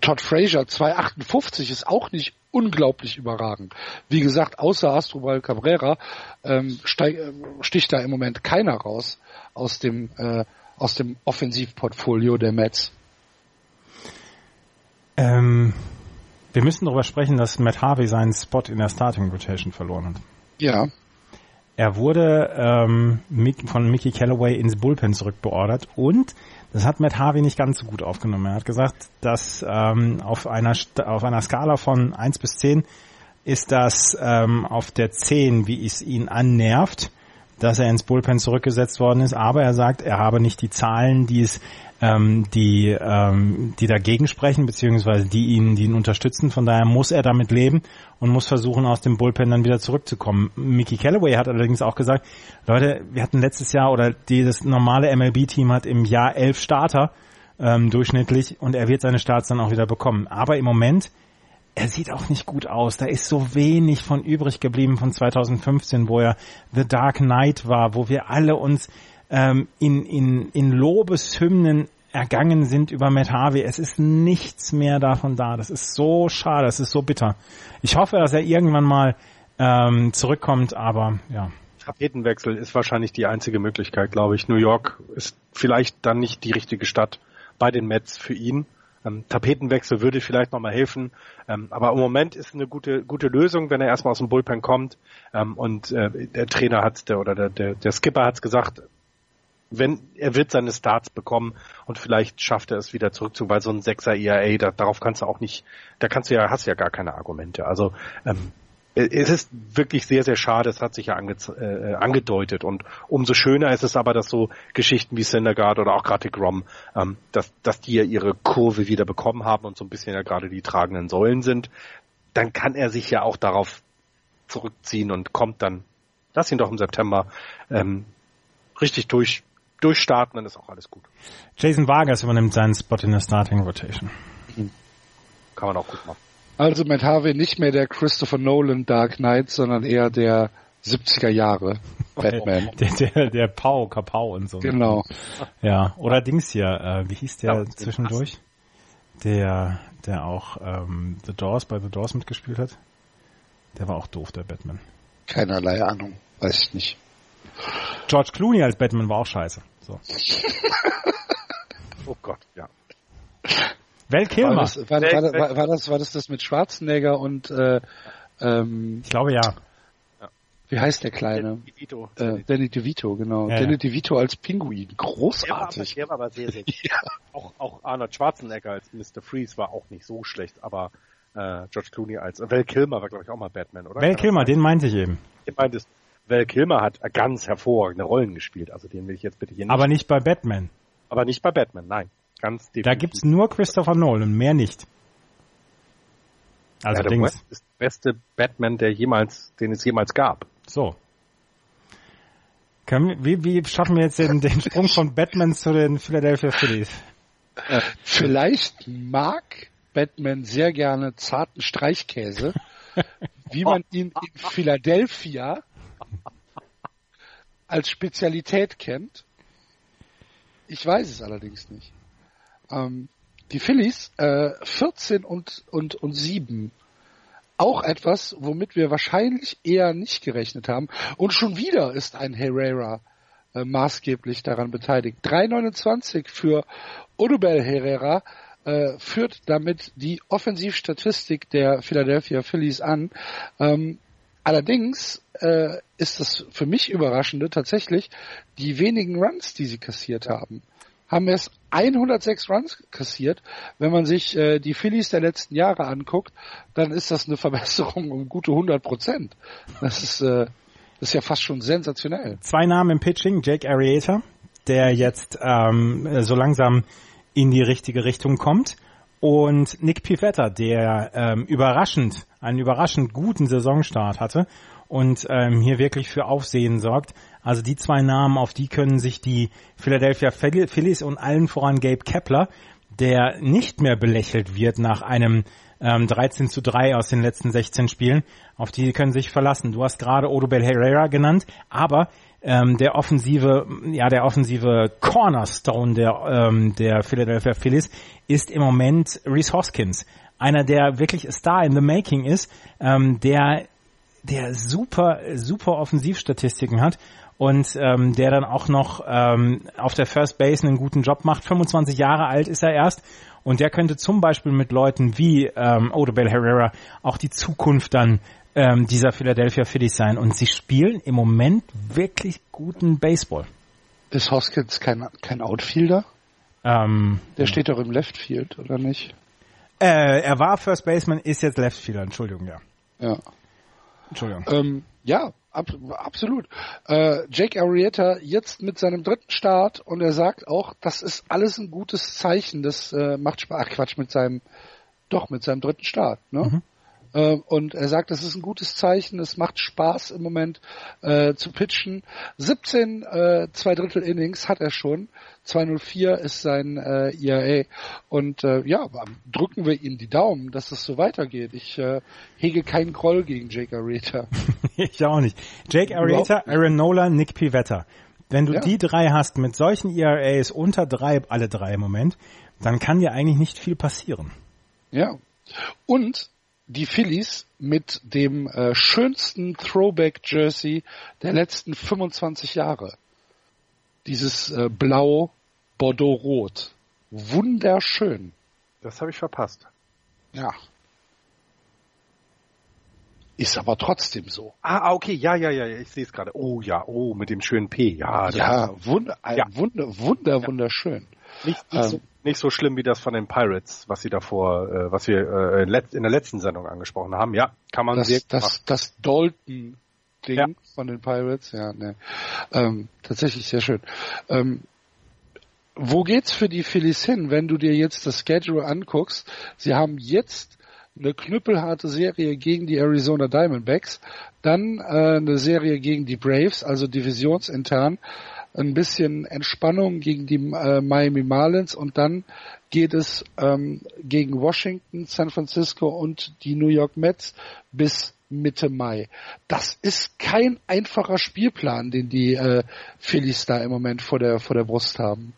Todd Frazier 2,58 ist auch nicht unglaublich überragend. Wie gesagt, außer Astrobal Cabrera ähm, steig, äh, sticht da im Moment keiner raus aus dem äh, aus dem Offensivportfolio der Mets. Ähm, wir müssen darüber sprechen, dass Matt Harvey seinen Spot in der Starting Rotation verloren hat. Ja. Er wurde ähm, von Mickey Callaway ins Bullpen zurückbeordert und das hat Matt Harvey nicht ganz so gut aufgenommen. Er hat gesagt, dass ähm, auf einer auf einer Skala von 1 bis 10 ist das ähm, auf der 10, wie es ihn annervt, dass er ins Bullpen zurückgesetzt worden ist, aber er sagt, er habe nicht die Zahlen, die es ähm, die, ähm, die dagegen sprechen, beziehungsweise die ihn, die ihn unterstützen. Von daher muss er damit leben und muss versuchen, aus dem Bullpen dann wieder zurückzukommen. Mickey Callaway hat allerdings auch gesagt, Leute, wir hatten letztes Jahr oder dieses normale MLB-Team hat im Jahr elf Starter ähm, durchschnittlich und er wird seine Starts dann auch wieder bekommen. Aber im Moment er sieht auch nicht gut aus. Da ist so wenig von übrig geblieben von 2015, wo er The Dark Knight war, wo wir alle uns ähm, in, in, in Lobeshymnen ergangen sind über Matt Harvey. Es ist nichts mehr davon da. Das ist so schade, das ist so bitter. Ich hoffe, dass er irgendwann mal ähm, zurückkommt, aber ja. Tapetenwechsel ist wahrscheinlich die einzige Möglichkeit, glaube ich. New York ist vielleicht dann nicht die richtige Stadt bei den Mets für ihn. Ähm, Tapetenwechsel würde vielleicht nochmal helfen. Ähm, aber im Moment ist eine gute, gute Lösung, wenn er erstmal aus dem Bullpen kommt. Ähm, und äh, der Trainer hat, der, oder der, der, der Skipper hat gesagt, wenn er wird seine Starts bekommen und vielleicht schafft er es wieder zurückzu, weil so ein Sechser ERA, da, darauf kannst du auch nicht, da kannst du ja, hast ja gar keine Argumente. Also ähm, es ist wirklich sehr, sehr schade, es hat sich ja ange, äh, angedeutet und umso schöner ist es aber, dass so Geschichten wie Syndergaard oder auch gerade Grom, ähm, dass, dass die ja ihre Kurve wieder bekommen haben und so ein bisschen ja gerade die tragenden Säulen sind, dann kann er sich ja auch darauf zurückziehen und kommt dann, lass ihn doch im September ähm, richtig durch, durchstarten, dann ist auch alles gut. Jason Vargas übernimmt seinen Spot in der Starting Rotation. Kann man auch gut machen. Also Matt Harvey nicht mehr der Christopher Nolan Dark Knight, sondern eher der 70er Jahre Batman. Der, der, der Pau, Kapau und so. Genau. Ja, oder Dings hier, äh, wie hieß der ja, zwischendurch? Der, der auch ähm, The Doors bei The Doors mitgespielt hat. Der war auch doof, der Batman. Keinerlei Ahnung, weiß ich nicht. George Clooney als Batman war auch scheiße. So. oh Gott, ja. Val Kilmer. War das, war, war, war, war, das, war das das mit Schwarzenegger und äh, ähm, Ich glaube ja. Wie heißt der Kleine? Danny DeVito. Äh, Danny DeVito, genau. Ja, Danny DeVito als Pinguin. Großartig. Der war aber, der war aber sehr, sehr gut. ja. auch, auch Arnold Schwarzenegger als Mr. Freeze war auch nicht so schlecht, aber äh, George Clooney als Val Kilmer war, glaube ich, auch mal Batman, oder? Val Kilmer, den meinte ich eben. Den meintest Val Kilmer hat ganz hervorragende Rollen gespielt, also den will ich jetzt bitte hier nicht. Aber nicht bei Batman. Aber nicht bei Batman, nein. Ganz definitiv. Da gibt's nur Christopher Nolan, mehr nicht. Also ja, der West ist der beste Batman, der jemals, den es jemals gab. So. Können, wie, wie schaffen wir jetzt den, den Sprung von Batman zu den Philadelphia Phillies? Äh, vielleicht mag Batman sehr gerne zarten Streichkäse, wie man ihn in Philadelphia als Spezialität kennt. Ich weiß es allerdings nicht. Ähm, die Phillies äh, 14 und, und, und 7. Auch etwas, womit wir wahrscheinlich eher nicht gerechnet haben. Und schon wieder ist ein Herrera äh, maßgeblich daran beteiligt. 3,29 für Odubel Herrera äh, führt damit die Offensivstatistik der Philadelphia Phillies an. Ähm, allerdings äh, ist das für mich Überraschende tatsächlich die wenigen Runs, die sie kassiert haben haben erst 106 Runs kassiert. Wenn man sich äh, die Phillies der letzten Jahre anguckt, dann ist das eine Verbesserung um gute 100 Prozent. Das ist, äh, ist ja fast schon sensationell. Zwei Namen im Pitching, Jake Arrieta, der jetzt ähm, so langsam in die richtige Richtung kommt und Nick Pivetta, der ähm, überraschend, einen überraschend guten Saisonstart hatte und ähm, hier wirklich für Aufsehen sorgt. Also die zwei Namen, auf die können sich die Philadelphia Phillies und allen voran Gabe Kepler, der nicht mehr belächelt wird nach einem ähm, 13 zu 3 aus den letzten 16 Spielen, auf die können sich verlassen. Du hast gerade Odubel Herrera genannt, aber ähm, der offensive, ja, der offensive Cornerstone der, ähm, der Philadelphia Phillies ist im Moment Reese Hoskins. Einer, der wirklich Star in the Making ist, ähm, der, der super, super Offensivstatistiken hat und ähm, der dann auch noch ähm, auf der First Base einen guten Job macht. 25 Jahre alt ist er erst und der könnte zum Beispiel mit Leuten wie ähm, Odubel Herrera auch die Zukunft dann ähm, dieser Philadelphia Phillies sein. Und sie spielen im Moment wirklich guten Baseball. Ist Hoskins kein, kein Outfielder? Ähm, der steht doch im Left Field, oder nicht? Äh, er war First Baseman, ist jetzt Left Fielder, Entschuldigung, ja. Ja. Entschuldigung. Ähm, ja, ab, absolut. Äh, Jake Arrieta jetzt mit seinem dritten Start und er sagt auch, das ist alles ein gutes Zeichen. Das äh, macht Spaß. Ach Quatsch, mit seinem, doch, mit seinem dritten Start, ne? Mhm. Äh, und er sagt, das ist ein gutes Zeichen, es macht Spaß im Moment äh, zu pitchen. 17 äh, zwei Drittel Innings hat er schon. 204 ist sein äh, ERA. Und äh, ja, drücken wir ihm die Daumen, dass es so weitergeht. Ich äh, hege keinen Groll gegen Jake Arrieta. ich auch nicht. Jake Arrieta, Aaron Nola, Nick Pivetta. Wenn du ja. die drei hast mit solchen ERAs unter drei, alle drei im Moment, dann kann dir eigentlich nicht viel passieren. Ja. Und die Phillies mit dem äh, schönsten Throwback-Jersey der letzten 25 Jahre. Dieses äh, Blau Bordeaux-Rot. Wunderschön. Das habe ich verpasst. Ja. Ist aber trotzdem so. Ah, ah okay, ja, ja, ja, ich sehe es gerade. Oh ja, oh, mit dem schönen P, ja. Ja, wunder, ja. wunder, wunder, wunderschön. Nicht, nicht, ähm, so, nicht so schlimm wie das von den Pirates, was sie davor, äh, was wir äh, in der letzten Sendung angesprochen haben. Ja, kann man das, sehr das, das Dalton Ding ja. von den Pirates, ja, ne. Ähm, tatsächlich sehr schön. Ähm, wo geht's für die Phillies hin, wenn du dir jetzt das Schedule anguckst? Sie haben jetzt eine knüppelharte Serie gegen die Arizona Diamondbacks, dann äh, eine Serie gegen die Braves, also divisionsintern, ein bisschen Entspannung gegen die äh, Miami Marlins und dann geht es ähm, gegen Washington, San Francisco und die New York Mets bis Mitte Mai. Das ist kein einfacher Spielplan, den die äh, Phillies da im Moment vor der vor der Brust haben.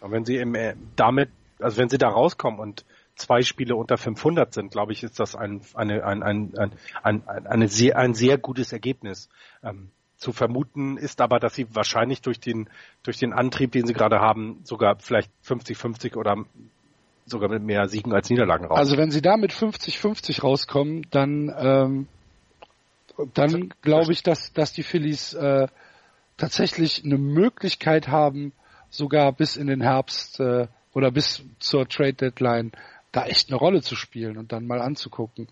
Und wenn sie im, äh, damit, also wenn sie da rauskommen und zwei Spiele unter 500 sind, glaube ich, ist das ein, eine, ein, ein, ein, ein, eine sehr, ein sehr gutes Ergebnis. Ähm, zu vermuten ist aber, dass sie wahrscheinlich durch den, durch den Antrieb, den sie gerade haben, sogar vielleicht 50-50 oder sogar mit mehr Siegen als Niederlagen rauskommen. Also wenn sie da mit 50-50 rauskommen, dann, ähm, dann glaube ich, dass, dass die Phillies äh, tatsächlich eine Möglichkeit haben, sogar bis in den Herbst äh, oder bis zur Trade Deadline da echt eine Rolle zu spielen und dann mal anzugucken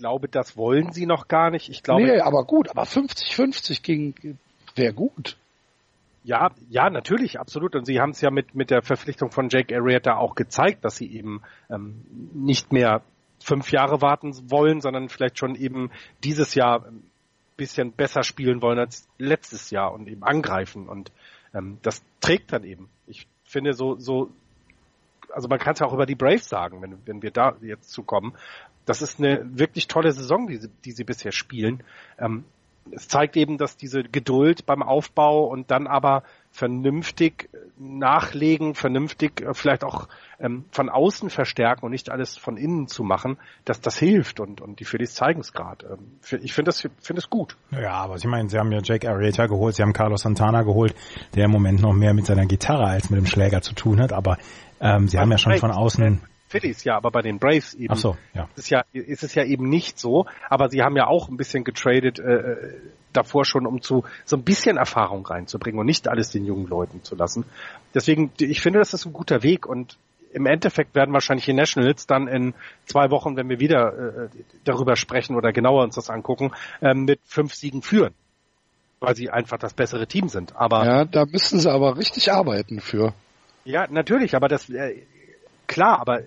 glaube, das wollen sie noch gar nicht. Ich glaube, nee, aber gut, aber 50-50 ging, wäre gut. Ja, ja, natürlich, absolut. Und sie haben es ja mit, mit der Verpflichtung von Jake Arrieta auch gezeigt, dass sie eben ähm, nicht mehr fünf Jahre warten wollen, sondern vielleicht schon eben dieses Jahr ein bisschen besser spielen wollen als letztes Jahr und eben angreifen. Und ähm, das trägt dann eben. Ich finde so, so, also man kann es ja auch über die Braves sagen, wenn, wenn wir da jetzt zukommen das ist eine wirklich tolle Saison, die sie, die sie bisher spielen. Ähm, es zeigt eben, dass diese Geduld beim Aufbau und dann aber vernünftig nachlegen, vernünftig äh, vielleicht auch ähm, von außen verstärken und nicht alles von innen zu machen, dass das hilft und, und die Phillies zeigen es gerade. Ähm, ich finde das finde es gut. Ja, aber ich meine, sie haben ja Jake Arrieta geholt, sie haben Carlos Santana geholt, der im Moment noch mehr mit seiner Gitarre als mit dem Schläger zu tun hat, aber ähm, sie haben ja schon von außen Phillies, ja, aber bei den Braves eben Ach so, ja. ist, es ja, ist es ja eben nicht so. Aber sie haben ja auch ein bisschen getradet äh, davor schon, um zu so ein bisschen Erfahrung reinzubringen und nicht alles den jungen Leuten zu lassen. Deswegen, ich finde, das ist ein guter Weg und im Endeffekt werden wahrscheinlich die Nationals dann in zwei Wochen, wenn wir wieder äh, darüber sprechen oder genauer uns das angucken, äh, mit fünf Siegen führen. Weil sie einfach das bessere Team sind. Aber ja, da müssen sie aber richtig arbeiten für. Ja, natürlich, aber das äh, klar, aber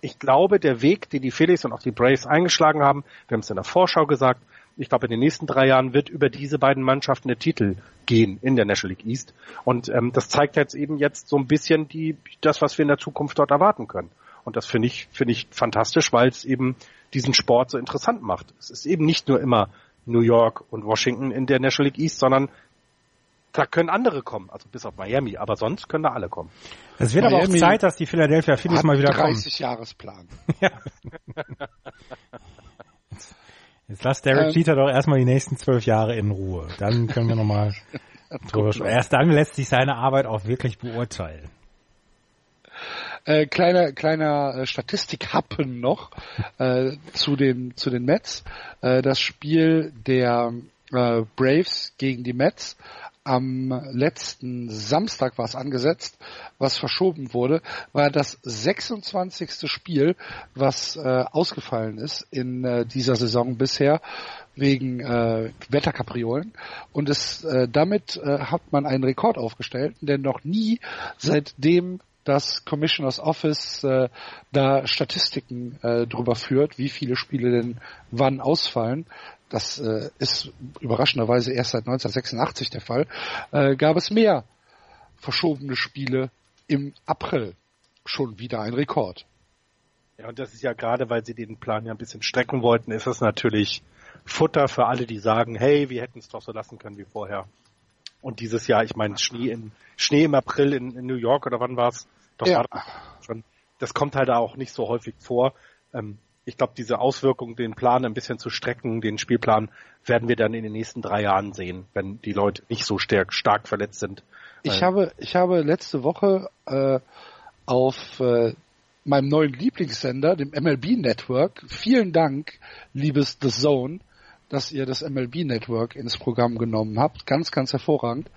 ich glaube, der Weg, den die Phillies und auch die Braves eingeschlagen haben, wir haben es in der Vorschau gesagt, ich glaube, in den nächsten drei Jahren wird über diese beiden Mannschaften der Titel gehen in der National League East. Und ähm, das zeigt jetzt eben jetzt so ein bisschen die, das, was wir in der Zukunft dort erwarten können. Und das finde ich, finde ich fantastisch, weil es eben diesen Sport so interessant macht. Es ist eben nicht nur immer New York und Washington in der National League East, sondern Da können andere kommen, also bis auf Miami, aber sonst können da alle kommen. Es wird Miami aber auch Zeit, dass die Philadelphia Phillies mal wieder 30 Jahresplan. ja. Jetzt lass Derek ähm, Jeter doch erstmal die nächsten zwölf Jahre in Ruhe. Dann können wir nochmal drüber sprechen. Erst dann lässt sich seine Arbeit auch wirklich beurteilen. Äh, kleiner kleiner äh, Statistik-Happen noch äh, zu den zu den Mets. Äh, das Spiel der äh, Braves gegen die Mets am letzten Samstag war es angesetzt, was verschoben wurde, war das 26. Spiel, was äh, ausgefallen ist in äh, dieser Saison bisher wegen äh, Wetterkapriolen. Und es, äh, damit äh, hat man einen Rekord aufgestellt, denn noch nie seitdem das Commissioners Office äh, da Statistiken äh, drüber führt, wie viele Spiele denn wann ausfallen, das äh, ist überraschenderweise erst seit 1986 der Fall, äh, gab es mehr verschobene Spiele im April. Schon wieder ein Rekord. Ja, und das ist ja gerade, weil sie den Plan ja ein bisschen strecken wollten, ist das natürlich Futter für alle, die sagen, hey, wir hätten es doch so lassen können wie vorher. Und dieses Jahr, ich meine, Schnee, in, Schnee im April in, in New York oder wann war's? Doch ja. war schon. Das kommt halt auch nicht so häufig vor. Ähm, ich glaube, diese Auswirkung, den Plan ein bisschen zu strecken, den Spielplan, werden wir dann in den nächsten drei Jahren sehen, wenn die Leute nicht so stark, stark verletzt sind. Ich habe, ich habe letzte Woche äh, auf äh, meinem neuen Lieblingssender, dem MLB Network, vielen Dank, liebes The Zone, dass ihr das MLB Network ins Programm genommen habt. Ganz, ganz hervorragend.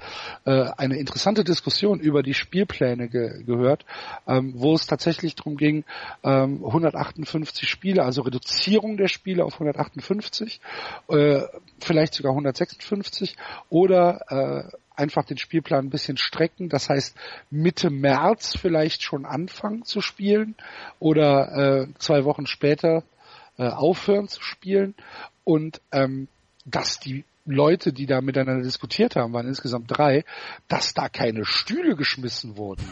Äh, eine interessante Diskussion über die Spielpläne ge gehört, ähm, wo es tatsächlich darum ging, ähm, 158 Spiele, also Reduzierung der Spiele auf 158, äh, vielleicht sogar 156 oder äh, einfach den Spielplan ein bisschen strecken. Das heißt, Mitte März vielleicht schon anfangen zu spielen oder äh, zwei Wochen später äh, aufhören zu spielen und ähm, dass die Leute, die da miteinander diskutiert haben, waren insgesamt drei, dass da keine Stühle geschmissen wurden.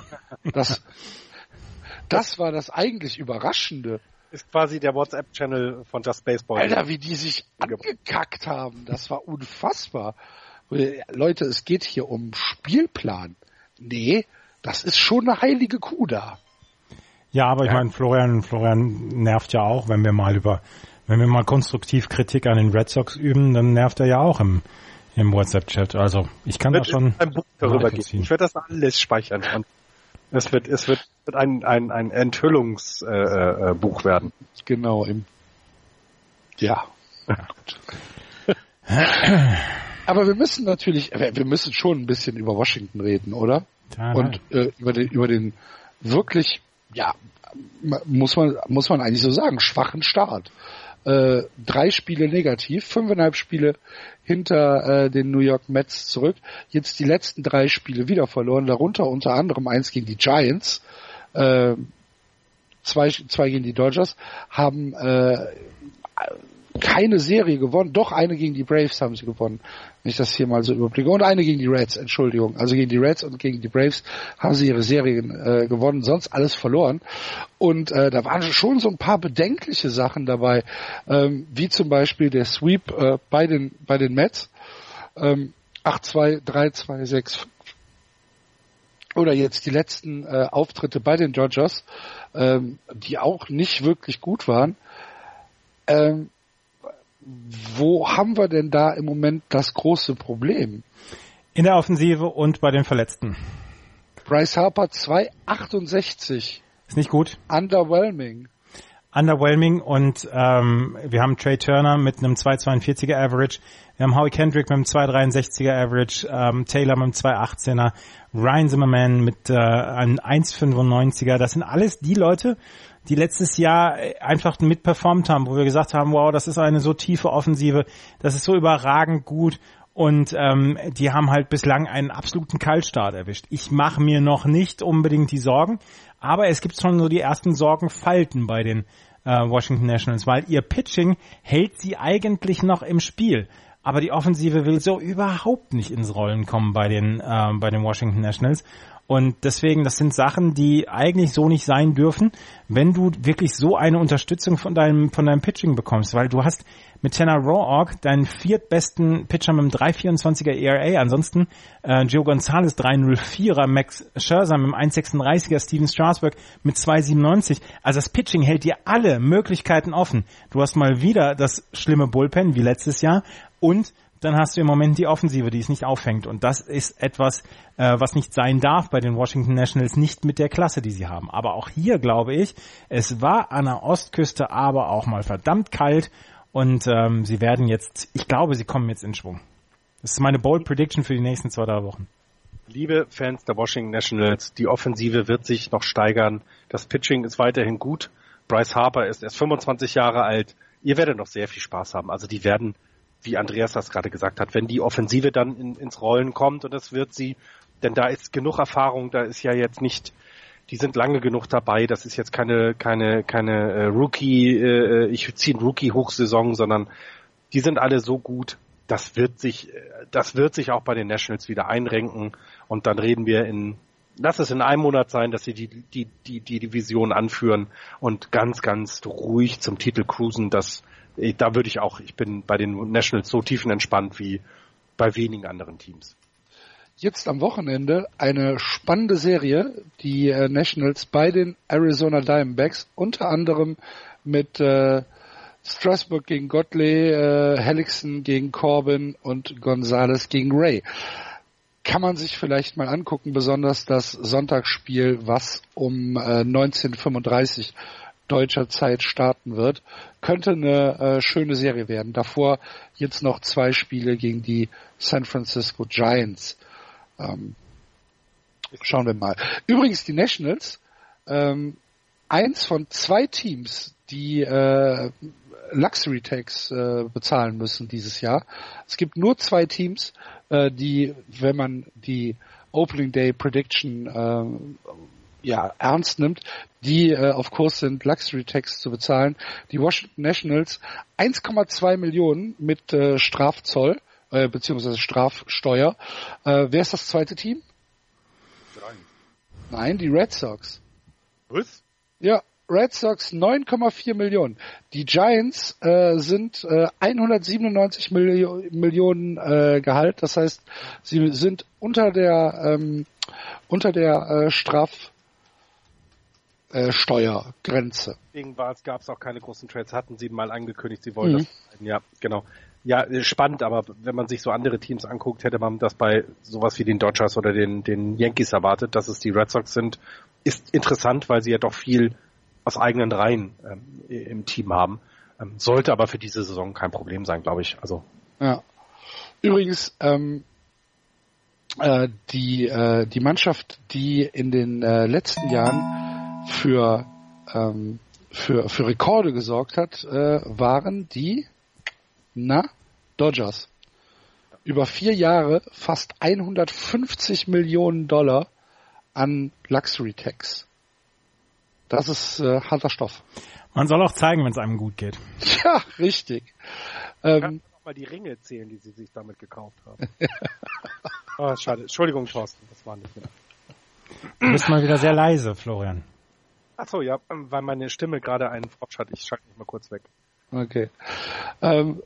Das, das war das eigentlich Überraschende. Ist quasi der WhatsApp-Channel von Just Baseball. Alter, wie die sich angekackt haben, das war unfassbar. Leute, es geht hier um Spielplan. Nee, das ist schon eine heilige Kuh da. Ja, aber ich meine, Florian, Florian nervt ja auch, wenn wir mal über wenn wir mal konstruktiv Kritik an den Red Sox üben, dann nervt er ja auch im, im WhatsApp-Chat. Also ich kann da schon ein Buch darüber gehen. Ich werde das alles speichern. Und es wird, es wird, wird ein, ein, ein Enthüllungsbuch äh, äh, werden. Genau, im ja. Aber wir müssen natürlich, wir müssen schon ein bisschen über Washington reden, oder? Ja, Und äh, über den, über den wirklich, ja, muss man, muss man eigentlich so sagen, schwachen Start äh, drei Spiele negativ, fünfeinhalb Spiele hinter äh, den New York Mets zurück. Jetzt die letzten drei Spiele wieder verloren, darunter unter anderem eins gegen die Giants, äh, zwei, zwei gegen die Dodgers, haben äh, keine Serie gewonnen, doch eine gegen die Braves haben sie gewonnen, wenn ich das hier mal so überblicke. Und eine gegen die Reds, Entschuldigung. Also gegen die Reds und gegen die Braves haben sie ihre Serien äh, gewonnen, sonst alles verloren. Und äh, da waren schon so ein paar bedenkliche Sachen dabei, ähm, wie zum Beispiel der Sweep äh, bei den bei den Mets. Ähm, 8-2, 3-2, 6 oder jetzt die letzten äh, Auftritte bei den Dodgers, ähm, die auch nicht wirklich gut waren. Ähm, wo haben wir denn da im Moment das große Problem? In der Offensive und bei den Verletzten. Bryce Harper 2,68. Ist nicht gut. Underwhelming. Underwhelming und ähm, wir haben Trey Turner mit einem 2,42er Average, wir haben Howie Kendrick mit einem 2,63er Average, ähm, Taylor mit einem 2,18er, Ryan Zimmerman mit äh, einem 1,95er. Das sind alles die Leute, die letztes Jahr äh, einfach mitperformt haben, wo wir gesagt haben, wow, das ist eine so tiefe Offensive, das ist so überragend gut und ähm, die haben halt bislang einen absoluten Kaltstart erwischt. Ich mache mir noch nicht unbedingt die Sorgen, aber es gibt schon so die ersten Sorgenfalten bei den äh, Washington Nationals, weil ihr Pitching hält sie eigentlich noch im Spiel. Aber die Offensive will so überhaupt nicht ins Rollen kommen bei den, äh, bei den Washington Nationals. Und deswegen, das sind Sachen, die eigentlich so nicht sein dürfen, wenn du wirklich so eine Unterstützung von deinem, von deinem Pitching bekommst, weil du hast mit Tanner Rawog deinen viertbesten Pitcher mit einem 3,24er ERA, ansonsten äh, Joe Gonzalez 3,04er, Max Scherzer mit einem 1,36er, Steven Strasburg mit 2,97. Also das Pitching hält dir alle Möglichkeiten offen. Du hast mal wieder das schlimme Bullpen wie letztes Jahr und dann hast du im Moment die Offensive, die es nicht auffängt. Und das ist etwas, äh, was nicht sein darf bei den Washington Nationals, nicht mit der Klasse, die sie haben. Aber auch hier glaube ich, es war an der Ostküste aber auch mal verdammt kalt und ähm, sie werden jetzt, ich glaube, sie kommen jetzt in Schwung. Das ist meine Bold Prediction für die nächsten zwei, drei Wochen. Liebe Fans der Washington Nationals, die Offensive wird sich noch steigern. Das Pitching ist weiterhin gut. Bryce Harper ist erst 25 Jahre alt. Ihr werdet noch sehr viel Spaß haben. Also die werden wie Andreas das gerade gesagt hat, wenn die Offensive dann in, ins Rollen kommt und das wird sie, denn da ist genug Erfahrung, da ist ja jetzt nicht, die sind lange genug dabei, das ist jetzt keine, keine, keine äh, Rookie, äh, ich ziehe Rookie-Hochsaison, sondern die sind alle so gut, das wird sich, das wird sich auch bei den Nationals wieder einrenken und dann reden wir in, lass es in einem Monat sein, dass sie die, die, die, die Division anführen und ganz, ganz ruhig zum Titel cruisen, das, da würde ich auch, ich bin bei den Nationals so tiefenentspannt wie bei wenigen anderen Teams. Jetzt am Wochenende eine spannende Serie, die äh, Nationals bei den Arizona Diamondbacks, unter anderem mit äh, Strasburg gegen Godley, äh, Hellickson gegen Corbin und Gonzalez gegen Ray. Kann man sich vielleicht mal angucken, besonders das Sonntagsspiel, was um äh, 1935 deutscher Zeit starten wird. Könnte eine äh, schöne Serie werden. Davor jetzt noch zwei Spiele gegen die San Francisco Giants. Ähm, schauen wir mal. Übrigens die Nationals, ähm, eins von zwei Teams, die äh, Luxury Tax äh, bezahlen müssen dieses Jahr. Es gibt nur zwei Teams, äh, die, wenn man die Opening Day Prediction äh, ja, ernst nimmt, die äh, auf Kurs sind, Luxury Tax zu bezahlen. Die Washington Nationals 1,2 Millionen mit äh, Strafzoll äh, beziehungsweise Strafsteuer. Äh, wer ist das zweite Team? Drei. Nein, die Red Sox. Was? Ja, Red Sox 9,4 Millionen. Die Giants äh, sind äh, 197 Millio Millionen äh, Gehalt. Das heißt, sie sind unter der ähm, unter der äh, Straf äh, Steuergrenze. Deswegen gab es auch keine großen Trades, hatten sie mal angekündigt, sie wollen mhm. das. Ja, genau. Ja, äh, spannend, aber wenn man sich so andere Teams anguckt, hätte man das bei sowas wie den Dodgers oder den, den Yankees erwartet, dass es die Red Sox sind. Ist interessant, weil sie ja doch viel aus eigenen Reihen ähm, im Team haben. Ähm, sollte aber für diese Saison kein Problem sein, glaube ich. Also. Ja. Übrigens, ähm, äh, die, äh, die Mannschaft, die in den äh, letzten Jahren für, ähm, für, für Rekorde gesorgt hat, äh, waren die, na, Dodgers. Über vier Jahre fast 150 Millionen Dollar an Luxury Tax. Das ist äh, harter Stoff. Man soll auch zeigen, wenn es einem gut geht. Ja, richtig. Ähm, kann mal die Ringe zählen, die sie sich damit gekauft haben. oh, schade. Entschuldigung, Thorsten, das war nicht mehr. Du bist mal wieder sehr leise, Florian. Achso, ja, weil meine Stimme gerade einen Frosch hat. Ich schalte mich mal kurz weg. Okay. Ähm,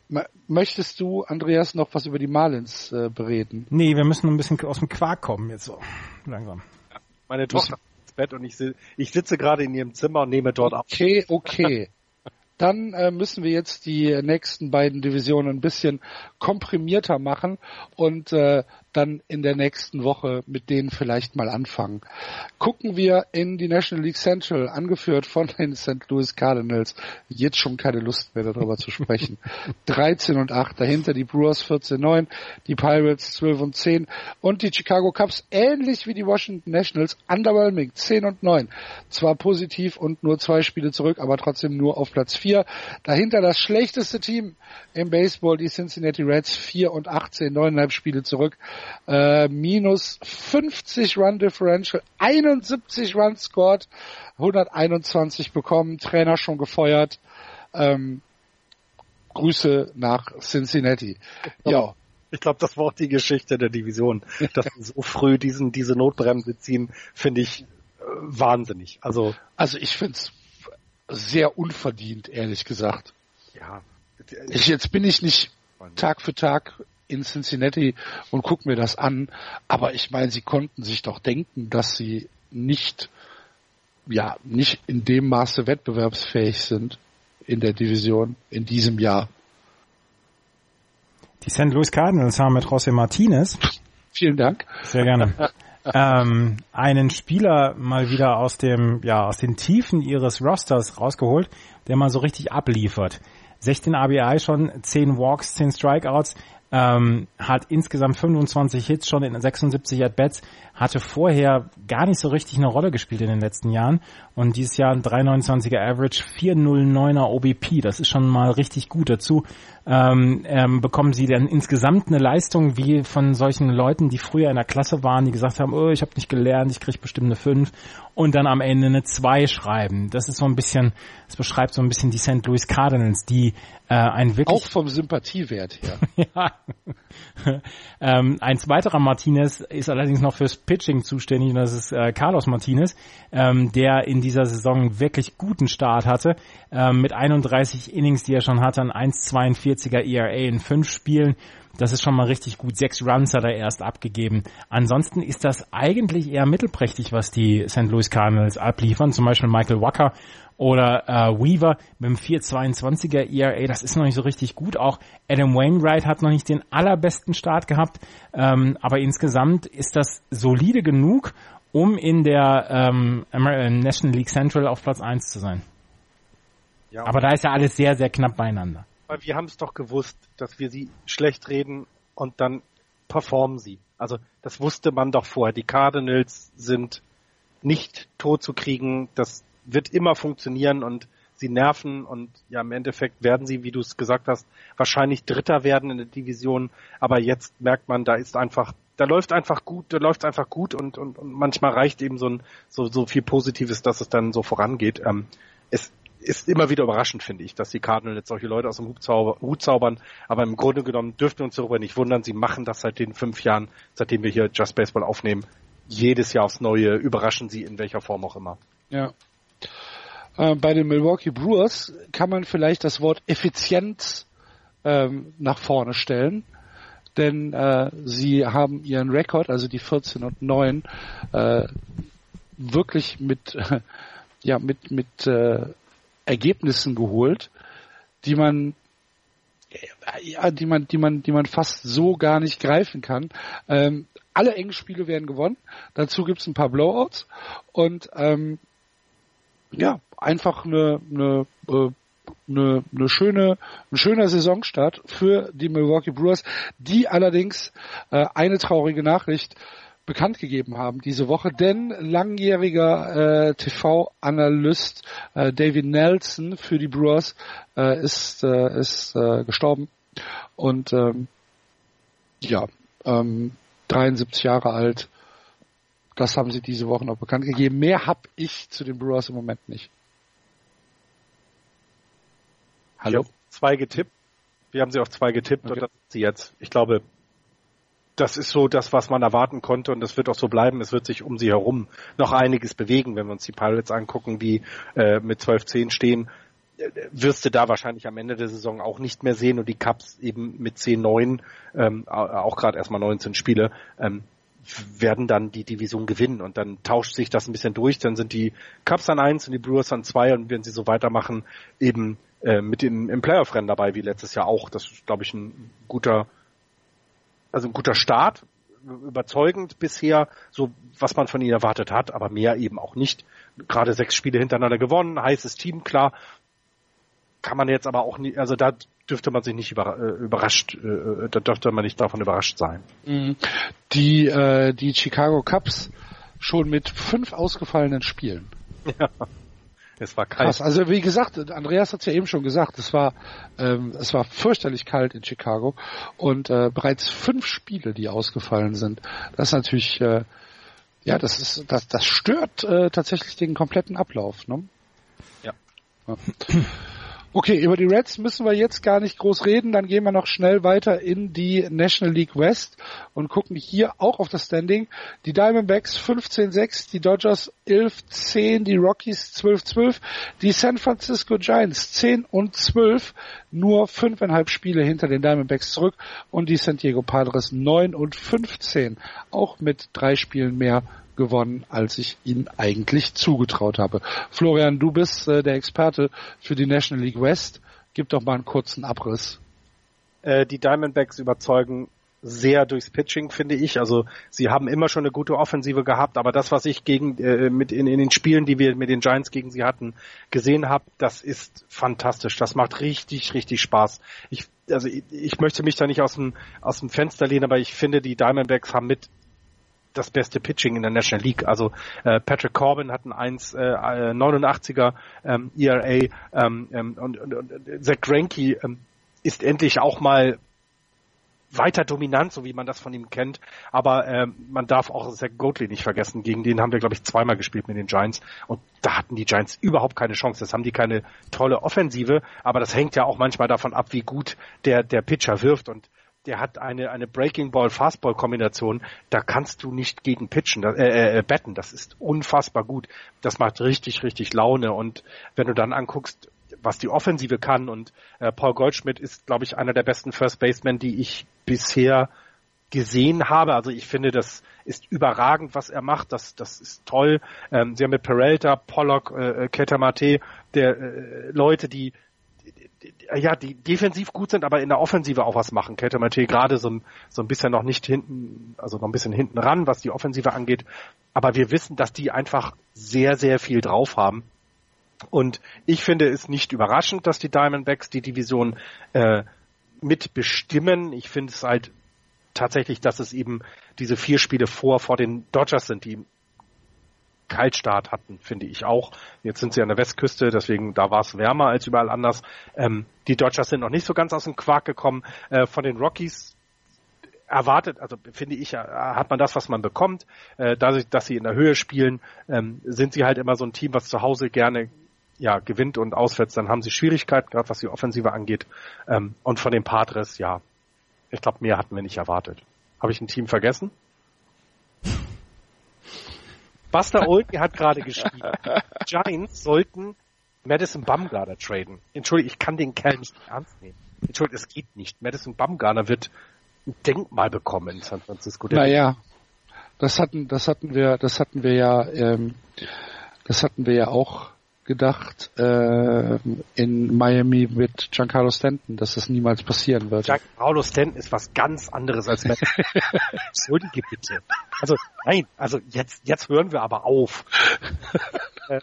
möchtest du, Andreas, noch was über die Marlins äh, bereden? Nee, wir müssen ein bisschen aus dem Quark kommen jetzt so. Langsam. Ja, meine Tochter ins Bett und ich, ich sitze gerade in ihrem Zimmer und nehme dort ab. Okay, okay. Dann äh, müssen wir jetzt die nächsten beiden Divisionen ein bisschen komprimierter machen und äh, dann in der nächsten Woche mit denen vielleicht mal anfangen. Gucken wir in die National League Central, angeführt von den St. Louis Cardinals. Jetzt schon keine Lust mehr darüber zu sprechen. 13 und 8, dahinter die Brewers 14 9, die Pirates 12 und 10 und die Chicago Cubs ähnlich wie die Washington Nationals underwhelming 10 und 9. Zwar positiv und nur zwei Spiele zurück, aber trotzdem nur auf Platz 4. Dahinter das schlechteste Team im Baseball, die Cincinnati Reds 4 und 18, neuneinhalb Spiele zurück äh, minus 50 Run Differential, 71 Runs scored, 121 bekommen, Trainer schon gefeuert. Ähm, Grüße nach Cincinnati. Ja. Ich glaube, das war auch die Geschichte der Division. Dass sie so früh diesen, diese Notbremse ziehen, finde ich äh, wahnsinnig. Also, also ich finde es sehr unverdient, ehrlich gesagt. Ja. Ich, jetzt bin ich nicht Tag für Tag in Cincinnati und guck mir das an, aber ich meine, sie konnten sich doch denken, dass sie nicht, ja, nicht in dem Maße wettbewerbsfähig sind in der Division in diesem Jahr. Die St. Louis Cardinals haben mit José Martinez. Vielen Dank. Sehr gerne. ähm, einen Spieler mal wieder aus dem, ja, aus den Tiefen ihres Rosters rausgeholt, der mal so richtig abliefert. 16 ABI schon, 10 Walks, 10 Strikeouts, ähm, hat insgesamt 25 Hits schon in 76 At-Bats, hatte vorher gar nicht so richtig eine Rolle gespielt in den letzten Jahren. Und dieses Jahr ein 3,29er Average, 4,09er OBP, das ist schon mal richtig gut. Dazu ähm, ähm, bekommen sie dann insgesamt eine Leistung wie von solchen Leuten, die früher in der Klasse waren, die gesagt haben, oh, ich habe nicht gelernt, ich krieg bestimmt eine 5 und dann am Ende eine 2 schreiben. Das ist so ein bisschen, das beschreibt so ein bisschen die St. Louis Cardinals, die äh, ein wirklich... Auch vom Sympathiewert her. ja. ähm, ein weiterer Martinez ist allerdings noch fürs Pitching zuständig und das ist äh, Carlos Martinez, ähm, der in dieser Saison wirklich guten Start hatte, ähm, mit 31 Innings, die er schon hatte, an 1,42 1,40er ERA in fünf Spielen. Das ist schon mal richtig gut. Sechs Runs hat er erst abgegeben. Ansonsten ist das eigentlich eher mittelprächtig, was die St. Louis Cardinals abliefern. Zum Beispiel Michael Wacker oder äh, Weaver mit dem 4,22er ERA. Das ist noch nicht so richtig gut. Auch Adam Wainwright hat noch nicht den allerbesten Start gehabt. Ähm, aber insgesamt ist das solide genug, um in der ähm, National League Central auf Platz 1 zu sein. Ja. Aber da ist ja alles sehr, sehr knapp beieinander. Weil wir haben es doch gewusst, dass wir sie schlecht reden und dann performen sie. Also das wusste man doch vorher. Die Cardinals sind nicht tot zu kriegen. Das wird immer funktionieren und sie nerven und ja im Endeffekt werden sie, wie du es gesagt hast, wahrscheinlich Dritter werden in der Division. Aber jetzt merkt man, da ist einfach da läuft einfach gut, da läuft einfach gut und, und, und manchmal reicht eben so ein so, so viel Positives, dass es dann so vorangeht. Ähm, es ist immer wieder überraschend, finde ich, dass die Cardinals jetzt solche Leute aus dem Hut, zauber, Hut zaubern. Aber im Grunde genommen dürften wir uns darüber nicht wundern. Sie machen das seit den fünf Jahren, seitdem wir hier Just Baseball aufnehmen. Jedes Jahr aufs Neue überraschen sie in welcher Form auch immer. Ja. Äh, bei den Milwaukee Brewers kann man vielleicht das Wort Effizienz ähm, nach vorne stellen denn äh, sie haben ihren Rekord, also die 14 und 9, äh, wirklich mit, ja, mit, mit äh, Ergebnissen geholt, die man ja, die man, die man, die man fast so gar nicht greifen kann. Ähm, alle engen Spiele werden gewonnen. Dazu gibt's ein paar Blowouts und ähm, ja, einfach eine, eine äh, eine, eine schöne, ein schöner Saisonstart für die Milwaukee Brewers, die allerdings äh, eine traurige Nachricht bekannt gegeben haben diese Woche, denn langjähriger äh, TV-Analyst äh, David Nelson für die Brewers äh, ist, äh, ist äh, gestorben und ähm, ja, ähm, 73 Jahre alt. Das haben sie diese Woche noch bekannt gegeben. Mehr habe ich zu den Brewers im Moment nicht. Hallo? zwei getippt. Wir haben sie auf zwei getippt okay. und das ist sie jetzt. Ich glaube, das ist so das, was man erwarten konnte und das wird auch so bleiben. Es wird sich um sie herum noch einiges bewegen, wenn wir uns die Pirates angucken, die äh, mit 12-10 stehen. Äh, wirst du da wahrscheinlich am Ende der Saison auch nicht mehr sehen und die Cups eben mit 10-9, ähm, auch gerade erstmal 19 Spiele, ähm, werden dann die Division gewinnen und dann tauscht sich das ein bisschen durch. Dann sind die Cups an eins und die Brewers an zwei und wenn sie so weitermachen, eben äh, mit dem, im Playoff-Rennen dabei, wie letztes Jahr auch. Das ist, glaube ich, ein guter, also ein guter Start, überzeugend bisher, so was man von ihnen erwartet hat, aber mehr eben auch nicht. Gerade sechs Spiele hintereinander gewonnen, heißes Team, klar. Kann man jetzt aber auch nicht, also da dürfte man sich nicht äh, überrascht, äh, da dürfte man nicht davon überrascht sein. Mhm. Die, äh, die Chicago Cubs schon mit fünf ausgefallenen Spielen. Ja. Es war kalt. Krass. Also wie gesagt, Andreas hat es ja eben schon gesagt, es war ähm, es war fürchterlich kalt in Chicago und äh, bereits fünf Spiele, die ausgefallen sind. Das ist natürlich äh, ja, das ist das das stört äh, tatsächlich den kompletten Ablauf, ne? Ja. ja. Okay, über die Reds müssen wir jetzt gar nicht groß reden. Dann gehen wir noch schnell weiter in die National League West und gucken hier auch auf das Standing. Die Diamondbacks 15-6, die Dodgers 11-10, die Rockies 12-12, die San Francisco Giants 10 und 12, nur fünfeinhalb Spiele hinter den Diamondbacks zurück und die San Diego Padres 9 und 15, auch mit drei Spielen mehr gewonnen, als ich ihnen eigentlich zugetraut habe. Florian, du bist äh, der Experte für die National League West. Gib doch mal einen kurzen Abriss. Äh, die Diamondbacks überzeugen sehr durchs Pitching, finde ich. Also sie haben immer schon eine gute Offensive gehabt, aber das, was ich gegen äh, mit in, in den Spielen, die wir mit den Giants gegen sie hatten, gesehen habe, das ist fantastisch. Das macht richtig, richtig Spaß. Ich, also ich, ich möchte mich da nicht aus dem aus dem Fenster lehnen, aber ich finde, die Diamondbacks haben mit das beste Pitching in der National League. Also äh, Patrick Corbin hat ein 1,89er äh, ähm, ERA ähm, ähm, und, und, und Zach Greinke ähm, ist endlich auch mal weiter dominant, so wie man das von ihm kennt. Aber ähm, man darf auch Zach Goatley nicht vergessen. Gegen den haben wir, glaube ich, zweimal gespielt mit den Giants. Und da hatten die Giants überhaupt keine Chance. Das haben die keine tolle Offensive. Aber das hängt ja auch manchmal davon ab, wie gut der, der Pitcher wirft. Und der hat eine, eine Breaking Ball Fastball Kombination, da kannst du nicht gegen pitchen, äh, äh, äh, betten, das ist unfassbar gut. Das macht richtig, richtig Laune und wenn du dann anguckst, was die Offensive kann und äh, Paul Goldschmidt ist, glaube ich, einer der besten First Basemen, die ich bisher gesehen habe. Also ich finde, das ist überragend, was er macht. Das, das ist toll. Ähm, sie haben mit Peralta, Pollock, äh, äh Ketamate, der äh, Leute, die ja, die defensiv gut sind, aber in der Offensive auch was machen. Kette Mate gerade so, so ein bisschen noch nicht hinten, also noch ein bisschen hinten ran, was die Offensive angeht. Aber wir wissen, dass die einfach sehr, sehr viel drauf haben. Und ich finde es nicht überraschend, dass die Diamondbacks die Division äh, mitbestimmen. Ich finde es halt tatsächlich, dass es eben diese vier Spiele vor vor den Dodgers sind, die Kaltstart hatten, finde ich auch. Jetzt sind sie an der Westküste, deswegen da war es wärmer als überall anders. Ähm, die Dodgers sind noch nicht so ganz aus dem Quark gekommen. Äh, von den Rockies erwartet, also finde ich, äh, hat man das, was man bekommt. Äh, dadurch, dass sie in der Höhe spielen, ähm, sind sie halt immer so ein Team, was zu Hause gerne ja, gewinnt und auswärts, dann haben sie Schwierigkeiten, gerade was die Offensive angeht. Ähm, und von den Padres, ja, ich glaube, mehr hatten wir nicht erwartet. Habe ich ein Team vergessen? Buster Olney hat gerade geschrieben, Giants sollten Madison Bumgarner traden. Entschuldige, ich kann den Kerl nicht ernst nehmen. Entschuldige, es geht nicht. Madison Bumgarner wird ein Denkmal bekommen in San Francisco. naja, das hatten, das hatten wir, das hatten wir ja, ähm, das hatten wir ja auch gedacht äh, in Miami mit Giancarlo Stanton, dass das niemals passieren wird. Giancarlo Stanton ist was ganz anderes als Matt. Entschuldige bitte. Also nein, also jetzt jetzt hören wir aber auf. äh,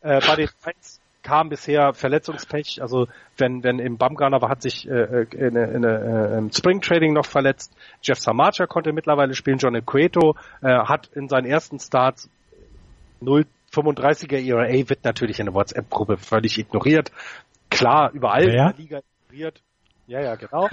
äh, bei den Giants kam bisher Verletzungspech. Also wenn wenn im Bumgarner war, hat sich äh, in, in, in, Spring Trading noch verletzt. Jeff Samacha konnte mittlerweile spielen. John Equato äh, hat in seinen ersten Starts 0 35er ERA wird natürlich in der WhatsApp-Gruppe völlig ignoriert. Klar, überall ja. in der Liga ignoriert. Ja, ja, genau.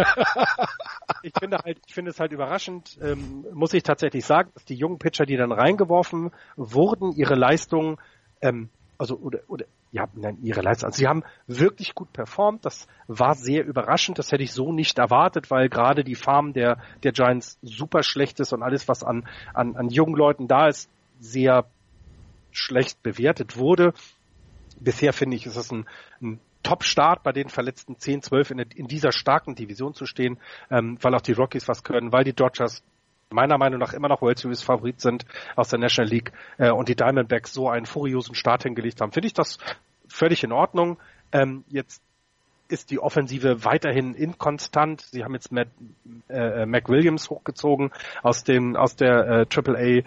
ich finde halt, ich finde es halt überraschend, ähm, muss ich tatsächlich sagen, dass die jungen Pitcher, die dann reingeworfen wurden, ihre Leistung, ähm, also oder oder ja, nein, ihre Leistung, also sie haben wirklich gut performt. Das war sehr überraschend. Das hätte ich so nicht erwartet, weil gerade die Farm der der Giants super schlecht ist und alles, was an an, an jungen Leuten da ist, sehr schlecht bewertet wurde. Bisher finde ich, ist es ein, ein Top-Start bei den verletzten 10, 12 in, in dieser starken Division zu stehen, ähm, weil auch die Rockies was können, weil die Dodgers meiner Meinung nach immer noch World Series Favorit sind aus der National League äh, und die Diamondbacks so einen furiosen Start hingelegt haben, finde ich das völlig in Ordnung. Ähm, jetzt ist die Offensive weiterhin inkonstant. Sie haben jetzt Matt, äh, Mac Williams hochgezogen aus dem aus der äh, AAA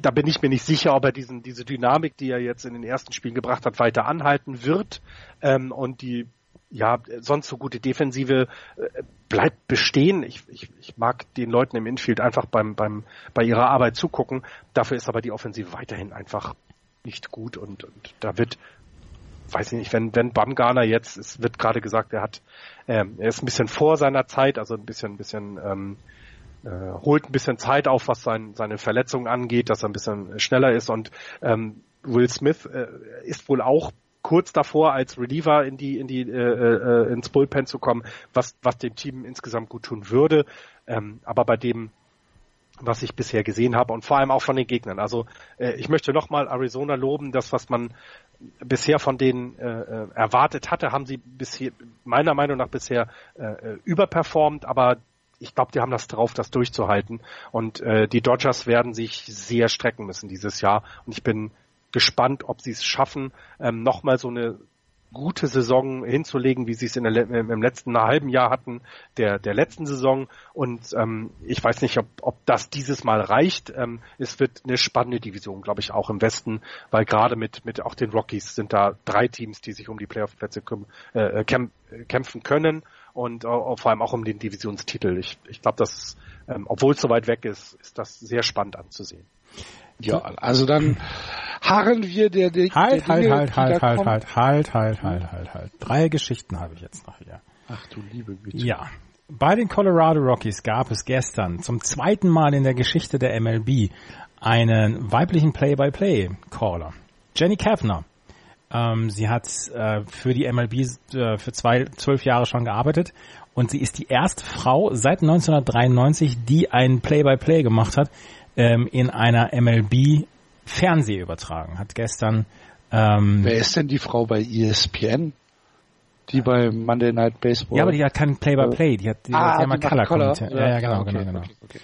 da bin ich mir nicht sicher, ob er diesen, diese Dynamik, die er jetzt in den ersten Spielen gebracht hat, weiter anhalten wird. Ähm, und die ja, sonst so gute Defensive äh, bleibt bestehen. Ich, ich, ich mag den Leuten im Infield einfach beim, beim, bei ihrer Arbeit zugucken. Dafür ist aber die Offensive weiterhin einfach nicht gut und, und da wird, weiß ich nicht, wenn, wenn Bamgarner jetzt, es wird gerade gesagt, er hat, ähm, er ist ein bisschen vor seiner Zeit, also ein bisschen, ein bisschen, ähm, äh, holt ein bisschen Zeit auf, was sein, seine Verletzungen angeht, dass er ein bisschen schneller ist und ähm, Will Smith äh, ist wohl auch kurz davor als Reliever in die in die äh, äh, ins Bullpen zu kommen, was was dem Team insgesamt gut tun würde. Ähm, aber bei dem was ich bisher gesehen habe und vor allem auch von den Gegnern. Also äh, ich möchte nochmal Arizona loben, das was man bisher von denen äh, äh, erwartet hatte, haben sie bisher meiner Meinung nach bisher äh, äh überperformt, aber ich glaube, die haben das drauf, das durchzuhalten. Und äh, die Dodgers werden sich sehr strecken müssen dieses Jahr. Und ich bin gespannt, ob sie es schaffen, ähm, nochmal so eine gute Saison hinzulegen, wie sie es in der, im letzten halben Jahr hatten, der, der letzten Saison. Und ähm, ich weiß nicht, ob, ob das dieses Mal reicht. Ähm, es wird eine spannende Division, glaube ich, auch im Westen, weil gerade mit, mit auch den Rockies sind da drei Teams, die sich um die Playoff-Plätze äh, kämpfen können und äh, vor allem auch um den Divisionstitel. Ich, ich glaube, dass, ähm, obwohl es so weit weg ist, ist das sehr spannend anzusehen. Ja, also dann harren wir der, der halt, der Dinge, halt, halt, halt, halt, halt, halt, halt, halt, halt. Drei Geschichten habe ich jetzt noch hier. Ach du liebe Güte. Ja. Bei den Colorado Rockies gab es gestern zum zweiten Mal in der Geschichte der MLB einen weiblichen Play-by-Play-Caller. Jenny Kavner. Ähm, sie hat äh, für die MLB äh, für zwei, zwölf Jahre schon gearbeitet und sie ist die erste Frau seit 1993, die ein Play-by-Play -play gemacht hat ähm, in einer MLB Fernsehübertragung. Hat gestern. Ähm, Wer ist denn die Frau bei ESPN? Die bei Monday Night Baseball. Ja, aber die hat kein Play-by-Play. Die hat, die ah, hat ja mal Color, Color. Ja, ja, genau, okay, genau, genau. Okay, okay.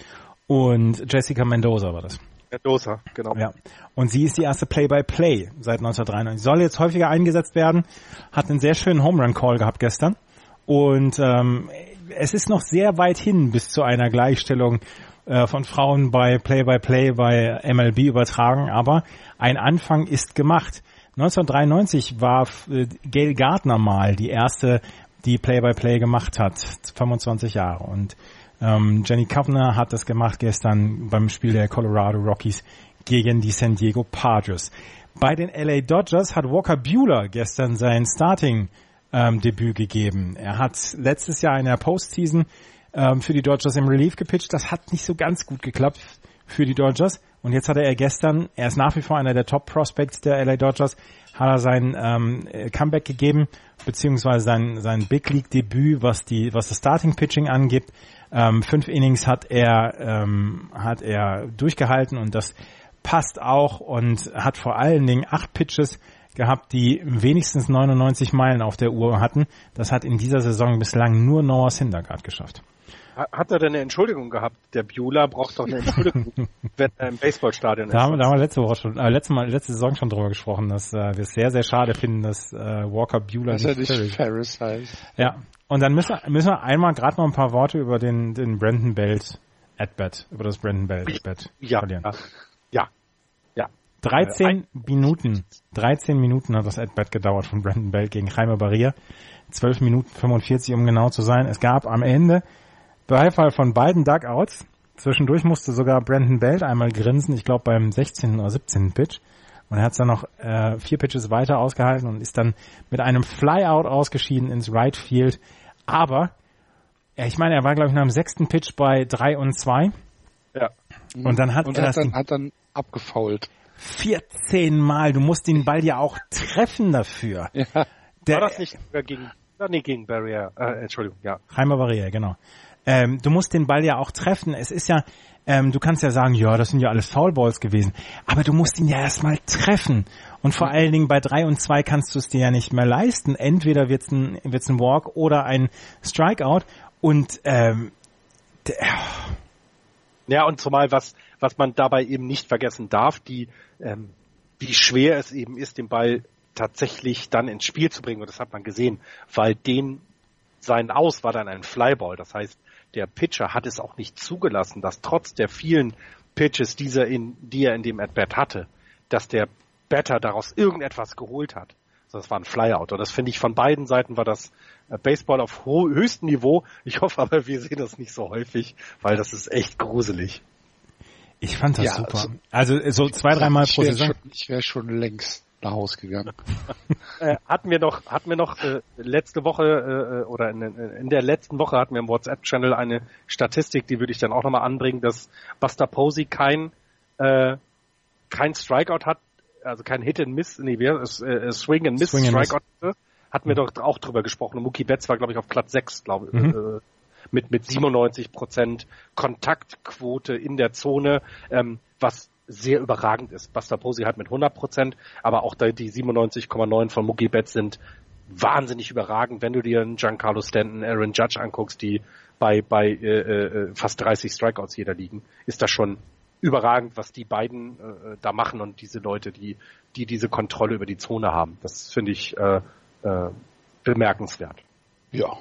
Und Jessica Mendoza war das. Mendoza, genau. Ja. Und sie ist die erste Play-by-Play -play seit 1993. Soll jetzt häufiger eingesetzt werden. Hat einen sehr schönen Home Run Call gehabt gestern. Und ähm, es ist noch sehr weit hin bis zu einer Gleichstellung äh, von Frauen bei Play-by-Play -play bei MLB übertragen, aber ein Anfang ist gemacht. 1993 war äh, Gail Gardner mal die erste, die Play-by-Play -play gemacht hat, 25 Jahre. Und ähm, Jenny Kovner hat das gemacht gestern beim Spiel der Colorado Rockies gegen die San Diego Padres. Bei den LA Dodgers hat Walker Bueller gestern sein Starting ähm, Debüt gegeben. Er hat letztes Jahr in der Postseason ähm, für die Dodgers im Relief gepitcht. Das hat nicht so ganz gut geklappt für die Dodgers. Und jetzt hat er gestern, er ist nach wie vor einer der Top-Prospects der LA Dodgers, hat er sein ähm, Comeback gegeben, beziehungsweise sein, sein Big League-Debüt, was die, was das Starting-Pitching angeht. Ähm, fünf Innings hat er, ähm, hat er durchgehalten und das passt auch und hat vor allen Dingen acht Pitches gehabt, die wenigstens 99 Meilen auf der Uhr hatten. Das hat in dieser Saison bislang nur Noah Syndergaard geschafft. Hat er denn eine Entschuldigung gehabt? Der Beulah braucht doch eine Entschuldigung, wenn er im Baseballstadion ist. Da haben, da haben wir letzte Woche schon, äh, letzte, Mal, letzte Saison schon drüber gesprochen, dass äh, wir es sehr, sehr schade finden, dass äh, Walker dass nicht, er nicht Ferris heißt. Ja, und dann müssen, müssen wir einmal gerade noch ein paar Worte über den, den Brandon Belt at-bat, über das Brandon Belt at-bat ja, verlieren. Ja, ja. 13 äh, Minuten, 13 Minuten hat das at-bat gedauert von Brandon Belt gegen Jaime Barrier. 12 Minuten 45, um genau zu sein. Es gab am Ende Beifall von beiden Dugouts. Zwischendurch musste sogar Brandon Belt einmal grinsen, ich glaube beim 16. oder 17. Pitch. Und er hat es dann noch äh, vier Pitches weiter ausgehalten und ist dann mit einem Flyout ausgeschieden ins Right Field. Aber, ja, ich meine, er war, glaube ich, nach dem sechsten Pitch bei drei und zwei. Ja. Und dann hat und er hat das dann, hat dann abgefault. 14 Mal. Du musst den Ball ja auch treffen dafür. Ja. Der, war das nicht gegen, nee, gegen Barrier, äh, Entschuldigung, ja. Heimer Barrier, genau ähm, du musst den Ball ja auch treffen. Es ist ja, ähm, du kannst ja sagen, ja, das sind ja alles Foulballs gewesen, aber du musst ihn ja erstmal treffen. Und vor allen Dingen bei drei und zwei kannst du es dir ja nicht mehr leisten. Entweder wird's ein, wird's ein Walk oder ein Strikeout. Und ähm, ja, und zumal was, was man dabei eben nicht vergessen darf, die, ähm, wie schwer es eben ist, den Ball tatsächlich dann ins Spiel zu bringen. Und das hat man gesehen, weil den sein Aus war dann ein Flyball. Das heißt, der Pitcher hat es auch nicht zugelassen, dass trotz der vielen Pitches, die er in, die er in dem At-Bat hatte, dass der Batter daraus irgendetwas geholt hat. Also das war ein Flyout. Und das finde ich von beiden Seiten war das äh, Baseball auf höchstem Niveau. Ich hoffe aber, wir sehen das nicht so häufig, weil das ist echt gruselig. Ich fand das ja, super. Also, also so zwei, dreimal pro Saison. Schon, ich wäre schon längst nach Hause gegangen. äh, hatten wir noch, hatten wir noch äh, letzte Woche äh, oder in, in, der letzten Woche hatten wir im WhatsApp-Channel eine Statistik, die würde ich dann auch nochmal anbringen, dass Buster Posey kein äh, kein Strikeout hat also kein Hit and Miss, nee, wir, äh, äh, Swing and Miss Swing Strikeout hatte, hatten wir doch auch drüber gesprochen. Und Mookie Betts war, glaube ich, auf Platz 6, glaube ich, Mhm. äh, mit, mit 97 Prozent Kontaktquote in der Zone, ähm, was sehr überragend ist. Buster Posey hat mit 100 Prozent, aber auch die 97,9 von Mookie Betts sind wahnsinnig überragend, wenn du dir einen Giancarlo Stanton, Aaron Judge anguckst, die bei, bei äh, äh, fast 30 Strikeouts jeder liegen, ist das schon überragend, was die beiden äh, da machen und diese Leute, die, die diese Kontrolle über die Zone haben. Das finde ich äh, äh, bemerkenswert. Ja.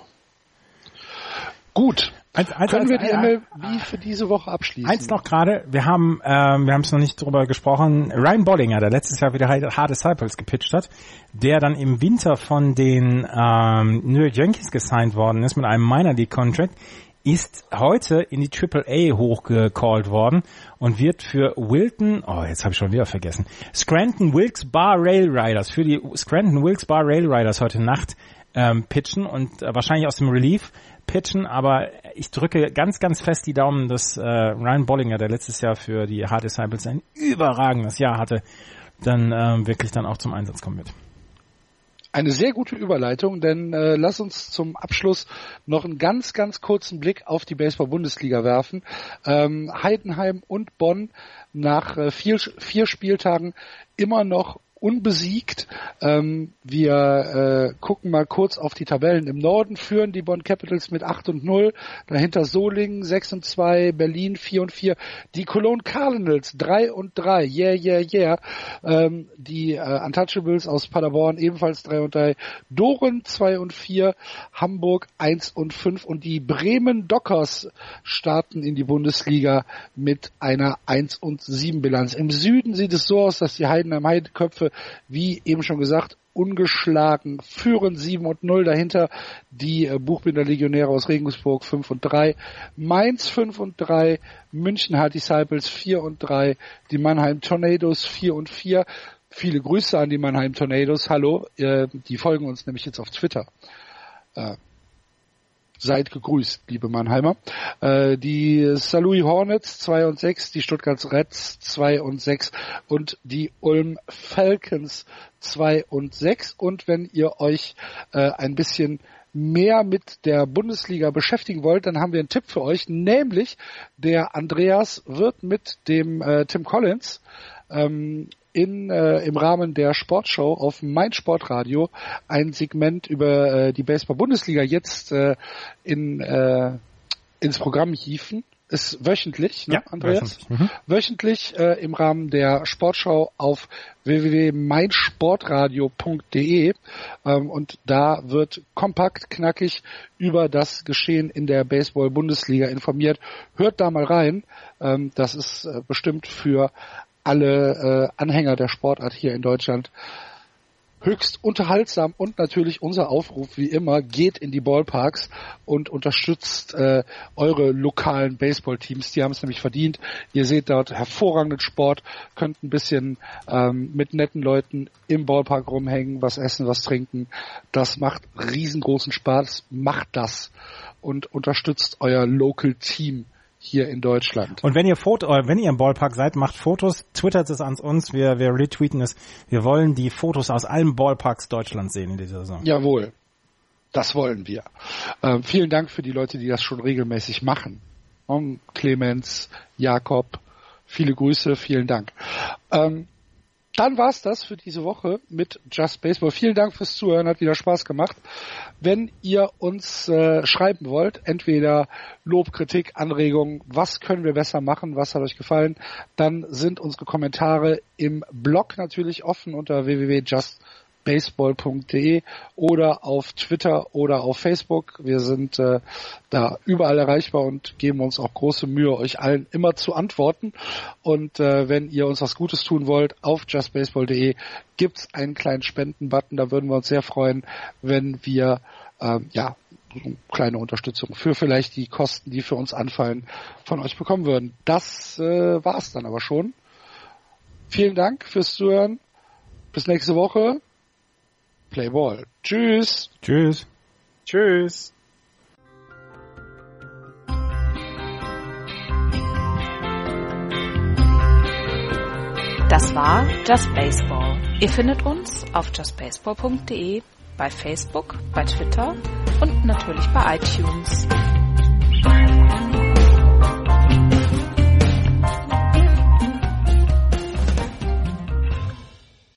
Gut. Eins, eins, Können eins, wir die MLB für diese Woche abschließen? Eins noch gerade, wir haben, ähm, wir haben es noch nicht drüber gesprochen, Ryan Bollinger, der letztes Jahr wieder Hard Disciples gepitcht hat, der dann im Winter von den ähm, New York Yankees gesigned worden ist mit einem Minor League Contract, ist heute in die Triple A hochgecallt worden und wird für Wilton, oh jetzt habe ich schon wieder vergessen, Scranton Wilkes Bar Rail Riders, für die Scranton Wilkes Bar Rail Riders heute Nacht ähm, pitchen und äh, wahrscheinlich aus dem Relief pitchen, aber ich drücke ganz, ganz fest die Daumen, dass äh, Ryan Bollinger, der letztes Jahr für die Hard Disciples ein überragendes Jahr hatte, dann ähm, wirklich dann auch zum Einsatz kommen wird. Eine sehr gute Überleitung, denn äh, lass uns zum Abschluss noch einen ganz, ganz kurzen Blick auf die Baseball-Bundesliga werfen. Ähm, Heidenheim und Bonn nach äh, vier, vier Spieltagen immer noch unbesiegt. Ähm, wir äh, gucken mal kurz auf die Tabellen. Im Norden führen die Bonn Capitals mit 8 und 0, dahinter Solingen 6 und 2, Berlin 4 und 4, die Cologne Cardinals 3 und 3, yeah, yeah, yeah. Ähm, die äh, Untouchables aus Paderborn ebenfalls 3 und 3, Doren 2 und 4, Hamburg 1 und 5 und die Bremen Dockers starten in die Bundesliga mit einer 1 und 7 Bilanz. Im Süden sieht es so aus, dass die Heidenheim Heideköpfe, wie eben schon gesagt, ungeschlagen führen 7 und 0 dahinter. Die äh, Buchbinder Legionäre aus Regensburg 5 und 3 Mainz 5 und 3 München Hard Disciples 4 und 3 die Mannheim Tornadoes 4 und 4 viele Grüße an die Mannheim Tornadoes. Hallo äh, die folgen uns nämlich jetzt auf Twitter. Äh, Seid gegrüßt, liebe Mannheimer. Äh, die St. Louis Hornets 2 und 6, die Stuttgart Reds 2 und 6 und die Ulm Falcons 2 und 6. Und wenn ihr euch äh, ein bisschen mehr mit der Bundesliga beschäftigen wollt, dann haben wir einen Tipp für euch, nämlich der Andreas wird mit dem äh, Tim Collins ähm, in, äh, im Rahmen der Sportshow auf Mein Sportradio ein Segment über äh, die Baseball-Bundesliga jetzt äh, in, äh, ins Programm hieven. Ist wöchentlich, ne, Ja, Andreas? wöchentlich, mhm. Wöchentlich äh, im Rahmen der Sportschau auf www.meinsportradio.de ähm, und da wird kompakt, knackig über das Geschehen in der Baseball-Bundesliga informiert. Hört da mal rein. Ähm, das ist äh, bestimmt für alle äh, Anhänger der Sportart hier in Deutschland höchst unterhaltsam und natürlich unser Aufruf wie immer geht in die Ballparks und unterstützt äh, eure lokalen Baseballteams. Die haben es nämlich verdient. Ihr seht dort hervorragenden Sport, könnt ein bisschen ähm, mit netten Leuten im Ballpark rumhängen, was essen, was trinken. Das macht riesengroßen Spaß. Macht das und unterstützt euer Local Team hier in Deutschland. Und wenn ihr Foto, äh, wenn ihr im Ballpark seid, macht Fotos, twittert es an uns, wir, wir retweeten es. Wir wollen die Fotos aus allen Ballparks Deutschlands sehen in dieser Saison. Jawohl. Das wollen wir. Ähm, vielen Dank für die Leute, die das schon regelmäßig machen. Um, Clemens, Jakob, viele Grüße, vielen Dank. Ähm, dann war's das für diese Woche mit Just Baseball. Vielen Dank fürs Zuhören, hat wieder Spaß gemacht. Wenn ihr uns äh, schreiben wollt, entweder Lob, Kritik, Anregungen, was können wir besser machen, was hat euch gefallen, dann sind unsere Kommentare im Blog natürlich offen unter www.justbaseball.de oder auf Twitter oder auf Facebook. Wir sind äh, da überall erreichbar und geben uns auch große Mühe, euch allen immer zu antworten. Und äh, wenn ihr uns was Gutes tun wollt, auf justbaseball.de gibt's einen kleinen Spendenbutton. Da würden wir uns sehr freuen, wenn wir ähm, ja eine kleine Unterstützung für vielleicht die Kosten, die für uns anfallen, von euch bekommen würden. Das äh, war's dann aber schon. Vielen Dank fürs Zuhören. Bis nächste Woche. Play Ball. Tschüss. Tschüss. Tschüss. Das Das war Just Baseball. Ihr findet uns auf justbaseball.de, bei Facebook, bei Twitter und natürlich bei iTunes.